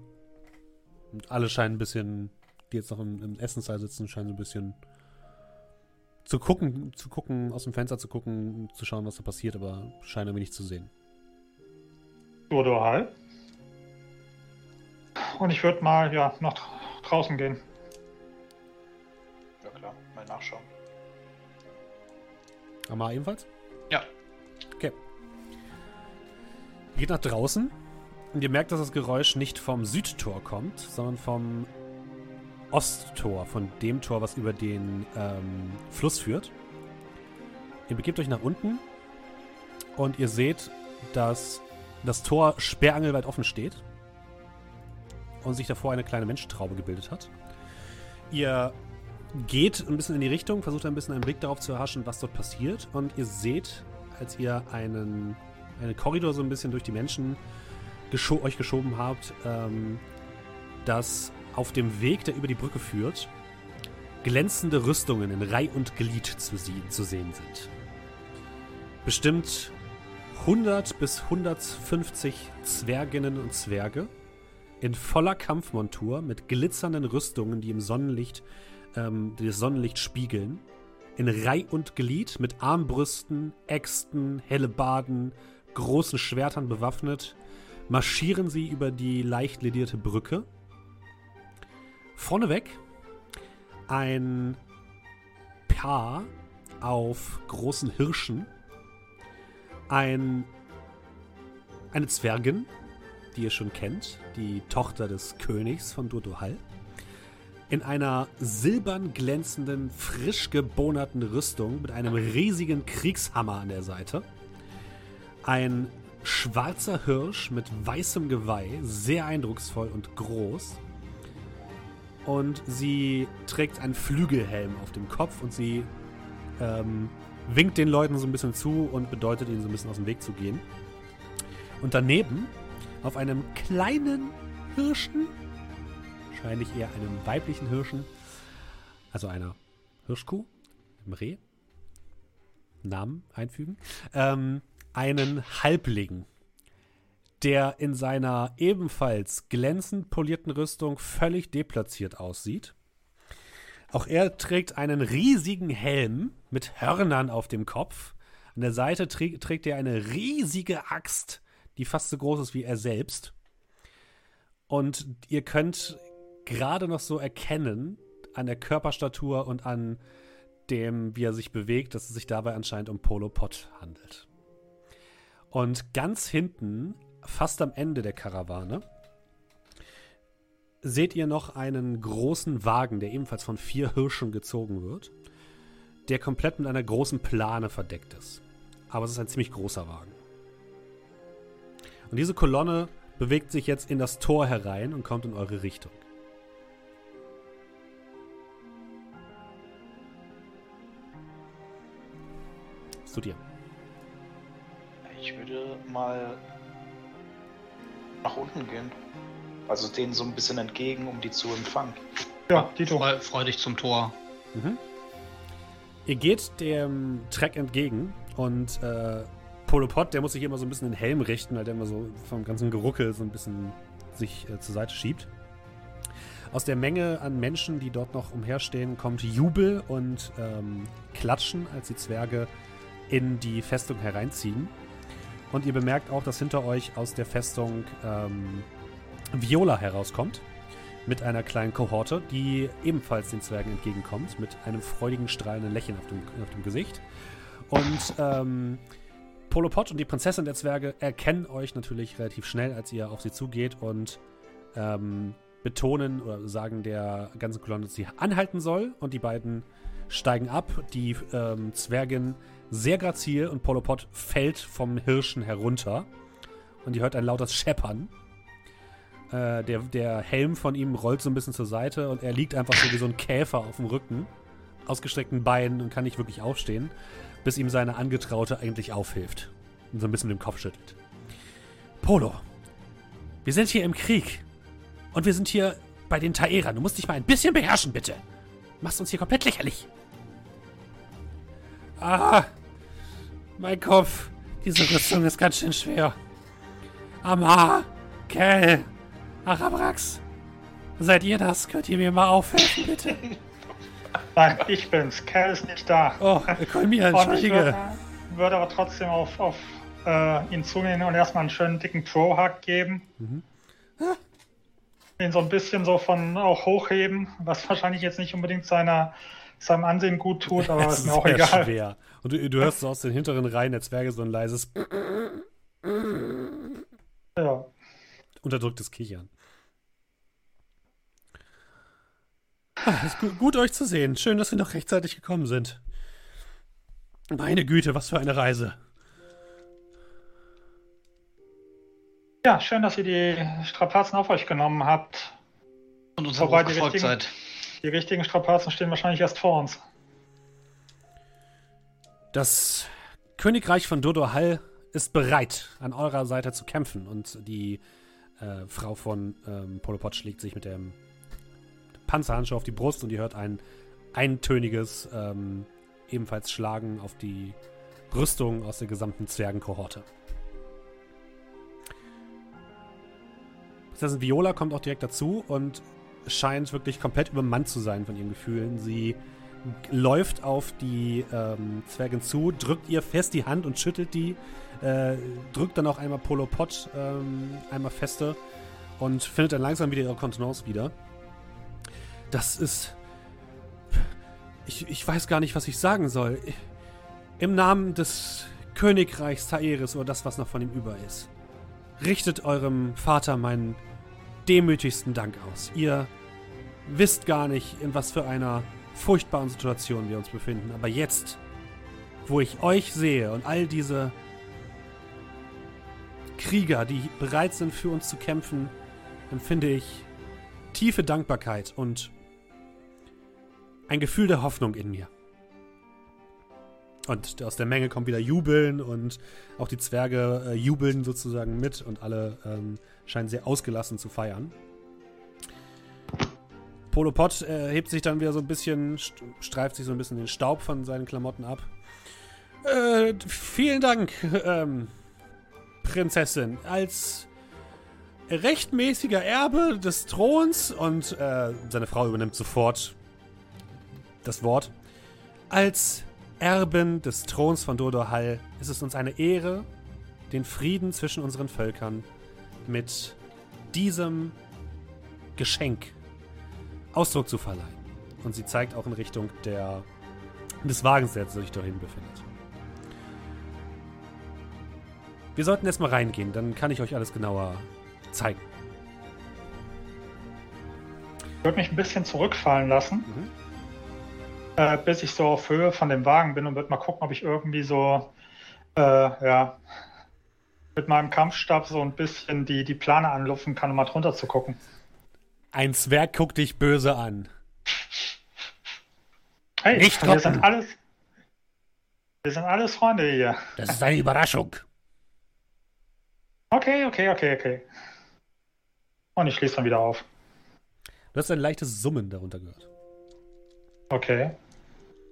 Und alle scheinen ein bisschen, die jetzt noch im, im Essenssaal sitzen, scheinen ein bisschen zu gucken, zu gucken, aus dem Fenster zu gucken, zu schauen, was da passiert, aber scheinen irgendwie nicht zu sehen. Oder halt. Und ich würde mal ja nach draußen gehen nachschauen. Amar ebenfalls? Ja. Okay. Geht nach draußen und ihr merkt, dass das Geräusch nicht vom Südtor kommt, sondern vom Osttor, von dem Tor, was über den ähm, Fluss führt. Ihr begebt euch nach unten und ihr seht, dass das Tor sperrangelweit offen steht und sich davor eine kleine Menschentraube gebildet hat. Ihr geht ein bisschen in die Richtung, versucht ein bisschen einen Blick darauf zu erhaschen, was dort passiert. Und ihr seht, als ihr einen, einen Korridor so ein bisschen durch die Menschen gescho euch geschoben habt, ähm, dass auf dem Weg, der über die Brücke führt, glänzende Rüstungen in Reih und Glied zu, sie zu sehen sind. Bestimmt 100 bis 150 Zwerginnen und Zwerge in voller Kampfmontur mit glitzernden Rüstungen, die im Sonnenlicht ähm, das Sonnenlicht spiegeln. In Reih und Glied mit Armbrüsten, Äxten, Hellebarden, großen Schwertern bewaffnet, marschieren sie über die leicht ledierte Brücke. Vorneweg ein Paar auf großen Hirschen, ein, eine Zwergin, die ihr schon kennt, die Tochter des Königs von Dodohal in einer silbern glänzenden, frisch gebonerten Rüstung mit einem riesigen Kriegshammer an der Seite. Ein schwarzer Hirsch mit weißem Geweih, sehr eindrucksvoll und groß. Und sie trägt einen Flügelhelm auf dem Kopf und sie ähm, winkt den Leuten so ein bisschen zu und bedeutet ihnen so ein bisschen aus dem Weg zu gehen. Und daneben, auf einem kleinen Hirschen, wahrscheinlich eher einem weiblichen Hirschen, also einer Hirschkuh, einem Reh, Namen einfügen, ähm, einen Halbling, der in seiner ebenfalls glänzend polierten Rüstung völlig deplatziert aussieht. Auch er trägt einen riesigen Helm mit Hörnern auf dem Kopf. An der Seite trägt er eine riesige Axt, die fast so groß ist wie er selbst. Und ihr könnt gerade noch so erkennen an der Körperstatur und an dem, wie er sich bewegt, dass es sich dabei anscheinend um Polo Pot handelt. Und ganz hinten, fast am Ende der Karawane, seht ihr noch einen großen Wagen, der ebenfalls von vier Hirschen gezogen wird, der komplett mit einer großen Plane verdeckt ist. Aber es ist ein ziemlich großer Wagen. Und diese Kolonne bewegt sich jetzt in das Tor herein und kommt in eure Richtung. Zu dir. Ich würde mal nach unten gehen. Also denen so ein bisschen entgegen, um die zu empfangen. Ja, Tito. Freu, freu dich zum Tor. Mhm. Ihr geht dem Treck entgegen und äh, Polopod, der muss sich immer so ein bisschen den Helm richten, weil der immer so vom ganzen Geruckel so ein bisschen sich äh, zur Seite schiebt. Aus der Menge an Menschen, die dort noch umherstehen, kommt Jubel und ähm, Klatschen, als die Zwerge in die Festung hereinziehen. Und ihr bemerkt auch, dass hinter euch aus der Festung ähm, Viola herauskommt. Mit einer kleinen Kohorte, die ebenfalls den Zwergen entgegenkommt. Mit einem freudigen, strahlenden Lächeln auf dem, auf dem Gesicht. Und ähm, Polopod und die Prinzessin der Zwerge erkennen euch natürlich relativ schnell, als ihr auf sie zugeht und ähm, betonen oder sagen der ganzen Kolonne, dass sie anhalten soll. Und die beiden steigen ab. Die ähm, Zwergin sehr grazil und Polopod fällt vom Hirschen herunter. Und ihr hört ein lautes Scheppern. Äh, der, der Helm von ihm rollt so ein bisschen zur Seite und er liegt einfach so wie so ein Käfer auf dem Rücken, ausgestreckten Beinen und kann nicht wirklich aufstehen, bis ihm seine Angetraute eigentlich aufhilft und so ein bisschen dem Kopf schüttelt. Polo, wir sind hier im Krieg und wir sind hier bei den Taerern. Du musst dich mal ein bisschen beherrschen, bitte. Du machst uns hier komplett lächerlich. Ah, mein Kopf. Diese Rüstung ist ganz schön schwer. Amar, Kell, Arabrax. Seid ihr das? Könnt ihr mir mal aufhelfen, bitte? Nein, ich bin's. Kell ist nicht da. Oh, Kolmir, entschuldige. Würde, würde, aber trotzdem auf, auf äh, ihn zugehen und erstmal einen schönen dicken Pro-Hack geben. Mhm. Ihn so ein bisschen so von auch hochheben, was wahrscheinlich jetzt nicht unbedingt seiner seinem Ansehen gut tut, aber ist mir auch egal. Schwer. Und du, du hörst so aus den hinteren Reihen der Zwerge so ein leises ja. unterdrücktes Kichern. Ah, ist gut, gut, euch zu sehen. Schön, dass wir noch rechtzeitig gekommen sind. Meine Güte, was für eine Reise. Ja, schön, dass ihr die Strapazen auf euch genommen habt. Und uns auch gefolgt seid. Die richtigen Strapazen stehen wahrscheinlich erst vor uns. Das Königreich von Dodo Hall ist bereit, an eurer Seite zu kämpfen. Und die äh, Frau von ähm, Polopod schlägt sich mit dem Panzerhandschuh auf die Brust und ihr hört ein eintöniges, ähm, ebenfalls Schlagen auf die Rüstung aus der gesamten Zwergenkohorte. Prinzessin Viola kommt auch direkt dazu und scheint wirklich komplett übermannt zu sein von ihren Gefühlen. Sie läuft auf die ähm, Zwergin zu, drückt ihr fest die Hand und schüttelt die, äh, drückt dann auch einmal Polo Pot ähm, einmal feste und findet dann langsam wieder ihre Kontenance wieder. Das ist. Ich, ich weiß gar nicht, was ich sagen soll. Im Namen des Königreichs Taeris oder das, was noch von ihm über ist. Richtet eurem Vater meinen demütigsten Dank aus. Ihr wisst gar nicht, in was für einer furchtbaren Situation wir uns befinden. Aber jetzt, wo ich euch sehe und all diese Krieger, die bereit sind, für uns zu kämpfen, empfinde ich tiefe Dankbarkeit und ein Gefühl der Hoffnung in mir. Und aus der Menge kommt wieder Jubeln und auch die Zwerge äh, jubeln sozusagen mit und alle ähm, scheinen sehr ausgelassen zu feiern. Polopod äh, hebt sich dann wieder so ein bisschen, streift sich so ein bisschen den Staub von seinen Klamotten ab. Äh, vielen Dank, ähm, Prinzessin. Als rechtmäßiger Erbe des Throns und äh, seine Frau übernimmt sofort das Wort. Als Erben des Throns von Dodohall ist es uns eine Ehre, den Frieden zwischen unseren Völkern mit diesem Geschenk Ausdruck zu verleihen. Und sie zeigt auch in Richtung der, des Wagens, der sich dahin befindet. Wir sollten erstmal reingehen, dann kann ich euch alles genauer zeigen. Ich würde mich ein bisschen zurückfallen lassen, mhm. äh, bis ich so auf Höhe von dem Wagen bin und würde mal gucken, ob ich irgendwie so, äh, ja, mit meinem Kampfstab so ein bisschen die, die Plane anlupfen kann, um mal drunter zu gucken. Ein Zwerg guckt dich böse an. Hey, Nicht wir sind alles. Wir sind alles Freunde hier. Das ist eine Überraschung. Okay, okay, okay, okay. Und ich schließe dann wieder auf. Du hast ein leichtes Summen darunter gehört. Okay.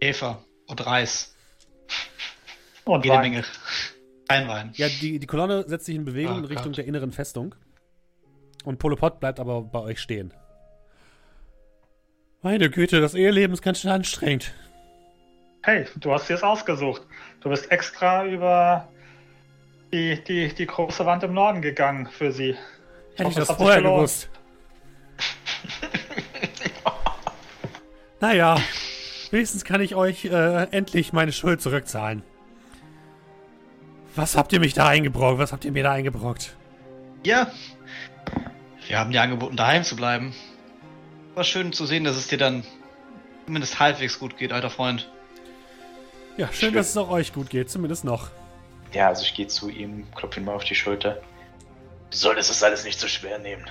Eva und Reis. Und Jede Wein. Menge. Kein Wein. Ja, die, die Kolonne setzt sich in Bewegung oh, in Richtung Gott. der inneren Festung. Und Polopod bleibt aber bei euch stehen. Meine Güte, das Eheleben ist ganz schön anstrengend. Hey, du hast dir es ausgesucht. Du bist extra über die, die, die große Wand im Norden gegangen für sie. Hätte ich, das, das vorher gewusst. naja, wenigstens kann ich euch äh, endlich meine Schuld zurückzahlen. Was habt ihr mich da eingebrockt? Was habt ihr mir da eingebrockt? Ja, wir haben dir angeboten, daheim zu bleiben. War schön zu sehen, dass es dir dann zumindest halbwegs gut geht, alter Freund. Ja, schön, schön. dass es auch euch gut geht, zumindest noch. Ja, also ich gehe zu ihm, klopfe ihn mal auf die Schulter. Du solltest es alles nicht so schwer nehmen.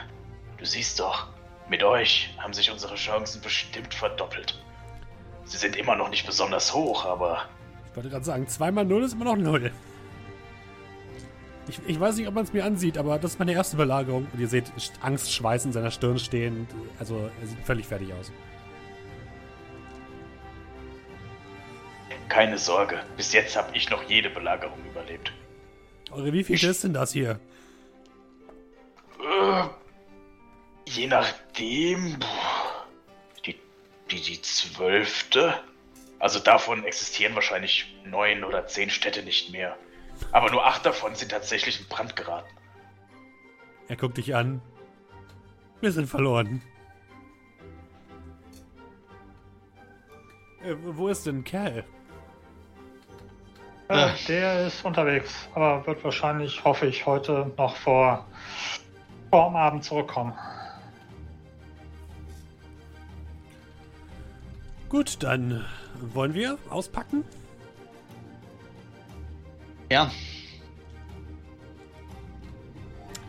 Du siehst doch, mit euch haben sich unsere Chancen bestimmt verdoppelt. Sie sind immer noch nicht besonders hoch, aber. Ich wollte gerade sagen, zweimal null ist immer noch null. Ich, ich weiß nicht, ob man es mir ansieht, aber das ist meine erste Belagerung. Und ihr seht Angstschweiß in seiner Stirn stehen. Also er sieht völlig fertig aus. Keine Sorge, bis jetzt habe ich noch jede Belagerung überlebt. Eure wie viel ist denn das hier? Äh, je nachdem. Die, die, die zwölfte. Also davon existieren wahrscheinlich neun oder zehn Städte nicht mehr. Aber nur acht davon sind tatsächlich in Brand geraten. Er guckt dich an. Wir sind verloren. Äh, wo ist denn Kerl? Äh, der ist unterwegs, aber wird wahrscheinlich, hoffe ich, heute noch vor, vor dem Abend zurückkommen. Gut, dann wollen wir auspacken? Ja.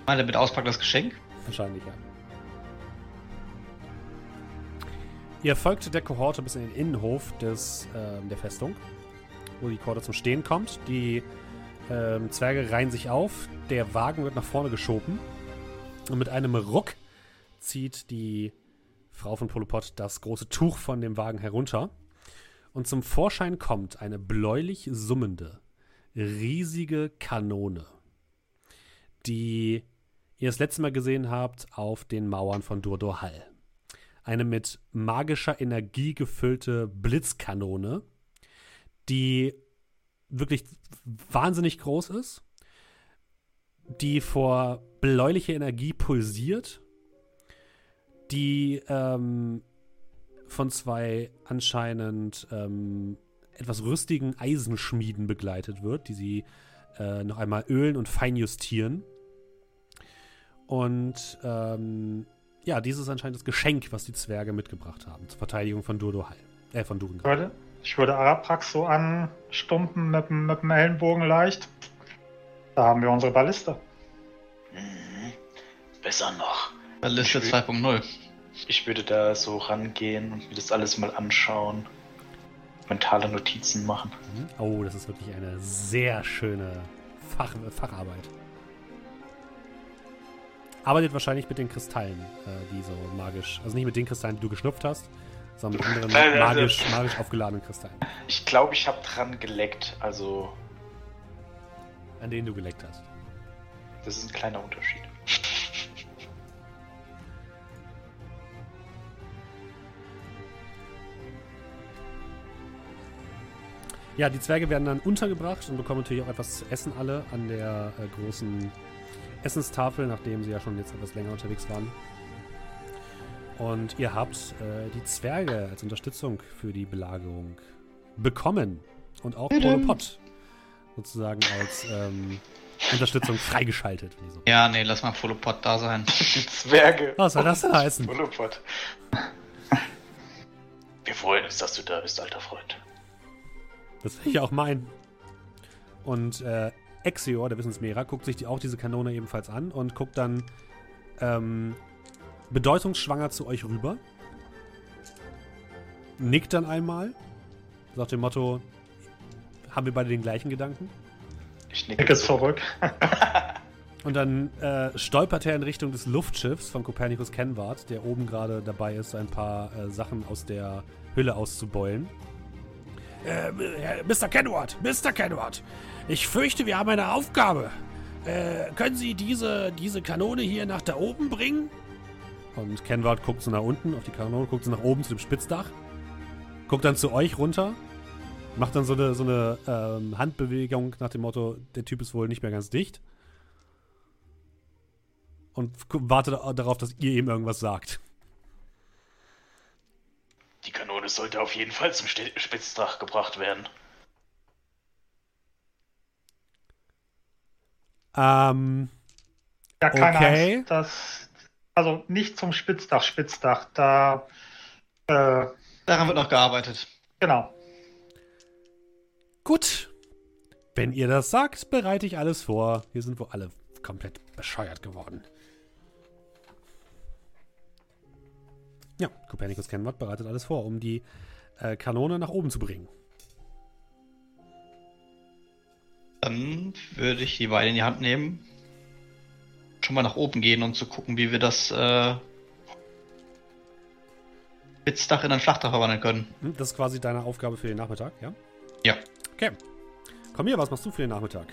Mal damit auspacken das Geschenk? Wahrscheinlich, ja. Ihr folgt der Kohorte bis in den Innenhof des, äh, der Festung wo die Korde zum Stehen kommt. Die ähm, Zwerge reihen sich auf. Der Wagen wird nach vorne geschoben. Und mit einem Ruck zieht die Frau von Polopod das große Tuch von dem Wagen herunter. Und zum Vorschein kommt eine bläulich summende, riesige Kanone, die ihr das letzte Mal gesehen habt auf den Mauern von Durdor Hall. Eine mit magischer Energie gefüllte Blitzkanone, die wirklich wahnsinnig groß ist, die vor bläulicher Energie pulsiert, die ähm, von zwei anscheinend ähm, etwas rüstigen Eisenschmieden begleitet wird, die sie äh, noch einmal ölen und feinjustieren. Und ähm, ja, dieses ist anscheinend das Geschenk, was die Zwerge mitgebracht haben zur Verteidigung von Durdohal. Äh, von Duren. Würde, ich würde Araprax so anstumpen mit, mit dem Ellenbogen leicht. Da haben wir unsere Balliste. Mhm. Besser noch. Balliste 2.0. Ich würde da so rangehen und mir das alles mal anschauen. Mentale Notizen machen. Mhm. Oh, das ist wirklich eine sehr schöne Fach, Facharbeit. Arbeitet wahrscheinlich mit den Kristallen, äh, die so magisch, also nicht mit den Kristallen, die du geschnupft hast, sondern mit anderen Nein, also- magisch, magisch aufgeladenen Kristallen, Ich glaube, ich habe dran geleckt. Also, an denen du geleckt hast. das ist ein kleiner Unterschied. Ja, die Zwerge werden dann untergebracht und bekommen natürlich auch etwas zu essen alle an der äh, großen Essenstafel, nachdem sie ja schon jetzt etwas länger unterwegs waren. Und ihr habt äh, die Zwerge als Unterstützung für die Belagerung bekommen. Und auch Polopod sozusagen als ähm, Unterstützung freigeschaltet. So. Ja, nee, lass mal Polopod da sein. Die Zwerge. Was soll das denn heißen? Monopod. Wir freuen uns, dass du da bist, alter Freund. Das will ich auch meinen. Und äh, Exior, der Wissensmehrer, guckt sich die, auch diese Kanone ebenfalls an und guckt dann ähm, bedeutungsschwanger zu euch rüber. Nickt dann einmal. Sagt dem Motto, haben wir beide den gleichen Gedanken? Ich nicke zurück. zurück. Und dann äh, stolpert er in Richtung des Luftschiffs von Copernicus Kenward, der oben gerade dabei ist, ein paar äh, Sachen aus der Hülle auszubeulen. Äh, Mr. Kenward, Mr. Kenward, ich fürchte, wir haben eine Aufgabe. Äh, können Sie diese, diese Kanone hier nach da oben bringen? Und Kenward guckt so nach unten auf die Kanone, guckt so nach oben zu dem Spitzdach, guckt dann zu euch runter, macht dann so eine, so eine ähm, Handbewegung nach dem Motto, der Typ ist wohl nicht mehr ganz dicht und wartet darauf, dass ihr ihm irgendwas sagt. Die Kanone sollte auf jeden Fall zum Spitzdach gebracht werden. Ähm, Ja, keine Okay. Angst. Das, also nicht zum Spitzdach, Spitzdach. Da, äh, Daran wird noch gearbeitet. genau. gut. Wenn ihr das sagt, bereite ich alles vor. Hier sind wohl alle komplett bescheuert geworden. Ja, Copernicus Kenward bereitet alles vor, um die äh, Kanone nach oben zu bringen. Dann würde ich die Beine in die Hand nehmen. Schon mal nach oben gehen, um zu gucken, wie wir das äh, Spitzdach in ein Flachdach verwandeln können. Hm, Das ist quasi deine Aufgabe für den Nachmittag, ja? Ja. Okay. Komm hier, was machst du für den Nachmittag?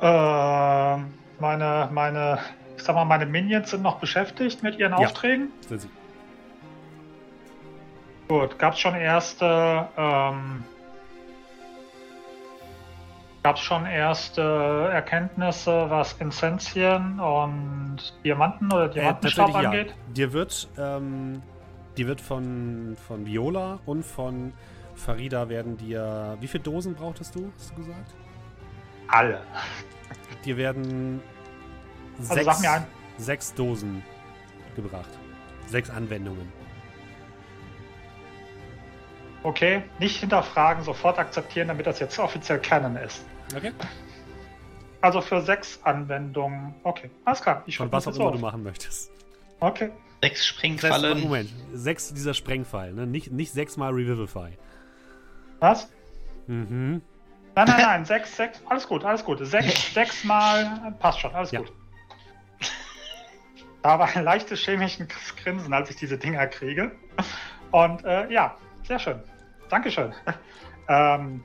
Äh, meine, meine, ich sag mal, meine Minions sind noch beschäftigt mit ihren Ja. Aufträgen. Sind sie? Gut, gab es schon erste, ähm, gab es schon erste Erkenntnisse, was Insensien und Diamanten oder Diamantenstab tatsächlich angeht? Ja. Dir wird, ähm, dir wird von, von Viola und von Farida werden dir. Wie viele Dosen brauchtest du, hast du gesagt? Alle. Dir werden Also sechs, sag mir ein. sechs Dosen gebracht. Sechs Anwendungen. Okay, nicht hinterfragen, sofort akzeptieren, damit das jetzt offiziell Canon ist. Okay. Also für sechs Anwendungen. Okay, alles klar. Ich Von schreibe was das auch immer auf. du machen möchtest. Okay. Sechs Springfallen. Moment, sechs dieser Sprengfall, ne? Nicht, nicht sechsmal Revivify. Was? Mhm. Nein, nein, nein, sechs, sechs, alles gut, alles gut. Sechs, sechs Mal, passt schon, alles Ja. gut. War ein leichtes chemischen Grinsen, als ich diese Dinger kriege. Und äh, ja, sehr schön. Dankeschön. ähm,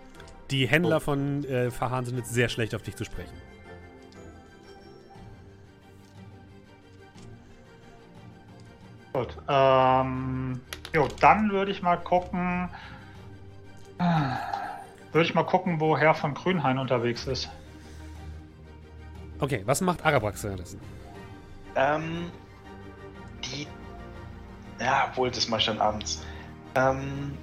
Die Händler von äh, Fahan sind jetzt sehr schlecht auf dich zu sprechen. gut. Ähm, jo, dann würde ich mal gucken. Würde ich mal gucken, wo Herr von Grünhain unterwegs ist. Okay, was macht Arabrax währenddessen? Ähm, die. Ja, obwohl, das mache ich dann abends. Ähm,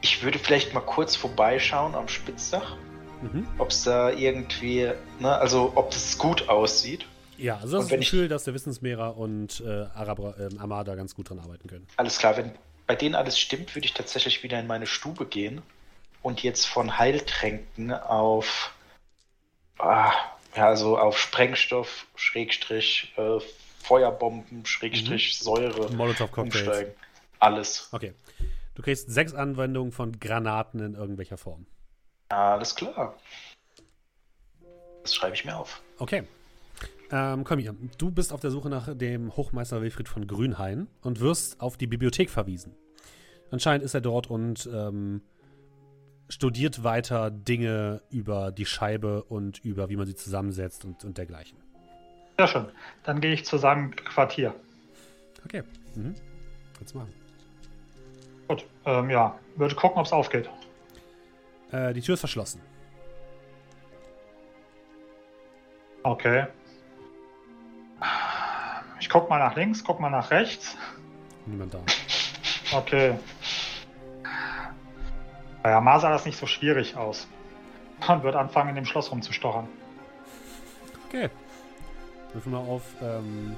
ich würde vielleicht mal kurz vorbeischauen am Spitzdach. Mhm. Ob es da irgendwie, ne, also ob das gut aussieht. Ja, also das ist ein Gefühl, dass der Wissensmehrer und äh, Araber, äh, Armada ganz gut dran arbeiten können. Alles klar, wenn bei denen alles stimmt, würde ich tatsächlich wieder in meine Stube gehen und jetzt von Heiltränken auf ah, ja, also auf Sprengstoff, Schrägstrich, äh, Feuerbomben, Schrägstrich, mhm. Säure umsteigen. Alles. Okay. Du kriegst sechs Anwendungen von Granaten in irgendwelcher Form. Alles klar. Das schreibe ich mir auf. Okay. Ähm, komm hier. Du bist auf der Suche nach dem Hochmeister Wilfried von Grünhain und wirst auf die Bibliothek verwiesen. Anscheinend ist er dort und ähm, studiert weiter Dinge über die Scheibe und über wie man sie zusammensetzt und, und dergleichen. Ja, schön. Dann gehe ich zu seinem Quartier. Okay. Mhm. Kannst machen. Gut, ähm, ja. Würde gucken, ob es aufgeht. Äh, die Tür ist verschlossen. Okay. Ich guck mal nach links, guck mal nach rechts. Niemand da. Okay. Bei Amar sah das nicht so schwierig aus. Man wird anfangen, in dem Schloss rumzustochern. Okay. Würfen wir auf ähm,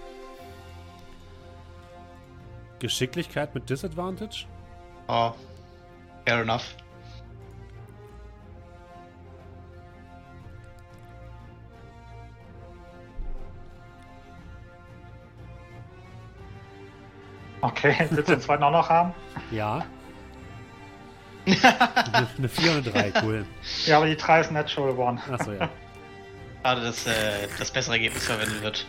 Geschicklichkeit mit Disadvantage. Oh, fair enough. Okay, willst du den zweiten auch noch haben? Ja. Eine 4 und eine 3, cool. Ja, aber die 3 ist Natural One. Achso, ja. Schade, dass äh, das bessere Ergebnis verwendet wird.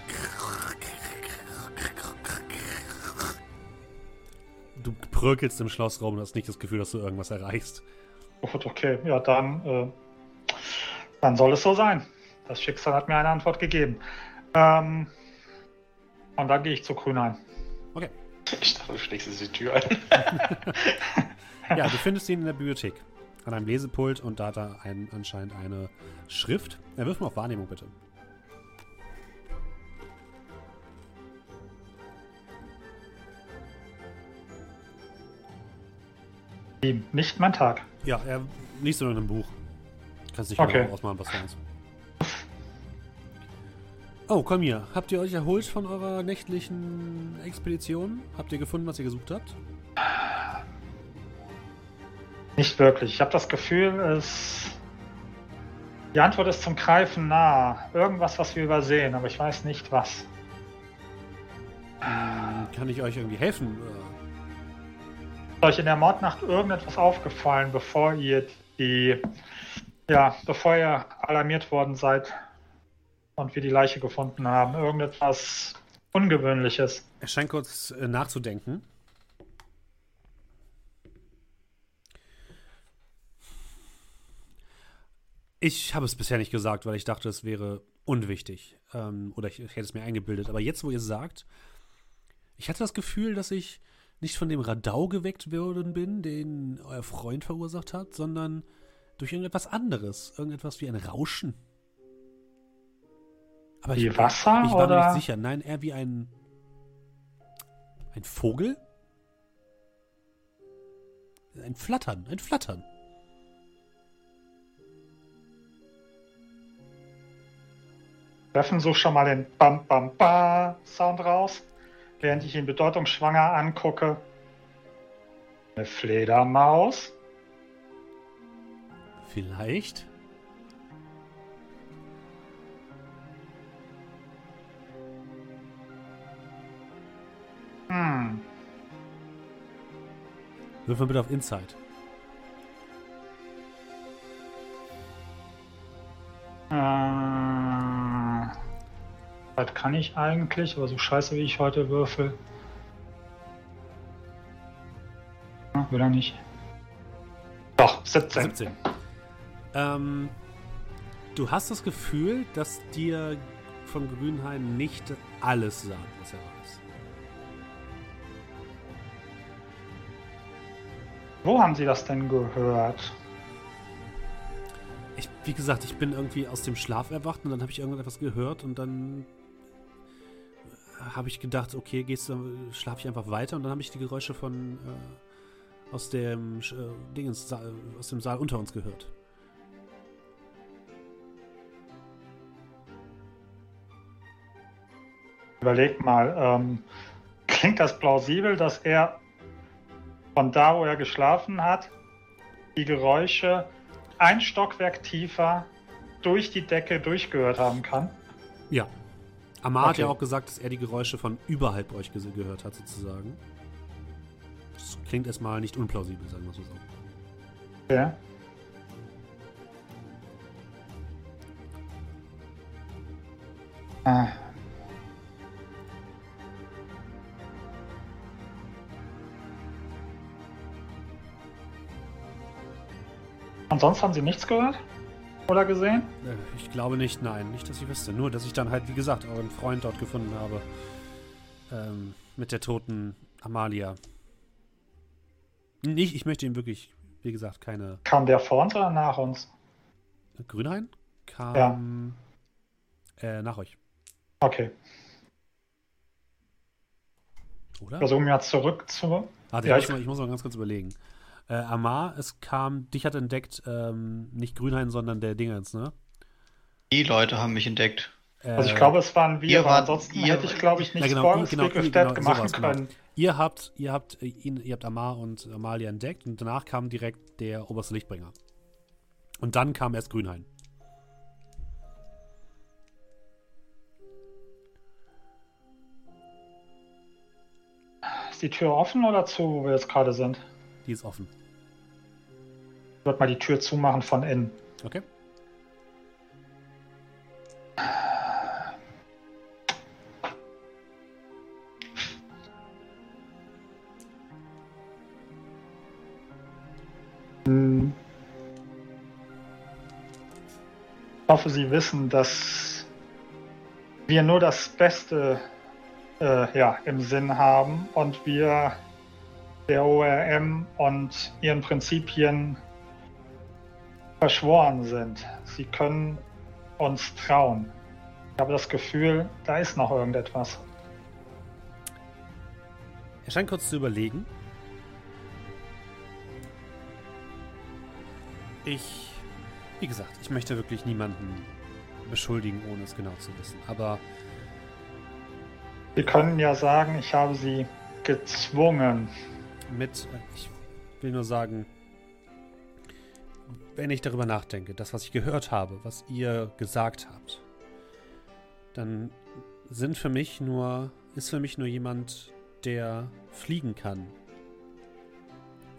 Du bröckelst im Schlossraum und hast nicht das Gefühl, dass du irgendwas erreichst. Gut, okay. Ja, dann, äh, dann soll es so sein. Das Schicksal hat mir eine Antwort gegeben. Ähm, und dann gehe ich zu Grünheim. Okay. Ich dachte, du schlägst die Tür ein. ja, du findest ihn in der Bibliothek. An einem Lesepult und da hat er ein, anscheinend eine Schrift. Er wirft mal auf Wahrnehmung, bitte. Nicht mein Tag. Ja, er liest in einem Buch. Kannst nicht okay. genau ausmalen, was da ist. Oh, komm hier. Habt ihr euch erholt von eurer nächtlichen Expedition? Habt ihr gefunden, was ihr gesucht habt? Nicht wirklich. Ich habe das Gefühl, es. Die Antwort ist zum Greifen nah. Irgendwas, was wir übersehen, aber ich weiß nicht was. Hm, kann ich euch irgendwie helfen? Ist euch in der Mordnacht irgendetwas aufgefallen, bevor ihr die. Ja, bevor ihr alarmiert worden seid und wir die Leiche gefunden haben? Irgendetwas Ungewöhnliches? Er scheint kurz äh, nachzudenken. Ich habe es bisher nicht gesagt, weil ich dachte, es wäre unwichtig. Ähm, oder ich, ich, hätte es mir eingebildet. Aber jetzt, wo ihr es sagt, ich hatte das Gefühl, dass ich nicht von dem Radau geweckt worden bin, den euer Freund verursacht hat, sondern durch irgendetwas anderes. Irgendetwas wie ein Rauschen. Aber wie ich, Wasser? Ich war oder? mir nicht sicher. Nein, eher wie ein. Ein Vogel? Ein Flattern, ein Flattern. Treffen so schon mal den Bam Bam Ba Sound raus, während ich ihn bedeutungsschwanger angucke. Eine Fledermaus? Vielleicht. Hm. Würfel bitte auf Insight. Äh, was kann ich eigentlich? Aber so scheiße wie ich heute würfel. Ja, will er nicht. Doch, 17. 17. Ähm, du hast das Gefühl, dass dir von Grünhain nicht alles sagt, was er weiß. Wo haben Sie das denn gehört? Ich, wie gesagt, ich bin irgendwie aus dem Schlaf erwacht und dann habe ich irgendetwas gehört und dann habe ich gedacht, okay, gehst du, schlafe ich einfach weiter und dann habe ich die Geräusche von äh, aus dem äh, Dingens, aus dem Saal unter uns gehört. Überlegt mal, ähm, klingt das plausibel, dass er von da, wo er geschlafen hat, die Geräusche ein Stockwerk tiefer durch die Decke durchgehört haben kann? Ja. Amar okay. hat ja auch gesagt, dass er die Geräusche von überhalb euch gehört hat, sozusagen. Das klingt erstmal nicht unplausibel, sagen wir so. Ja. Ah. Ansonsten haben Sie nichts gehört? Oder gesehen? Äh, ich glaube nicht, nein. Nicht, dass ich wüsste. Nur, dass ich dann halt, wie gesagt, euren Freund dort gefunden habe. Ähm, mit der toten Amalia. Nicht, ich möchte ihm wirklich, wie gesagt, keine. Kam der vor uns oder nach uns? Grünhain? Kam ja. äh, nach euch. Okay. Oder? Versuchen wir zurück zu. Warte, ja, ich, muss mal, ich muss mal ganz kurz überlegen. Äh, Amar, es kam, dich hat entdeckt, ähm, nicht Grünhain, sondern der Dingens, ne? Die Leute haben mich entdeckt. Äh, also ich glaube, es waren wir, aber ansonsten ihr, hätte ich, glaube ich, nicht ja, genau, vor genau, Speak genau, machen genau. können. Genau. Ihr habt, ihr habt ihn, ihr habt Amar und Amalia entdeckt und danach kam direkt der oberste Lichtbringer. Und dann kam erst Grünhain. Ist die Tür offen oder zu, wo wir jetzt gerade sind? Die ist offen. Ich würde mal die Tür zumachen von innen. Okay. Ich hoffe, Sie wissen, dass wir nur das Beste äh, ja, im Sinn haben und wir der ORM und ihren Prinzipien verschworen sind. Sie können uns trauen. Ich habe das Gefühl, da ist noch irgendetwas. Er scheint kurz zu überlegen. Ich, wie gesagt, ich möchte wirklich niemanden beschuldigen, ohne es genau zu wissen. Aber. Wir können ja sagen, ich habe sie gezwungen, mit, ich will nur sagen, wenn ich darüber nachdenke, das, was ich gehört habe, was ihr gesagt habt, dann sind für mich nur, ist für mich nur jemand, der fliegen kann,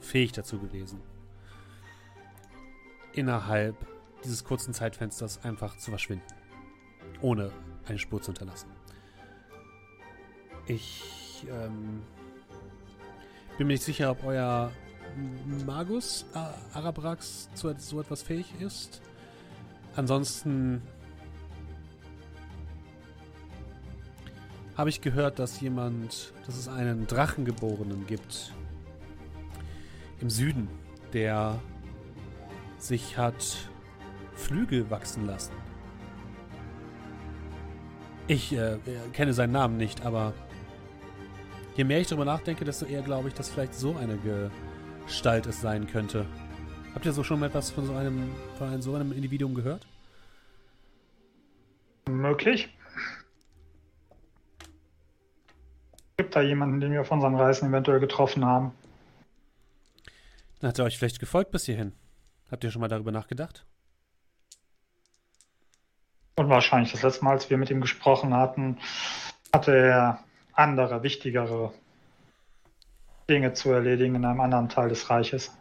fähig dazu gewesen. Innerhalb dieses kurzen Zeitfensters einfach zu verschwinden. Ohne eine Spur zu hinterlassen. Ich ähm, bin mir nicht sicher, ob euer Magus äh, Arabrax zu so etwas fähig ist. Ansonsten habe ich gehört, dass jemand, dass es einen Drachengeborenen gibt im Süden, der sich hat Flügel wachsen lassen. Ich äh, kenne seinen Namen nicht, aber Je mehr ich darüber nachdenke, desto eher glaube ich, dass vielleicht so eine Gestalt es sein könnte. Habt ihr so schon mal etwas von so einem, von einem, so einem Individuum gehört? Möglich. Gibt da jemanden, den wir auf unseren Reisen eventuell getroffen haben? Dann hat er euch vielleicht gefolgt bis hierhin. Habt ihr schon mal darüber nachgedacht? Und wahrscheinlich das letzte Mal, als wir mit ihm gesprochen hatten, hatte er andere, wichtigere Dinge zu erledigen in einem anderen Teil des Reiches.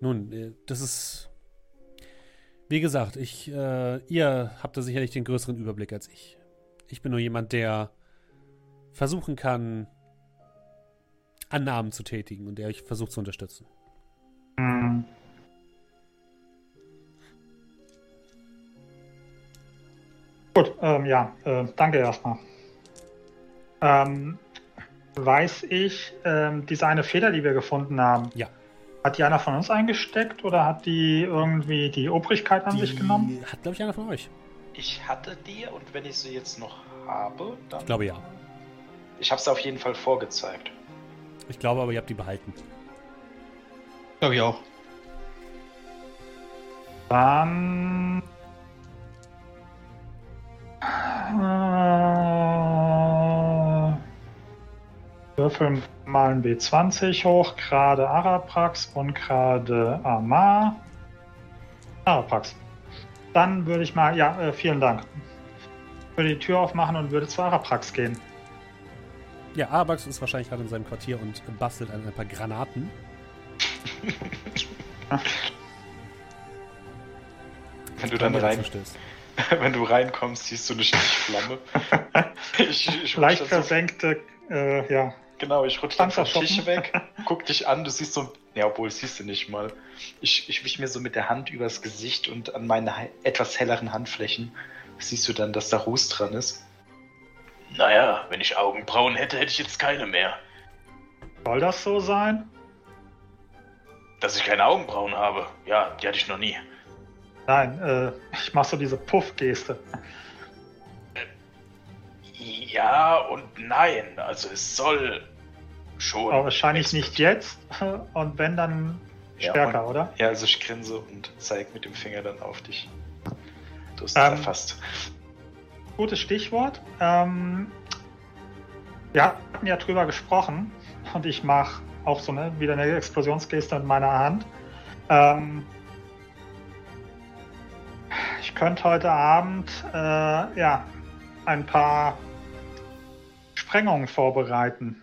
Nun, äh, das ist. Wie gesagt, ich, äh, ihr habt da sicherlich den größeren Überblick als ich. Ich bin nur jemand, der versuchen kann, Annahmen zu tätigen und der euch versucht zu unterstützen. Mhm. Gut, ähm, ja, äh, danke erstmal. Ähm, weiß ich, ähm, diese eine Feder, die wir gefunden haben, ja. hat die einer von uns eingesteckt oder hat die irgendwie die Obrigkeit an die sich genommen? Hat, glaube ich, einer von euch. Ich hatte die und wenn ich sie jetzt noch habe, dann. Ich glaube ja. Ich habe sie auf jeden Fall vorgezeigt. Ich glaube aber, ihr habt die behalten. Glaube ich auch. Dann äh, Würfeln mal ein B20 hoch, gerade Araprax und gerade Amar. Araprax. Dann würde ich mal, ja, äh, vielen Dank. Ich Würde die Tür aufmachen und würde zu Araprax gehen. Ja, Araprax ist wahrscheinlich gerade in seinem Quartier und bastelt an ein paar Granaten. Wenn du dann rein, wenn du reinkommst, siehst du eine Flamme. ich, ich Leicht versenkte, äh, ja. Genau, ich rutsche dann vom Tisch weg, guck dich an, du siehst so, ja, obwohl, siehst du nicht mal. Ich, ich wisch mir so mit der Hand übers Gesicht und an meinen etwas helleren Handflächen siehst du dann, dass da Ruß dran ist. Naja, wenn ich Augenbrauen hätte, hätte ich jetzt keine mehr. Soll das so sein? Dass ich keine Augenbrauen habe? Ja, die hatte ich noch nie. Nein, äh, ich mach so diese Puff-Geste. Ja und nein. Also es soll schon. Aber wahrscheinlich nicht jetzt. Und wenn dann stärker, ja, und, oder? Ja, also ich grinse und zeige mit dem Finger dann auf dich. Du hast es ähm, erfasst. Gutes Stichwort. Ähm, wir hatten ja drüber gesprochen und ich mache auch so eine, wieder eine Explosionsgeste mit meiner Hand. Ähm, ich könnte heute Abend äh, ja, ein paar Sprengungen vorbereiten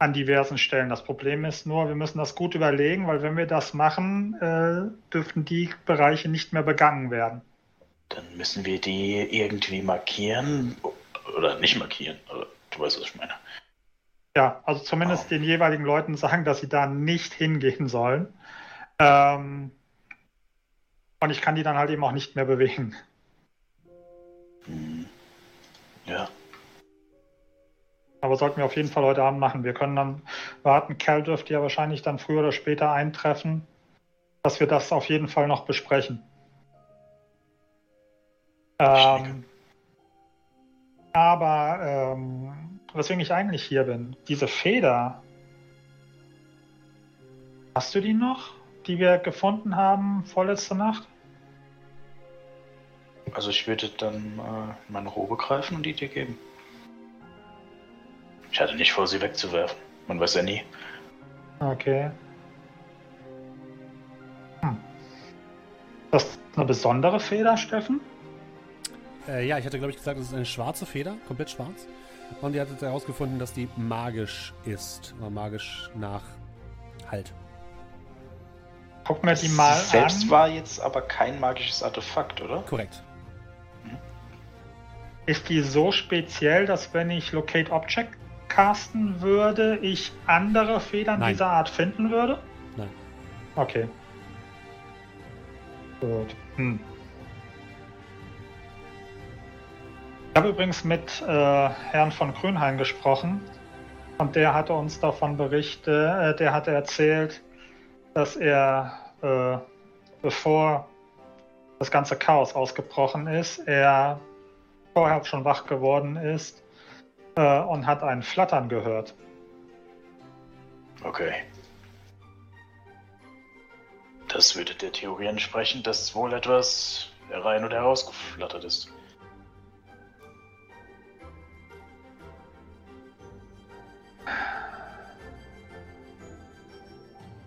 an diversen Stellen. Das Problem ist nur, wir müssen das gut überlegen, weil wenn wir das machen, äh, dürften die Bereiche nicht mehr begangen werden. Dann müssen wir die irgendwie markieren oder nicht markieren. Du weißt, was ich meine. Ja, also zumindest oh. den jeweiligen Leuten sagen, dass sie da nicht hingehen sollen. Ähm, und ich kann die dann halt eben auch nicht mehr bewegen. Hm. Ja. Aber sollten wir auf jeden Fall heute Abend machen. Wir können dann warten. Cal dürfte ja wahrscheinlich dann früher oder später eintreffen, dass wir das auf jeden Fall noch besprechen. Ähm, aber ähm, weswegen ich eigentlich hier bin, diese Feder, hast du die noch? Die wir gefunden haben vorletzte Nacht? Also ich würde dann äh, meine Robe greifen und die dir geben. Ich hatte nicht vor, sie wegzuwerfen. Man weiß ja nie. Okay. Hm. Das ist eine besondere Feder, Steffen? Äh, ja, ich hatte, glaube ich, gesagt, es ist eine schwarze Feder, komplett schwarz. Und ihr hattet herausgefunden, dass die magisch ist. Oder magisch nach Halt. Guck mir die mal Sie selbst an. war jetzt aber kein magisches Artefakt, oder? Korrekt. Hm. Ist die so speziell, dass wenn ich Locate Object casten würde, ich andere Federn Nein. dieser Art finden würde? Nein. Okay. Gut. Hm. Ich habe übrigens mit äh, Herrn von Grünhain gesprochen und der hatte uns davon berichtet, äh, der hatte erzählt, dass er, äh, bevor das ganze Chaos ausgebrochen ist, er vorher schon wach geworden ist äh, und hat ein Flattern gehört. Okay. Das würde der Theorie entsprechen, dass wohl etwas herein oder herausgeflattert ist.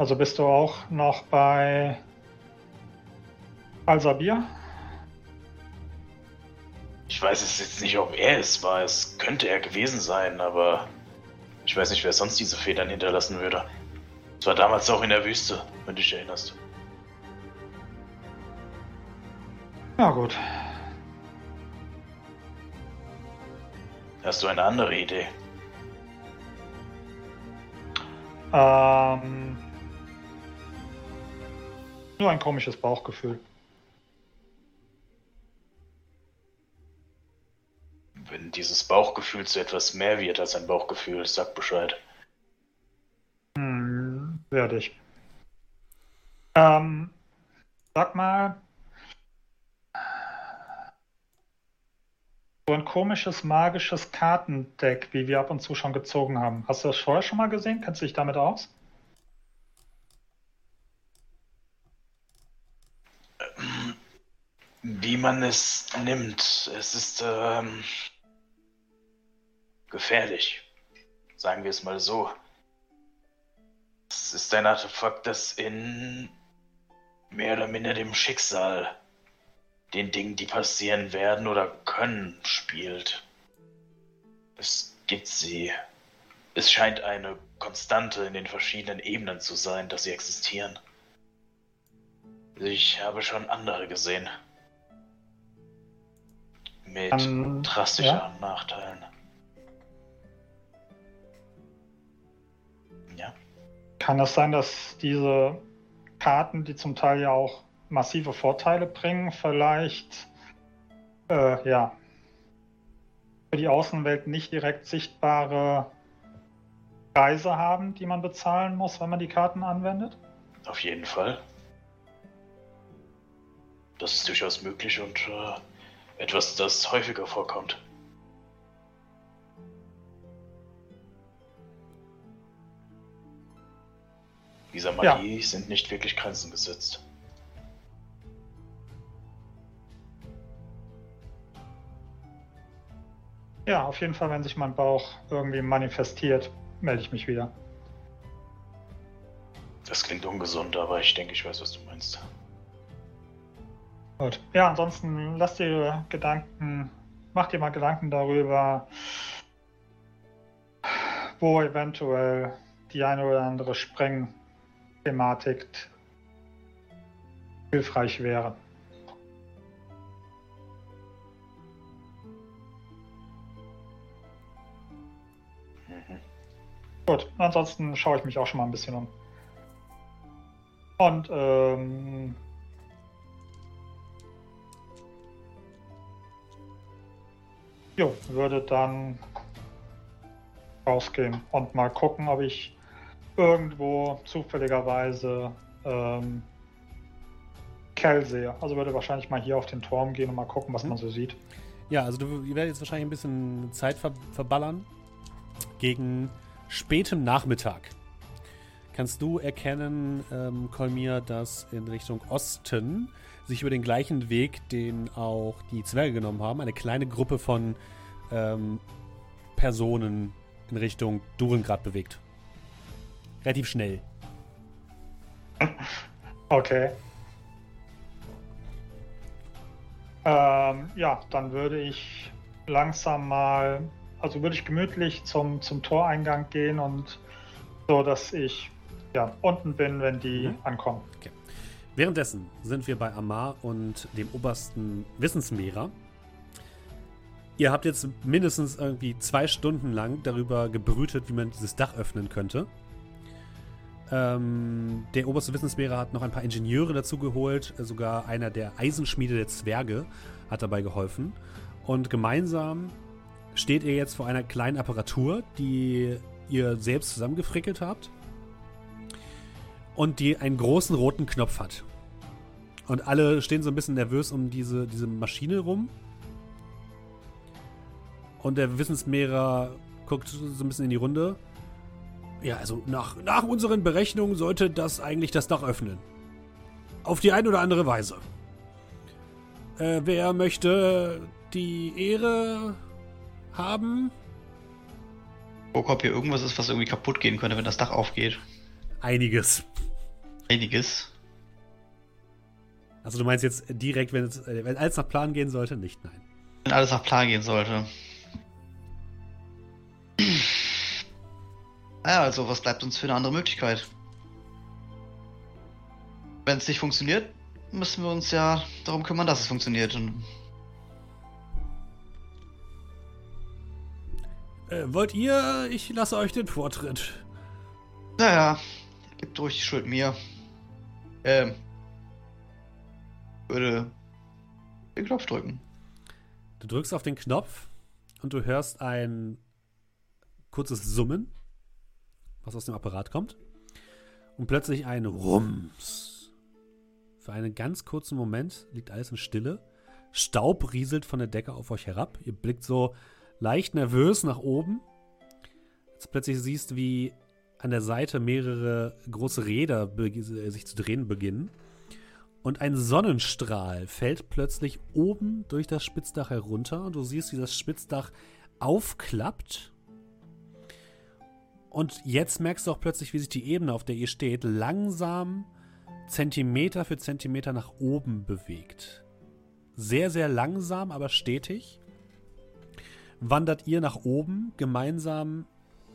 Also bist du auch noch bei Al-Sabir? Ich weiß es jetzt nicht, ob er es war. Es könnte er gewesen sein, aber ich weiß nicht, wer sonst diese Federn hinterlassen würde. Es war damals auch in der Wüste, wenn du dich erinnerst. Ja, gut. Hast du eine andere Idee? Ähm, nur ein komisches Bauchgefühl. Wenn dieses Bauchgefühl zu etwas mehr wird als ein Bauchgefühl, sag Bescheid. Hm, werde ich. Ähm, sag mal, so ein komisches magisches Kartendeck, wie wir ab und zu schon gezogen haben. Hast du das vorher schon mal gesehen? Kennst du dich damit aus? Wie man es nimmt. Es ist ähm, gefährlich. sagen wir es mal so. Es ist ein Artefakt, das in mehr oder minder dem Schicksal, den Dingen, die passieren werden oder können, spielt. Es gibt sie. Es scheint eine Konstante in den verschiedenen Ebenen zu sein, dass sie existieren. Ich habe schon andere gesehen. Mit um, drastischeren ja? Nachteilen. Ja. Kann es sein, dass diese Karten, die zum Teil ja auch massive Vorteile bringen, vielleicht äh, ja für die Außenwelt nicht direkt sichtbare Preise haben, die man bezahlen muss, wenn man die Karten anwendet? Auf jeden Fall. Das ist durchaus möglich und äh, etwas, das häufiger vorkommt. Dieser Magie ja. sind nicht wirklich Grenzen gesetzt. Ja, auf jeden Fall, wenn sich mein Bauch irgendwie manifestiert, melde ich mich wieder. Das klingt ungesund, aber ich denke, ich weiß, was du meinst. Gut. Ja, ansonsten lasst dir Gedanken, macht dir mal Gedanken darüber, wo eventuell die eine oder andere Sprengthematik hilfreich wäre. Mhm. Gut, ansonsten schaue ich mich auch schon mal ein bisschen um. Und ähm, Jo, würde dann rausgehen und mal gucken, ob ich irgendwo zufälligerweise ähm, Kell sehe. Also würde wahrscheinlich mal hier auf den Turm gehen und mal gucken, was mhm. man so sieht. Ja, also du ihr werdet jetzt wahrscheinlich ein bisschen Zeit ver verballern. Gegen spätem Nachmittag kannst du erkennen, ähm, Kolmir, dass in Richtung Osten sich über den gleichen Weg, den auch die Zwerge genommen haben, eine kleine Gruppe von ähm, Personen in Richtung Durengrad bewegt. Relativ schnell. Okay. Ähm, ja, dann würde ich langsam mal, also würde ich gemütlich zum, zum Toreingang gehen und so, dass ich ja, unten bin, wenn die mhm. ankommen. Okay. Währenddessen sind wir bei Amar und dem obersten Wissensmehrer. Ihr habt jetzt mindestens irgendwie zwei Stunden lang darüber gebrütet, wie man dieses Dach öffnen könnte. Ähm, der oberste Wissensmehrer hat noch ein paar Ingenieure dazu geholt. Sogar einer der Eisenschmiede der Zwerge hat dabei geholfen. Und gemeinsam steht ihr jetzt vor einer kleinen Apparatur, die ihr selbst zusammengefrickelt habt und die einen großen roten Knopf hat. Und alle stehen so ein bisschen nervös um diese, diese Maschine rum. Und der Wissensmehrer guckt so ein bisschen in die Runde. Ja, also nach, nach unseren Berechnungen sollte das eigentlich das Dach öffnen. Auf die eine oder andere Weise. Äh, wer möchte die Ehre haben? Guck, ob hier irgendwas ist, was irgendwie kaputt gehen könnte, wenn das Dach aufgeht. Einiges. Einiges. Also du meinst jetzt direkt, wenn, es, wenn alles nach Plan gehen sollte? Nicht, nein. Wenn alles nach Plan gehen sollte. Naja, also was bleibt uns für eine andere Möglichkeit? Wenn es nicht funktioniert, müssen wir uns ja darum kümmern, dass es funktioniert. Äh, wollt ihr? Ich lasse euch den Vortritt. Naja, gebt ruhig die Schuld mir. Ähm. Würde den Knopf drücken. Du drückst auf den Knopf und du hörst ein kurzes Summen, was aus dem Apparat kommt. Und plötzlich ein Rums. Für einen ganz kurzen Moment liegt alles in Stille. Staub rieselt von der Decke auf euch herab. Ihr blickt so leicht nervös nach oben. Jetzt plötzlich siehst, wie an der Seite mehrere große Räder sich zu drehen beginnen. Und ein Sonnenstrahl fällt plötzlich oben durch das Spitzdach herunter. Und du siehst, wie das Spitzdach aufklappt Und jetzt merkst du auch plötzlich, wie sich die Ebene, auf der ihr steht, langsam Zentimeter für Zentimeter nach oben bewegt. Sehr, sehr langsam, aber stetig wandert ihr nach oben, gemeinsam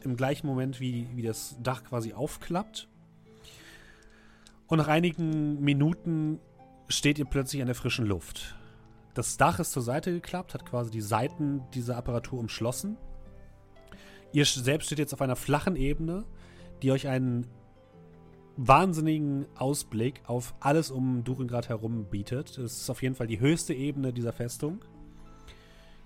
im gleichen Moment, wie, wie das Dach quasi aufklappt. Und nach einigen Minuten steht ihr plötzlich an der frischen Luft. Das Dach ist zur Seite geklappt, hat quasi die Seiten dieser Apparatur umschlossen. Ihr selbst steht jetzt auf einer flachen Ebene, die euch einen wahnsinnigen Ausblick auf alles um Duringrad herum bietet. Es ist auf jeden Fall die höchste Ebene dieser Festung.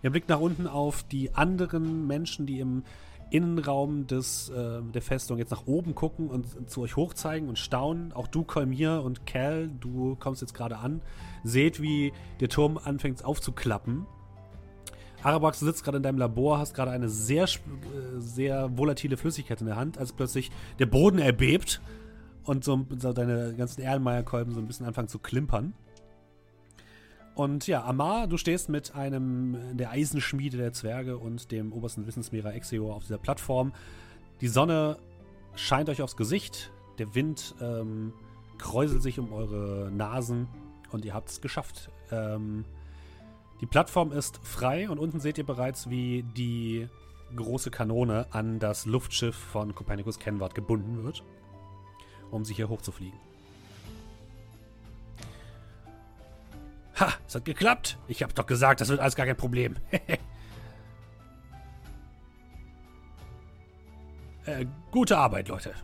Ihr blickt nach unten auf die anderen Menschen, die im Innenraum des, äh, der Festung jetzt nach oben gucken und zu euch hochzeigen und staunen. Auch du, Kolmir und Cal, du kommst jetzt gerade an, seht, wie der Turm anfängt aufzuklappen. Arabax, du sitzt gerade in deinem Labor, hast gerade eine sehr, äh, sehr volatile Flüssigkeit in der Hand, als plötzlich der Boden erbebt und so, so deine ganzen Erlenmeyer-Kolben so ein bisschen anfangen zu klimpern. Und ja, Amar, du stehst mit einem der Eisenschmiede der Zwerge und dem obersten Wissensmehrer Exeor auf dieser Plattform. Die Sonne scheint euch aufs Gesicht, der Wind ähm, kräuselt sich um eure Nasen und ihr habt es geschafft. Ähm, die Plattform ist frei und unten seht ihr bereits, wie die große Kanone an das Luftschiff von Copernicus Kenward gebunden wird, um sich hier hochzufliegen. Ha, es hat geklappt. Ich hab doch gesagt, das wird alles gar kein Problem. äh, gute Arbeit, Leute.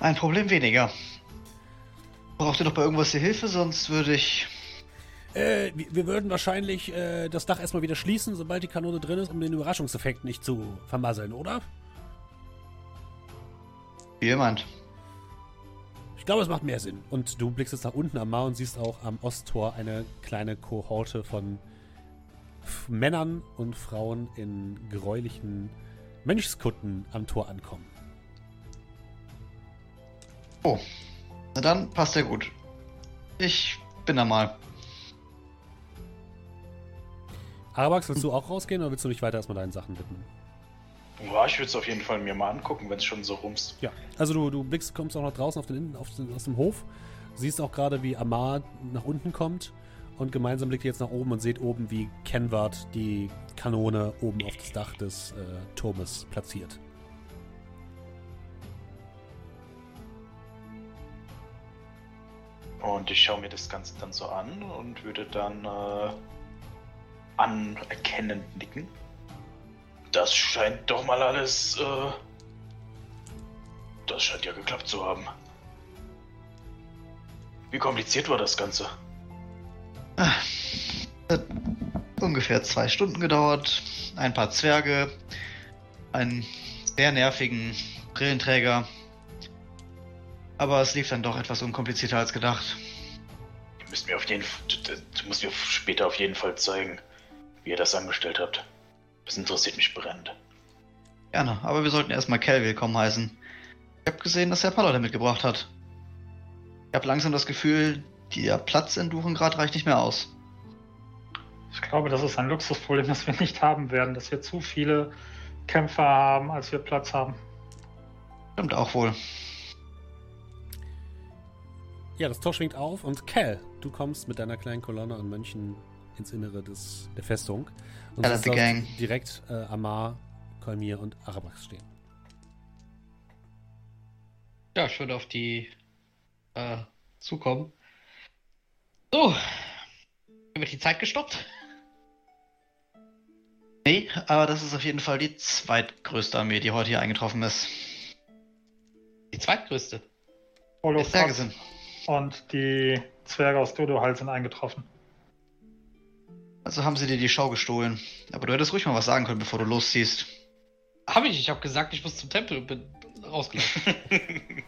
Ein Problem weniger. Braucht ihr noch bei irgendwas die Hilfe? Sonst würde ich. Äh, wir würden wahrscheinlich äh, das Dach erstmal wieder schließen, sobald die Kanone drin ist, um den Überraschungseffekt nicht zu vermasseln, oder? Wie jemand. Ich glaube, es macht mehr Sinn. Und du blickst jetzt nach unten am Mar und siehst auch am Osttor eine kleine Kohorte von Männern und Frauen in gräulichen Mönchskutten am Tor ankommen. Oh, na dann passt ja gut. Ich bin da mal. Arabax, willst du auch rausgehen oder willst du dich weiter erstmal deinen Sachen widmen? Ja, ich würde es auf jeden Fall mir mal angucken, wenn es schon so rumst. Ja, also du, du blickst, kommst auch noch draußen auf den, auf den, aus dem Hof, siehst auch gerade, wie Amar nach unten kommt und gemeinsam blickt ihr jetzt nach oben und seht oben, wie Kenward die Kanone oben auf das Dach des äh, Turmes platziert. Und ich schaue mir das Ganze dann so an und würde dann äh, anerkennend nicken. Das scheint doch mal alles. Äh, das scheint ja geklappt zu haben. Wie kompliziert war das Ganze? Ah, hat ungefähr zwei Stunden gedauert. Ein paar Zwerge, einen sehr nervigen Brillenträger. Aber es lief dann doch etwas unkomplizierter als gedacht. Du musst mir auf jeden Fall, du musst mir später auf jeden Fall zeigen, wie ihr das angestellt habt. Das interessiert mich brennend. Gerne, aber wir sollten erstmal Kel willkommen heißen. Ich habe gesehen, dass er Paladin mitgebracht hat. Ich habe langsam das Gefühl, der Platz in Durengrad reicht nicht mehr aus. Ich glaube, das ist ein Luxusproblem, das wir nicht haben werden, dass wir zu viele Kämpfer haben, als wir Platz haben. Stimmt auch wohl. Ja, das Tor schwingt auf und Kel, du kommst mit deiner kleinen Kolonne an Mönchen ins Innere des, der Festung. Und ja, Gang. direkt äh, Amar, Kolmir und Arabax stehen. Ja, ich würde auf die äh, zukommen. So, wird die Zeit gestoppt? Nee, aber das ist auf jeden Fall die zweitgrößte Armee, die heute hier eingetroffen ist. Die zweitgrößte? Holofox und die Zwerge aus Dodohal sind eingetroffen. Also haben sie dir die Schau gestohlen. Aber du hättest ruhig mal was sagen können, bevor du losziehst. Hab ich, ich hab gesagt, ich muss zum Tempel und bin rausgelaufen.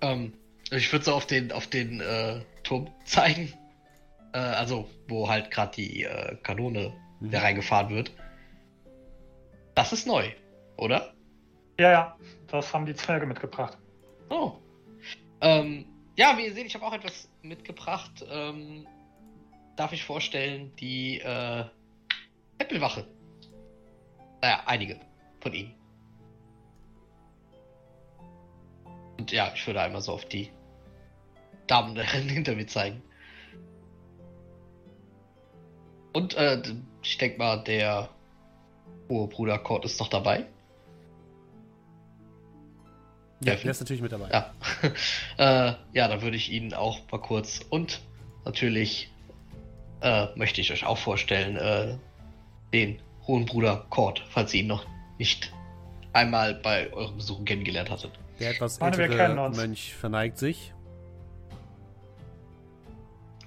ähm, ich würde so auf den, auf den äh, Turm zeigen. Äh, also, wo halt gerade die äh, Kanone mhm. da reingefahren wird. Das ist neu, oder? Ja, ja, das haben die Zwerge mitgebracht. Oh. Ähm, ja, wie ihr seht, ich habe auch etwas mitgebracht. Ähm, darf ich vorstellen, die äh, Tempelwache. Naja, einige von ihnen. Und ja, ich würde einmal so auf die Damen hinter mir zeigen. Und äh, ich denke mal, der hohe Bruder Kurt ist noch dabei. Ja, der ist natürlich mit dabei. Ja, äh, ja dann würde ich Ihnen auch mal kurz und natürlich äh, möchte ich euch auch vorstellen, äh, den hohen Bruder Kort, falls ihr ihn noch nicht einmal bei euren Besuchen kennengelernt hattet. Der etwas ältere Mönch verneigt sich.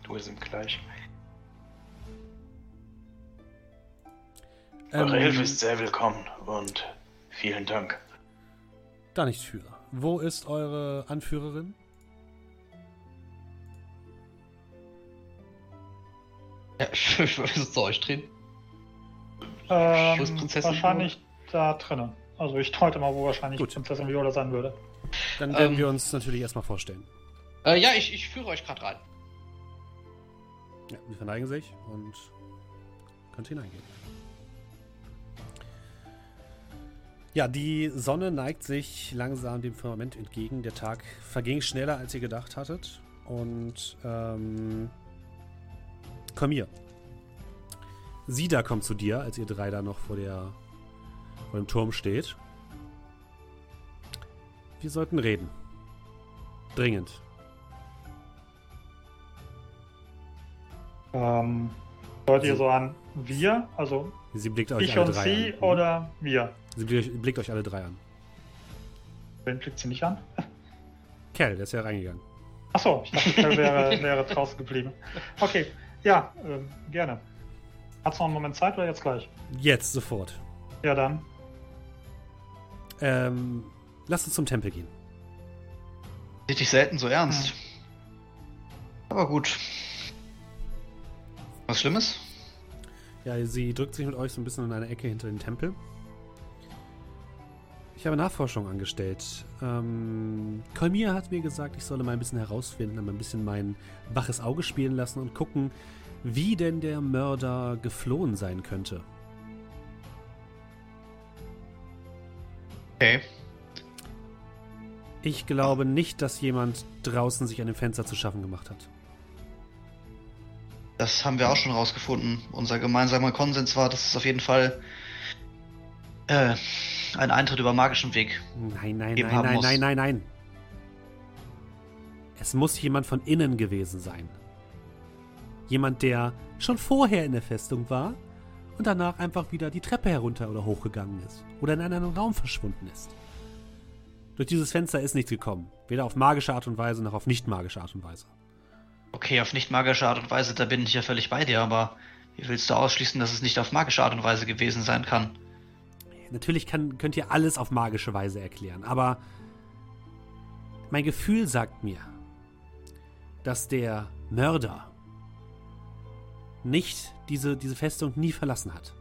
Du sind gleich. Eure ähm, Hilfe ist sehr willkommen und vielen Dank. Da nicht für. Wo ist eure Anführerin? Ja, ich würde zu euch drehen. Ähm, wahrscheinlich Viola? da drinnen. Also ich deute mal, wo wahrscheinlich Gut. Prinzessin Viola sein würde. Dann werden ähm, wir uns natürlich erstmal vorstellen. Äh, ja, ich, ich führe euch gerade rein. Ja, sie verneigen sich und könnt hineingehen. Ja, die Sonne neigt sich langsam dem Firmament entgegen. Der Tag verging schneller, als ihr gedacht hattet. Und ähm, komm hier. Sida kommt zu dir, als ihr drei da noch vor, der, vor dem Turm steht. Wir sollten reden. Dringend. Ähm, Hört ihr so an wir? Also sie blickt euch ich alle und drei sie an. oder wir? Sie blickt, blickt euch alle drei an. Wen blickt sie nicht an? Kell, der ist ja reingegangen. Achso, ich dachte, Kell wäre, wäre draußen geblieben. Okay, ja, äh, gerne. Hat's noch einen Moment Zeit oder jetzt gleich? Jetzt, sofort. Ja, dann. Ähm, lass uns zum Tempel gehen. Sieht dich selten so ernst. Hm. Aber gut. Was Schlimmes? Ja, sie drückt sich mit euch so ein bisschen in eine Ecke hinter den Tempel. Ich habe Nachforschung angestellt. Ähm, Kolmir hat mir gesagt, ich solle mal ein bisschen herausfinden, mal ein bisschen mein waches Auge spielen lassen und gucken, wie denn der Mörder geflohen sein könnte. Okay. Ich glaube nicht, dass jemand draußen sich an dem Fenster zu schaffen gemacht hat. Das haben wir auch schon rausgefunden. Unser gemeinsamer Konsens war, dass es auf jeden Fall äh, ein Eintritt über magischen Weg. Nein, nein, nein, nein, nein, nein, nein. Es muss jemand von innen gewesen sein. Jemand, der schon vorher in der Festung war und danach einfach wieder die Treppe herunter oder hochgegangen ist oder in einen anderen Raum verschwunden ist. Durch dieses Fenster ist nichts gekommen. Weder auf magische Art und Weise noch auf nicht magische Art und Weise. Okay, auf nicht magische Art und Weise, da bin ich ja völlig bei dir, aber wie willst du ausschließen, dass es nicht auf magische Art und Weise gewesen sein kann? Natürlich kann, könnt ihr alles auf magische Weise erklären, aber mein Gefühl sagt mir, dass der Mörder nicht diese, diese Festung nie verlassen hat.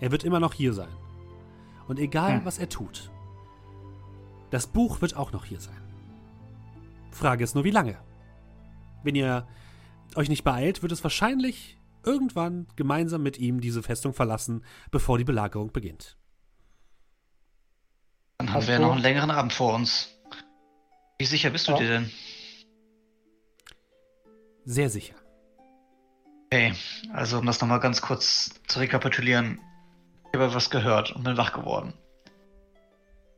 Er wird immer noch hier sein. Und egal, hm. was er tut, das Buch wird auch noch hier sein. Frage ist nur, wie lange? Wenn ihr euch nicht beeilt, wird es wahrscheinlich irgendwann gemeinsam mit ihm diese Festung verlassen, bevor die Belagerung beginnt. Dann haben wir noch einen längeren Abend vor uns. Wie sicher bist du ja. dir denn? Sehr sicher. Okay, also um das nochmal ganz kurz zu rekapitulieren. Ich habe was gehört und bin wach geworden.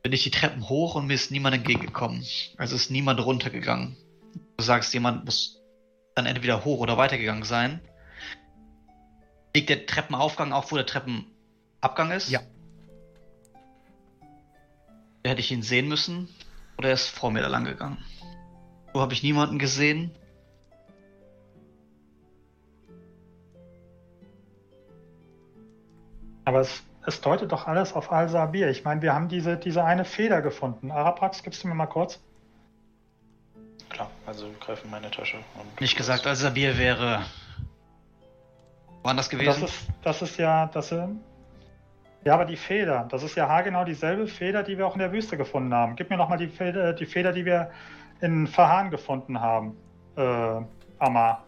Bin ich die Treppen hoch und mir ist niemand entgegengekommen. Also ist niemand runtergegangen. Du sagst, jemand muss dann entweder hoch oder weitergegangen sein. Liegt der Treppenaufgang auch, wo der Treppenabgang ist? Ja. Hätte ich ihn sehen müssen oder er ist vor mir da lang gegangen? Wo habe ich niemanden gesehen? Aber es, es deutet doch alles auf Al-Sabir. Ich meine, wir haben diese, diese eine Feder gefunden. Araprax, gibst du mir mal kurz? Klar, also wir greifen meine Tasche. Und Nicht gesagt, als Sabir wäre woanders gewesen. Das ist, das ist ja, das, ja, aber die Feder, das ist ja haargenau dieselbe Feder, die wir auch in der Wüste gefunden haben. Gib mir nochmal die Feder, die Feder, die wir in Verhan gefunden haben, äh, Amar.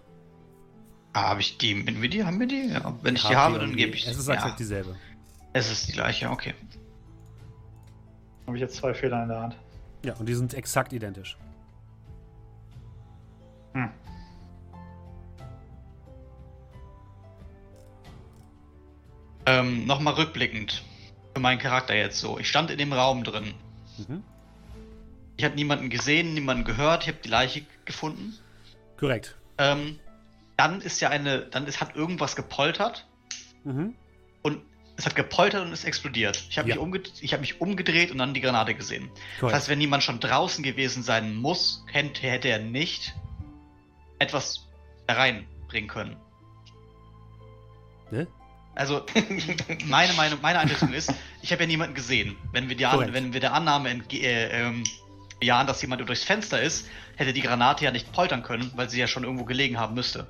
Ah, habe ich die? Wir die, haben wir die? Ja, wenn ich die habe, dann gebe ich Es ist exakt ja. dieselbe. Es ist die gleiche, okay. Habe ich jetzt zwei Fehler in der Hand. Ja, und die sind exakt identisch. Hm. Ähm, Nochmal rückblickend für meinen Charakter jetzt so. Ich stand in dem Raum drin. Mhm. Ich habe niemanden gesehen, niemanden gehört, ich habe die Leiche gefunden. Korrekt. Ähm, dann ist ja eine, dann ist, hat irgendwas gepoltert. Mhm. Und es hat gepoltert und ist explodiert. Ich habe ja. mich, hab mich, umgedreht und dann die Granate gesehen. Korrekt. Das heißt, wenn jemand schon draußen gewesen sein muss, hätte, hätte er nicht etwas reinbringen können. Ne? Also, meine Meinung, meine Einschätzung ist, ich habe ja niemanden gesehen. Wenn wir, die An wenn wir der Annahme äh, ähm, bejahen, dass jemand durchs Fenster ist, hätte die Granate ja nicht poltern können, weil sie ja schon irgendwo gelegen haben müsste.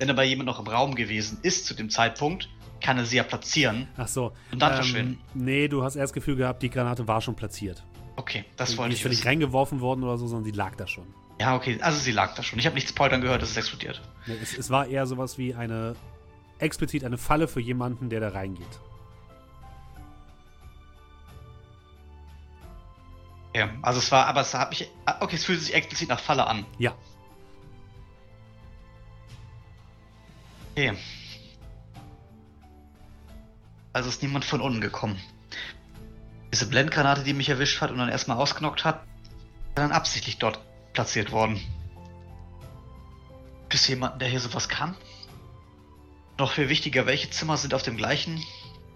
Wenn aber jemand noch im Raum gewesen ist zu dem Zeitpunkt, kann er sie ja platzieren. Ach so. Und dann ähm, verschwinden. Nee, du hast erst das Gefühl gehabt, die Granate war schon platziert. Okay, das wollte ich wissen. nicht reingeworfen worden oder so, sondern sie lag da schon. Ja, okay, also sie lag da schon. Ich habe nichts poltern gehört, dass es explodiert. Es, es war eher sowas wie eine, explizit eine Falle für jemanden, der da reingeht. Ja, also es war, aber es hat mich, okay, es fühlt sich explizit nach Falle an. Ja. Okay. Also ist niemand von unten gekommen. Diese Blendgranate, die mich erwischt hat und dann erstmal ausgenockt hat, ist dann absichtlich dort platziert worden. Es jemanden, der hier sowas kann? Noch viel wichtiger, welche Zimmer sind auf dem gleichen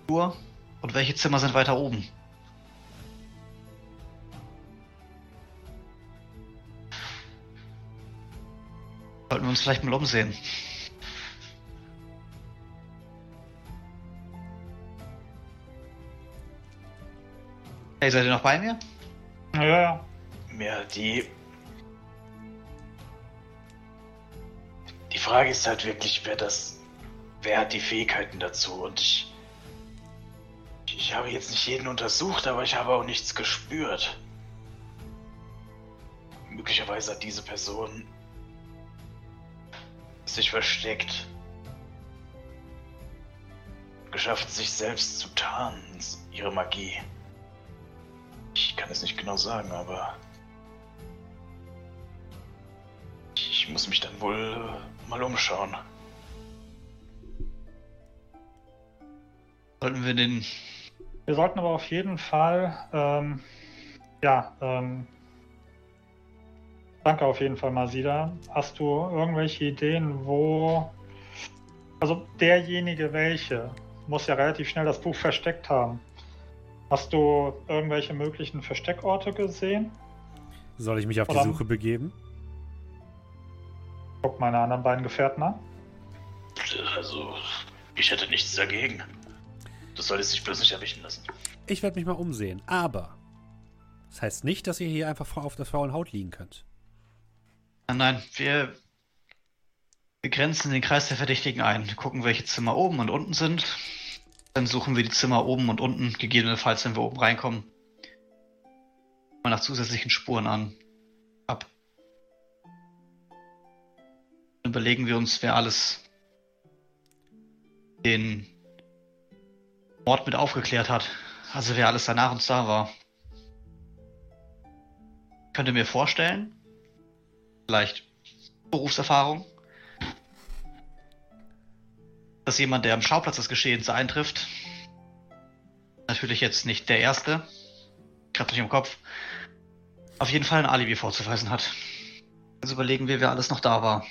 Flur und welche Zimmer sind weiter oben? Sollten wir uns vielleicht mal umsehen. Hey, seid ihr noch bei mir? Ja, ja. Ja, die. Die Frage ist halt wirklich, wer das. Wer hat die Fähigkeiten dazu? Und ich. Ich habe jetzt nicht jeden untersucht, aber ich habe auch nichts gespürt. Möglicherweise hat diese Person sich versteckt. Geschafft, sich selbst zu tarnen, ihre Magie. Ich kann es nicht genau sagen, aber. Ich muss mich dann wohl mal umschauen. Sollten wir den. Wir sollten aber auf jeden Fall. Ähm, ja, ähm, Danke auf jeden Fall, Masida. Hast du irgendwelche Ideen, wo. Also derjenige welche muss ja relativ schnell das Buch versteckt haben. Hast du irgendwelche möglichen Versteckorte gesehen? Soll ich mich auf Oder die Suche begeben? Guck meine anderen beiden Gefährten an. Also, ich hätte nichts dagegen. Du solltest dich bloß nicht erwischen lassen. Ich werde mich mal umsehen, aber das heißt nicht, dass ihr hier einfach auf der faulen Haut liegen könnt. Nein, nein, wir, wir grenzen den Kreis der Verdächtigen ein, gucken, welche Zimmer oben und unten sind dann suchen wir die Zimmer oben und unten, gegebenenfalls, wenn wir oben reinkommen, mal nach zusätzlichen Spuren an. Ab. Dann überlegen wir uns, wer alles den Mord mit aufgeklärt hat. Also wer alles danach uns da war. Könnt ihr mir vorstellen? Vielleicht Berufserfahrung? dass jemand, der am Schauplatz des Geschehens eintrifft, natürlich jetzt nicht der Erste, gerade nicht im Kopf, auf jeden Fall ein Alibi vorzuweisen hat. Also überlegen wir, wer alles noch da war.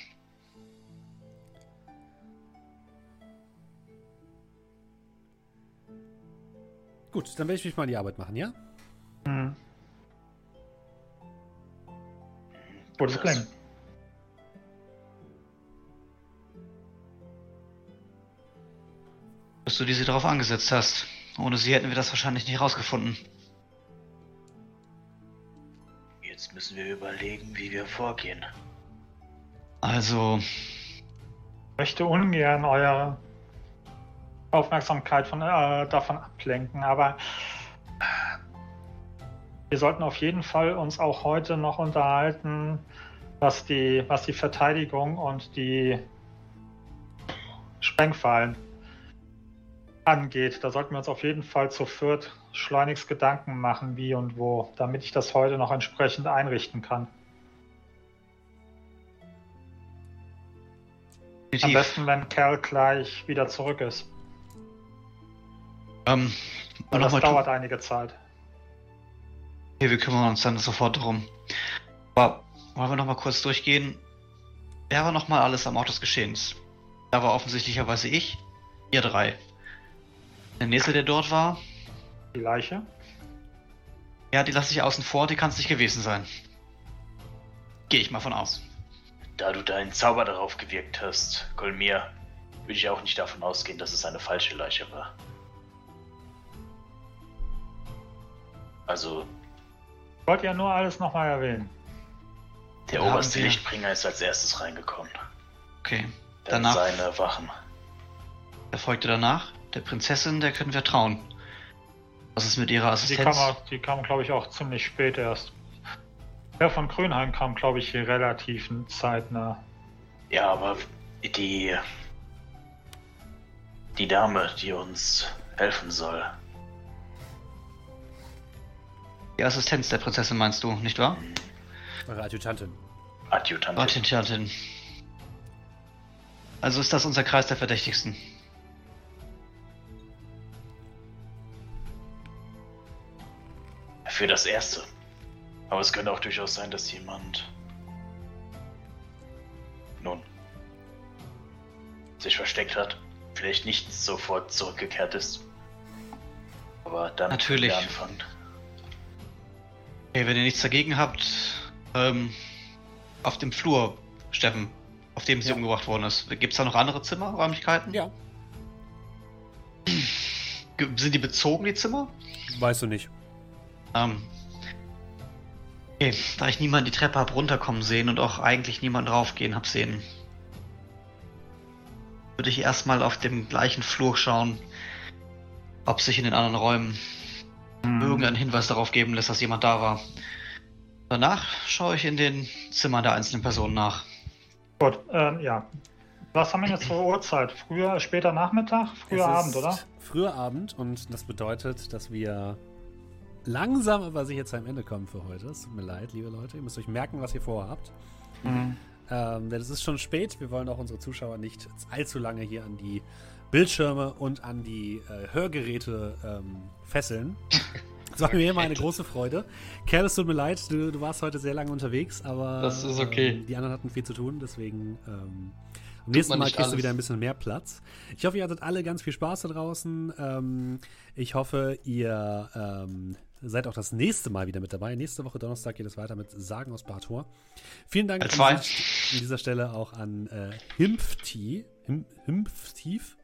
Gut, dann werde ich mich mal in die Arbeit machen, ja? Mhm. Gutes Klingen. dass du diese darauf angesetzt hast. Ohne sie hätten wir das wahrscheinlich nicht herausgefunden. Jetzt müssen wir überlegen, wie wir vorgehen. Also. Ich möchte ungern eure Aufmerksamkeit von, äh, davon ablenken, aber wir sollten auf jeden Fall uns auch heute noch unterhalten, was die, was die Verteidigung und die Sprengfallen angeht. Da sollten wir uns auf jeden Fall zu viert schleunigst Gedanken machen, wie und wo, damit ich das heute noch entsprechend einrichten kann. Am besten, wenn Cal gleich wieder zurück ist. Ähm, Und das dauert einige Zeit. Okay, wir kümmern uns dann sofort darum. Aber wollen wir noch mal kurz durchgehen? Wer war noch mal alles am Ort des Geschehens? Da war offensichtlicherweise ich, ihr drei. Der nächste, der dort war? Die Leiche? Ja, die lasse ich außen vor, die kann es nicht gewesen sein. Gehe ich mal von aus. Da du deinen Zauber darauf gewirkt hast, Kolmir, würde ich auch nicht davon ausgehen, dass es eine falsche Leiche war. Also. Ich wollte ja nur alles nochmal erwähnen. Der Dann oberste Lichtbringer ist als erstes reingekommen. Okay. Dann danach. seine Wachen. Er folgte danach. Der Prinzessin, der können wir trauen. Was ist mit ihrer Assistenz? Die kam, kam glaube ich, auch ziemlich spät erst. Der von Grünheim kam, glaube ich, hier relativ zeitnah. Ja, aber die. Die Dame, die uns helfen soll. Die Assistenz der Prinzessin meinst du, nicht wahr? Eure Adjutantin. Adjutantin. Adjutantin. Also ist das unser Kreis der Verdächtigsten. Für das Erste. Aber es könnte auch durchaus sein, dass jemand nun sich versteckt hat, vielleicht nicht sofort zurückgekehrt ist. Aber dann natürlich anfangen. Okay, wenn ihr nichts dagegen habt, ähm, auf dem Flur, Steffen, auf dem sie ja. umgebracht worden ist, gibt es da noch andere Zimmer, Räumlichkeiten? Ja. Sind die bezogen, die Zimmer? Weißt du nicht. Ähm, Okay, da ich niemanden die Treppe hab runterkommen sehen und auch eigentlich niemanden raufgehen hab sehen, würde ich erstmal auf dem gleichen Flur schauen, ob sich in den anderen Räumen hm. irgendein Hinweis darauf geben lässt, dass jemand da war. Danach schaue ich in den Zimmern der einzelnen Personen nach. Gut, ähm, ja. Was haben wir jetzt für Uhrzeit? Früher, später Nachmittag? Früher Abend, oder? Früher Abend und das bedeutet, dass wir langsam aber sicher zu einem Ende kommen für heute. Es tut mir leid, liebe Leute. Ihr müsst euch merken, was ihr vorhabt. Mhm. Ähm, denn es ist schon spät. Wir wollen auch unsere Zuschauer nicht allzu lange hier an die Bildschirme und an die äh, Hörgeräte ähm, fesseln. Das war mir immer eine große Freude. Kerl, es tut mir leid, du, du, warst heute sehr lange unterwegs, aber das ist okay. Ähm, die anderen hatten viel zu tun, deswegen ähm, am nächsten Mal kriegst alles. du wieder ein bisschen mehr Platz. Ich hoffe, ihr hattet alle ganz viel Spaß da draußen. Ähm, ich hoffe, ihr ähm, seid auch das nächste Mal wieder mit dabei. Nächste Woche Donnerstag geht es weiter mit Sagen aus Bartor. Vielen Dank an, an dieser Stelle auch an äh, Himpfti, Him, Himpftief,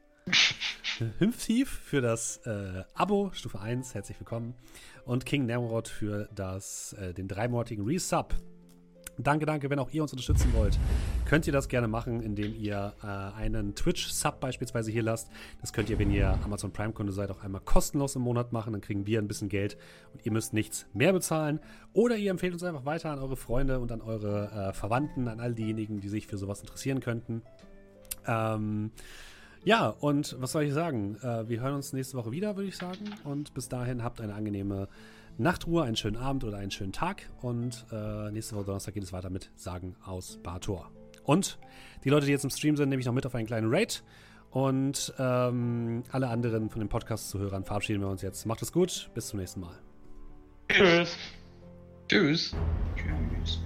Himpftief für das äh, Abo, Stufe 1, herzlich willkommen. Und King Namrod für das, äh, den dreimonatigen Resub. Danke, danke. Wenn auch ihr uns unterstützen wollt, könnt ihr das gerne machen, indem ihr äh, einen Twitch-Sub beispielsweise hier lasst. Das könnt ihr, wenn ihr Amazon Prime-Kunde seid, auch einmal kostenlos im Monat machen. Dann kriegen wir ein bisschen Geld und ihr müsst nichts mehr bezahlen. Oder ihr empfehlt uns einfach weiter an eure Freunde und an eure äh, Verwandten, an all diejenigen, die sich für sowas interessieren könnten. Ähm, ja, und was soll ich sagen? Äh, wir hören uns nächste Woche wieder, würde ich sagen. Und bis dahin habt eine angenehme Nachtruhe, einen schönen Abend oder einen schönen Tag. Und äh, nächste Woche Donnerstag geht es weiter mit Sagen aus Bator. Und die Leute, die jetzt im Stream sind, nehme ich noch mit auf einen kleinen Raid. Und ähm, alle anderen von den Podcast-Zuhörern verabschieden wir uns jetzt. Macht es gut, bis zum nächsten Mal. Tschüss. Tschüss. Tschüss.